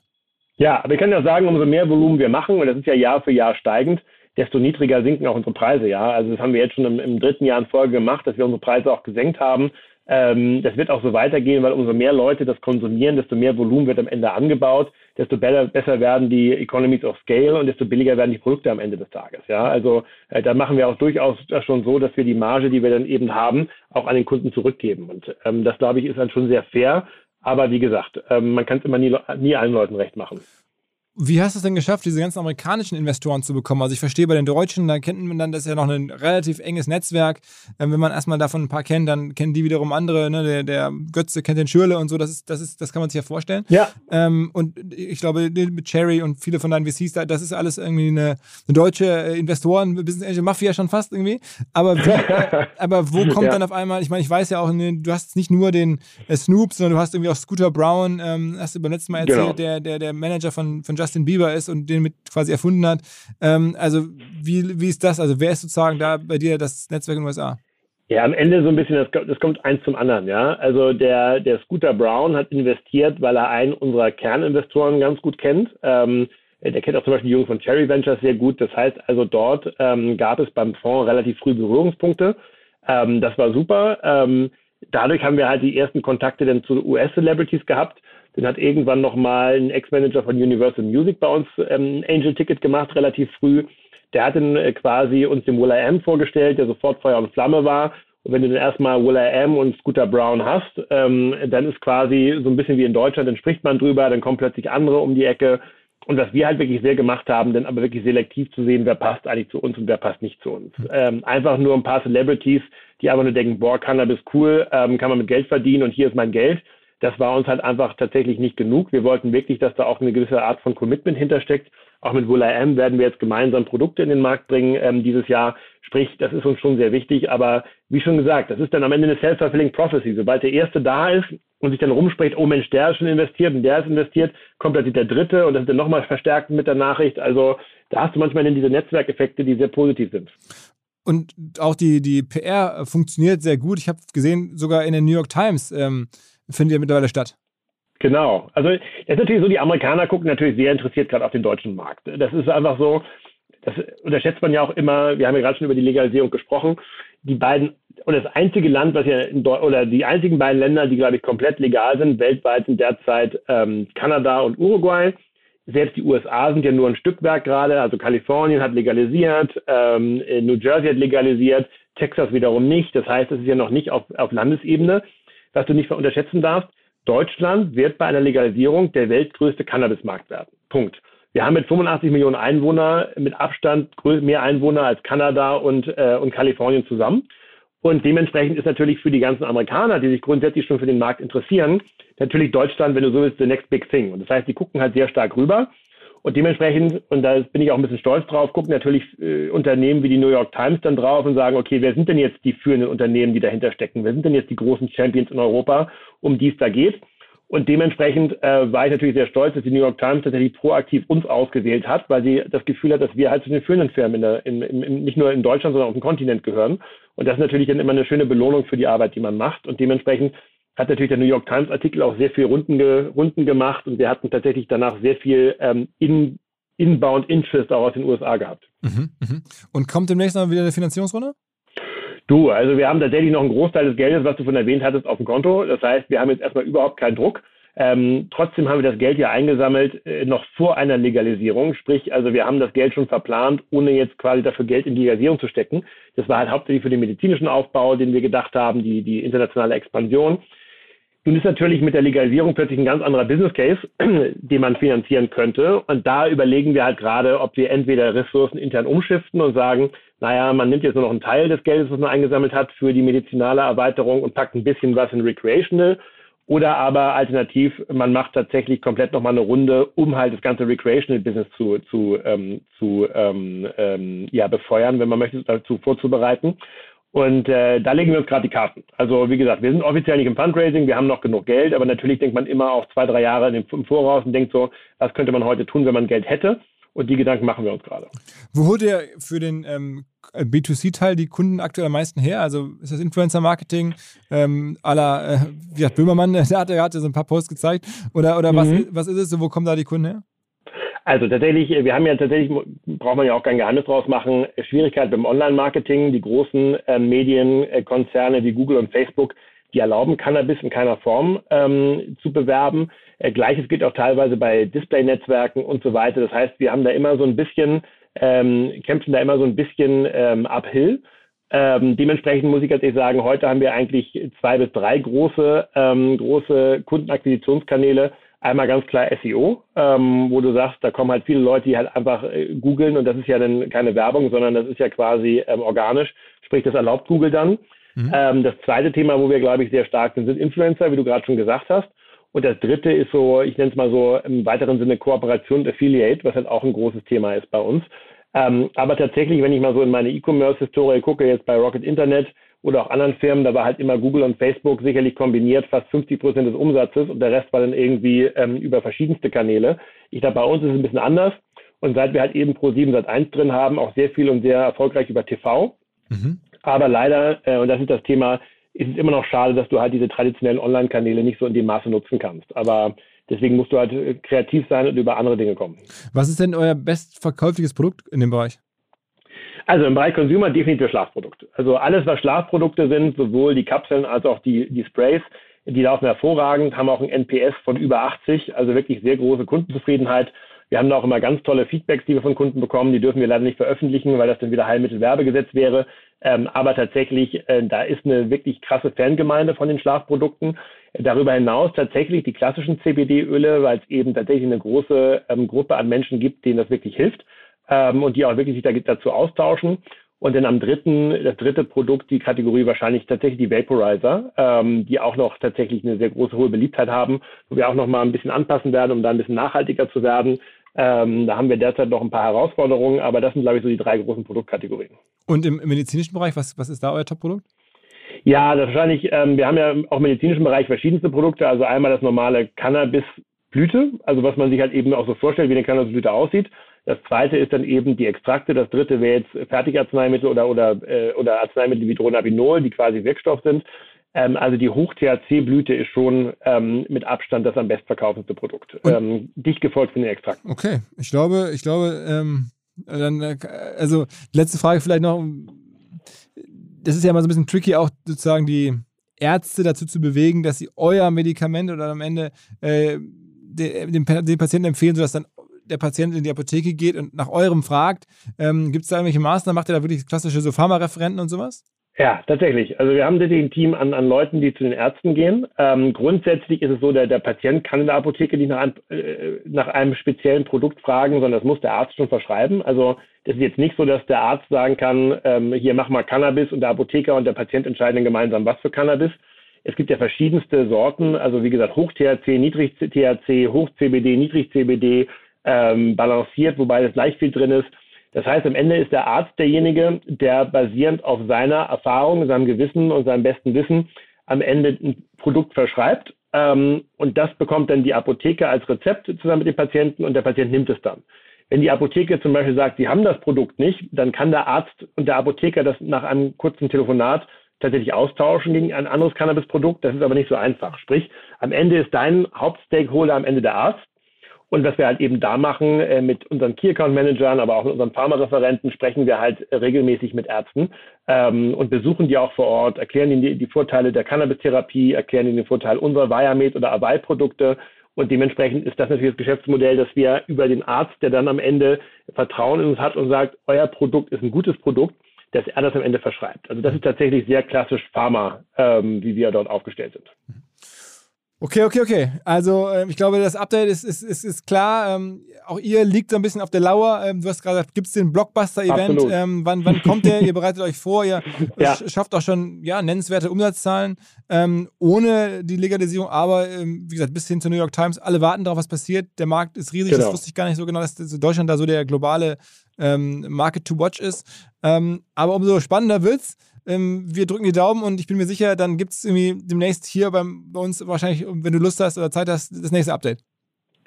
Ja, aber wir können ja sagen, umso mehr Volumen wir machen, und das ist ja Jahr für Jahr steigend, desto niedriger sinken auch unsere Preise. Ja, also das haben wir jetzt schon im, im dritten Jahr in Folge gemacht, dass wir unsere Preise auch gesenkt haben. Ähm, das wird auch so weitergehen, weil umso mehr Leute das konsumieren, desto mehr Volumen wird am Ende angebaut, desto besser, besser werden die Economies of Scale und desto billiger werden die Produkte am Ende des Tages. Ja, also äh, da machen wir auch durchaus schon so, dass wir die Marge, die wir dann eben haben, auch an den Kunden zurückgeben. Und ähm, das glaube ich ist dann schon sehr fair. Aber wie gesagt, ähm, man kann es immer nie, nie allen Leuten recht machen. Wie hast du es denn geschafft, diese ganzen amerikanischen Investoren zu bekommen? Also ich verstehe bei den Deutschen, da kennt man dann, das ist ja noch ein relativ enges Netzwerk. Ähm, wenn man erstmal davon ein paar kennt, dann kennen die wiederum andere, ne? der, der Götze kennt den Schürle und so, das ist, das ist, das kann man sich ja vorstellen. Ja. Ähm, und ich glaube, mit Cherry und viele von deinen VCs, das ist alles irgendwie eine, eine deutsche äh, Investoren, Business Angel Mafia schon fast irgendwie. Aber, wie, [laughs] aber wo kommt ja. dann auf einmal, ich meine, ich weiß ja auch, ne, du hast nicht nur den äh, Snoop, sondern du hast irgendwie auch Scooter Brown, ähm, hast du beim letzten Mal erzählt, genau. der, der, der Manager von, von Justin Bieber ist und den mit quasi erfunden hat. Ähm, also wie, wie ist das? Also wer ist sozusagen da bei dir das Netzwerk in den USA? Ja, am Ende so ein bisschen, das, das kommt eins zum anderen, ja. Also der, der Scooter Brown hat investiert, weil er einen unserer Kerninvestoren ganz gut kennt. Ähm, der kennt auch zum Beispiel die Jungs von Cherry Ventures sehr gut. Das heißt also, dort ähm, gab es beim Fonds relativ früh Berührungspunkte. Ähm, das war super. Ähm, dadurch haben wir halt die ersten Kontakte dann zu US-Celebrities gehabt. Dann hat irgendwann nochmal ein Ex-Manager von Universal Music bei uns ähm, ein Angel-Ticket gemacht, relativ früh. Der hat dann äh, quasi uns den Will.i.am vorgestellt, der sofort Feuer und Flamme war. Und wenn du dann erstmal Will.i.am und Scooter Brown hast, ähm, dann ist quasi so ein bisschen wie in Deutschland, dann spricht man drüber, dann kommen plötzlich andere um die Ecke. Und was wir halt wirklich sehr gemacht haben, dann aber wirklich selektiv zu sehen, wer passt eigentlich zu uns und wer passt nicht zu uns. Ähm, einfach nur ein paar Celebrities, die einfach nur denken, boah, Cannabis cool, ähm, kann man mit Geld verdienen und hier ist mein Geld das war uns halt einfach tatsächlich nicht genug. Wir wollten wirklich, dass da auch eine gewisse Art von Commitment hintersteckt. Auch mit Wola-M werden wir jetzt gemeinsam Produkte in den Markt bringen ähm, dieses Jahr. Sprich, das ist uns schon sehr wichtig. Aber wie schon gesagt, das ist dann am Ende eine self-fulfilling prophecy. Sobald der Erste da ist und sich dann rumspricht, oh Mensch, der ist schon investiert und der ist investiert, kommt plötzlich der Dritte und das ist dann nochmal verstärkt mit der Nachricht. Also da hast du manchmal dann diese Netzwerkeffekte, die sehr positiv sind. Und auch die, die PR funktioniert sehr gut. Ich habe gesehen, sogar in den New York Times ähm, findet ja mittlerweile statt. Genau. Also es ist natürlich so, die Amerikaner gucken natürlich sehr interessiert gerade auf den deutschen Markt. Das ist einfach so, das unterschätzt man ja auch immer, wir haben ja gerade schon über die Legalisierung gesprochen, die beiden oder das einzige Land, was ja oder die einzigen beiden Länder, die glaube ich komplett legal sind, weltweit sind derzeit ähm, Kanada und Uruguay. Selbst die USA sind ja nur ein Stückwerk gerade, also Kalifornien hat legalisiert, ähm, New Jersey hat legalisiert, Texas wiederum nicht. Das heißt, es ist ja noch nicht auf, auf Landesebene was du nicht unterschätzen darfst, Deutschland wird bei einer Legalisierung der weltgrößte Cannabismarkt werden. Punkt. Wir haben mit 85 Millionen Einwohnern mit Abstand mehr Einwohner als Kanada und, äh, und Kalifornien zusammen. Und dementsprechend ist natürlich für die ganzen Amerikaner, die sich grundsätzlich schon für den Markt interessieren, natürlich Deutschland, wenn du so willst, the next big thing. Und das heißt, die gucken halt sehr stark rüber. Und dementsprechend, und da bin ich auch ein bisschen stolz drauf, gucken natürlich äh, Unternehmen wie die New York Times dann drauf und sagen, okay, wer sind denn jetzt die führenden Unternehmen, die dahinter stecken? Wer sind denn jetzt die großen Champions in Europa, um die es da geht? Und dementsprechend äh, war ich natürlich sehr stolz, dass die New York Times tatsächlich proaktiv uns ausgewählt hat, weil sie das Gefühl hat, dass wir halt zu den führenden Firmen in der, in, in, nicht nur in Deutschland, sondern auf dem Kontinent gehören. Und das ist natürlich dann immer eine schöne Belohnung für die Arbeit, die man macht. Und dementsprechend hat natürlich der New York Times Artikel auch sehr viel Runden, ge, Runden gemacht und wir hatten tatsächlich danach sehr viel ähm, in, Inbound Interest auch aus den USA gehabt. Mhm, mh. Und kommt demnächst noch wieder eine Finanzierungsrunde? Du, also wir haben tatsächlich noch einen Großteil des Geldes, was du von erwähnt hattest, auf dem Konto. Das heißt, wir haben jetzt erstmal überhaupt keinen Druck. Ähm, trotzdem haben wir das Geld ja eingesammelt, äh, noch vor einer Legalisierung. Sprich, also wir haben das Geld schon verplant, ohne jetzt quasi dafür Geld in die Legalisierung zu stecken. Das war halt hauptsächlich für den medizinischen Aufbau, den wir gedacht haben, die, die internationale Expansion. Nun ist natürlich mit der Legalisierung plötzlich ein ganz anderer Business Case, [clears throat] den man finanzieren könnte. Und da überlegen wir halt gerade, ob wir entweder Ressourcen intern umschiften und sagen, naja, man nimmt jetzt nur noch einen Teil des Geldes, was man eingesammelt hat, für die medizinale Erweiterung und packt ein bisschen was in Recreational. Oder aber alternativ, man macht tatsächlich komplett nochmal eine Runde, um halt das ganze Recreational Business zu, zu, ähm, zu ähm, ähm, ja, befeuern, wenn man möchte, dazu vorzubereiten. Und äh, da legen wir uns gerade die Karten. Also wie gesagt, wir sind offiziell nicht im Fundraising, wir haben noch genug Geld, aber natürlich denkt man immer auch zwei, drei Jahre im Voraus und denkt so, was könnte man heute tun, wenn man Geld hätte? Und die Gedanken machen wir uns gerade. Wo holt ihr für den ähm, B2C-Teil die Kunden aktuell am meisten her? Also ist das Influencer-Marketing ähm, à la, äh, wie hat Böhmermann, [laughs] der hat, ja so ein paar Posts gezeigt. Oder, oder mhm. was, was ist es? Wo kommen da die Kunden her? Also tatsächlich, wir haben ja tatsächlich, braucht man ja auch kein Geheimnis draus machen, Schwierigkeit beim Online-Marketing. Die großen äh, Medienkonzerne wie Google und Facebook, die erlauben Cannabis in keiner Form ähm, zu bewerben. Äh, Gleiches gilt auch teilweise bei Display-Netzwerken und so weiter. Das heißt, wir haben da immer so ein bisschen, ähm, kämpfen da immer so ein bisschen ähm, uphill. Ähm, dementsprechend muss ich ganz ehrlich sagen, heute haben wir eigentlich zwei bis drei große, ähm, große Kundenakquisitionskanäle, Einmal ganz klar SEO, ähm, wo du sagst, da kommen halt viele Leute, die halt einfach äh, googeln und das ist ja dann keine Werbung, sondern das ist ja quasi ähm, organisch, sprich das erlaubt Google dann. Mhm. Ähm, das zweite Thema, wo wir, glaube ich, sehr stark sind, sind Influencer, wie du gerade schon gesagt hast. Und das dritte ist so, ich nenne es mal so im weiteren Sinne Kooperation und Affiliate, was halt auch ein großes Thema ist bei uns. Ähm, aber tatsächlich, wenn ich mal so in meine E-Commerce-Historie gucke, jetzt bei Rocket Internet oder auch anderen Firmen, da war halt immer Google und Facebook sicherlich kombiniert fast 50 Prozent des Umsatzes und der Rest war dann irgendwie ähm, über verschiedenste Kanäle. Ich glaube, bei uns ist es ein bisschen anders. Und seit wir halt eben Pro7 seit 1 drin haben, auch sehr viel und sehr erfolgreich über TV. Mhm. Aber leider, äh, und das ist das Thema, ist es immer noch schade, dass du halt diese traditionellen Online-Kanäle nicht so in dem Maße nutzen kannst. Aber deswegen musst du halt äh, kreativ sein und über andere Dinge kommen. Was ist denn euer bestverkäufliches Produkt in dem Bereich? Also im Bereich Consumer definitiv Schlafprodukte. Also alles, was Schlafprodukte sind, sowohl die Kapseln als auch die, die Sprays, die laufen hervorragend, haben auch ein NPS von über 80, also wirklich sehr große Kundenzufriedenheit. Wir haben da auch immer ganz tolle Feedbacks, die wir von Kunden bekommen. Die dürfen wir leider nicht veröffentlichen, weil das dann wieder Heilmittelwerbegesetz wäre. Ähm, aber tatsächlich, äh, da ist eine wirklich krasse Fangemeinde von den Schlafprodukten. Darüber hinaus tatsächlich die klassischen CBD-Öle, weil es eben tatsächlich eine große ähm, Gruppe an Menschen gibt, denen das wirklich hilft ähm, und die auch wirklich sich dazu austauschen. Und dann am dritten, das dritte Produkt, die Kategorie wahrscheinlich tatsächlich die Vaporizer, ähm, die auch noch tatsächlich eine sehr große hohe Beliebtheit haben, wo wir auch noch mal ein bisschen anpassen werden, um da ein bisschen nachhaltiger zu werden. Ähm, da haben wir derzeit noch ein paar Herausforderungen, aber das sind, glaube ich, so die drei großen Produktkategorien. Und im, medizinischen Bereich, was, was ist da euer Top-Produkt? Ja, das wahrscheinlich, ähm, wir haben ja auch im medizinischen Bereich verschiedenste Produkte. Also einmal das normale Cannabis-Blüte, also was man sich halt eben auch so vorstellt, wie eine Cannabis-Blüte aussieht. Das zweite ist dann eben die Extrakte. Das dritte wäre jetzt Fertigarzneimittel oder, oder, äh, oder Arzneimittel wie Dronabinol, die quasi Wirkstoff sind. Ähm, also die Hoch-THC-Blüte ist schon ähm, mit Abstand das am bestverkaufendste Produkt. Ähm, dicht gefolgt von den Extrakten. Okay, ich glaube, ich glaube, ähm, dann, äh, also letzte Frage vielleicht noch. Das ist ja immer so ein bisschen tricky, auch sozusagen die Ärzte dazu zu bewegen, dass sie euer Medikament oder am Ende äh, den, den Patienten empfehlen, sodass dann der Patient in die Apotheke geht und nach eurem fragt, ähm, gibt es da irgendwelche Maßnahmen? Macht ihr da wirklich klassische so Pharmareferenten und sowas? Ja, tatsächlich. Also wir haben tatsächlich ein Team an, an Leuten, die zu den Ärzten gehen. Ähm, grundsätzlich ist es so, der, der Patient kann in der Apotheke nicht nach einem, äh, nach einem speziellen Produkt fragen, sondern das muss der Arzt schon verschreiben. Also das ist jetzt nicht so, dass der Arzt sagen kann, ähm, hier mach mal Cannabis und der Apotheker und der Patient entscheiden gemeinsam, was für Cannabis. Es gibt ja verschiedenste Sorten, also wie gesagt, Hoch-THC, Niedrig-THC, Hoch-CBD, Niedrig-CBD, ähm, balanciert, wobei das leicht viel drin ist. Das heißt, am Ende ist der Arzt derjenige, der basierend auf seiner Erfahrung, seinem Gewissen und seinem besten Wissen am Ende ein Produkt verschreibt. Ähm, und das bekommt dann die Apotheke als Rezept zusammen mit dem Patienten und der Patient nimmt es dann. Wenn die Apotheke zum Beispiel sagt, sie haben das Produkt nicht, dann kann der Arzt und der Apotheker das nach einem kurzen Telefonat tatsächlich austauschen gegen ein anderes Cannabisprodukt. Das ist aber nicht so einfach. Sprich, am Ende ist dein Hauptstakeholder am Ende der Arzt und was wir halt eben da machen, äh, mit unseren Key Account Managern, aber auch mit unseren Pharmareferenten, sprechen wir halt regelmäßig mit Ärzten ähm, und besuchen die auch vor Ort, erklären ihnen die, die Vorteile der Cannabis-Therapie, erklären ihnen den Vorteil unserer Viamed oder Avai-Produkte. Und dementsprechend ist das natürlich das Geschäftsmodell, dass wir über den Arzt, der dann am Ende Vertrauen in uns hat und sagt, euer Produkt ist ein gutes Produkt, dass er das am Ende verschreibt. Also das ist tatsächlich sehr klassisch Pharma, ähm, wie wir dort aufgestellt sind. Okay, okay, okay. Also ähm, ich glaube, das Update ist, ist, ist, ist klar. Ähm, auch ihr liegt so ein bisschen auf der Lauer. Ähm, du hast gerade gesagt, gibt es den Blockbuster-Event? Ähm, wann, wann kommt der? ihr bereitet euch vor, ihr [laughs] ja. schafft auch schon ja, nennenswerte Umsatzzahlen ähm, ohne die Legalisierung. Aber ähm, wie gesagt, bis hin zur New York Times, alle warten darauf, was passiert. Der Markt ist riesig, genau. das wusste ich gar nicht so genau, dass Deutschland da so der globale Market to watch ist. aber umso spannender wird es. Ähm, wir drücken die Daumen und ich bin mir sicher, dann gibt es irgendwie demnächst hier beim, bei uns wahrscheinlich, wenn du Lust hast oder Zeit hast, das nächste Update.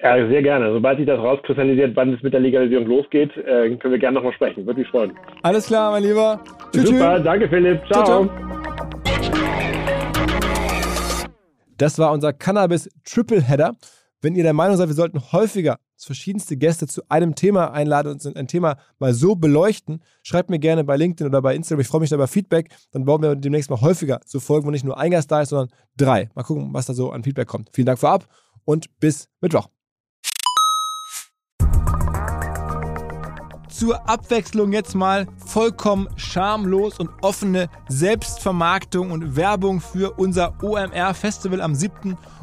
Ja, sehr gerne. Sobald sich das rauskristallisiert, wann es mit der Legalisierung losgeht, äh, können wir gerne nochmal sprechen. Würde mich freuen. Alles klar, mein Lieber. Tschüss. Super, tschü. danke Philipp. Ciao. ciao, ciao. Das war unser Cannabis Triple Header. Wenn ihr der Meinung seid, wir sollten häufiger verschiedenste Gäste zu einem Thema einladen und ein Thema mal so beleuchten, schreibt mir gerne bei LinkedIn oder bei Instagram. Ich freue mich da über Feedback. Dann bauen wir demnächst mal häufiger so Folgen, wo nicht nur ein Gast da ist, sondern drei. Mal gucken, was da so an Feedback kommt. Vielen Dank vorab und bis Mittwoch. zur Abwechslung jetzt mal vollkommen schamlos und offene Selbstvermarktung und Werbung für unser OMR Festival am 7.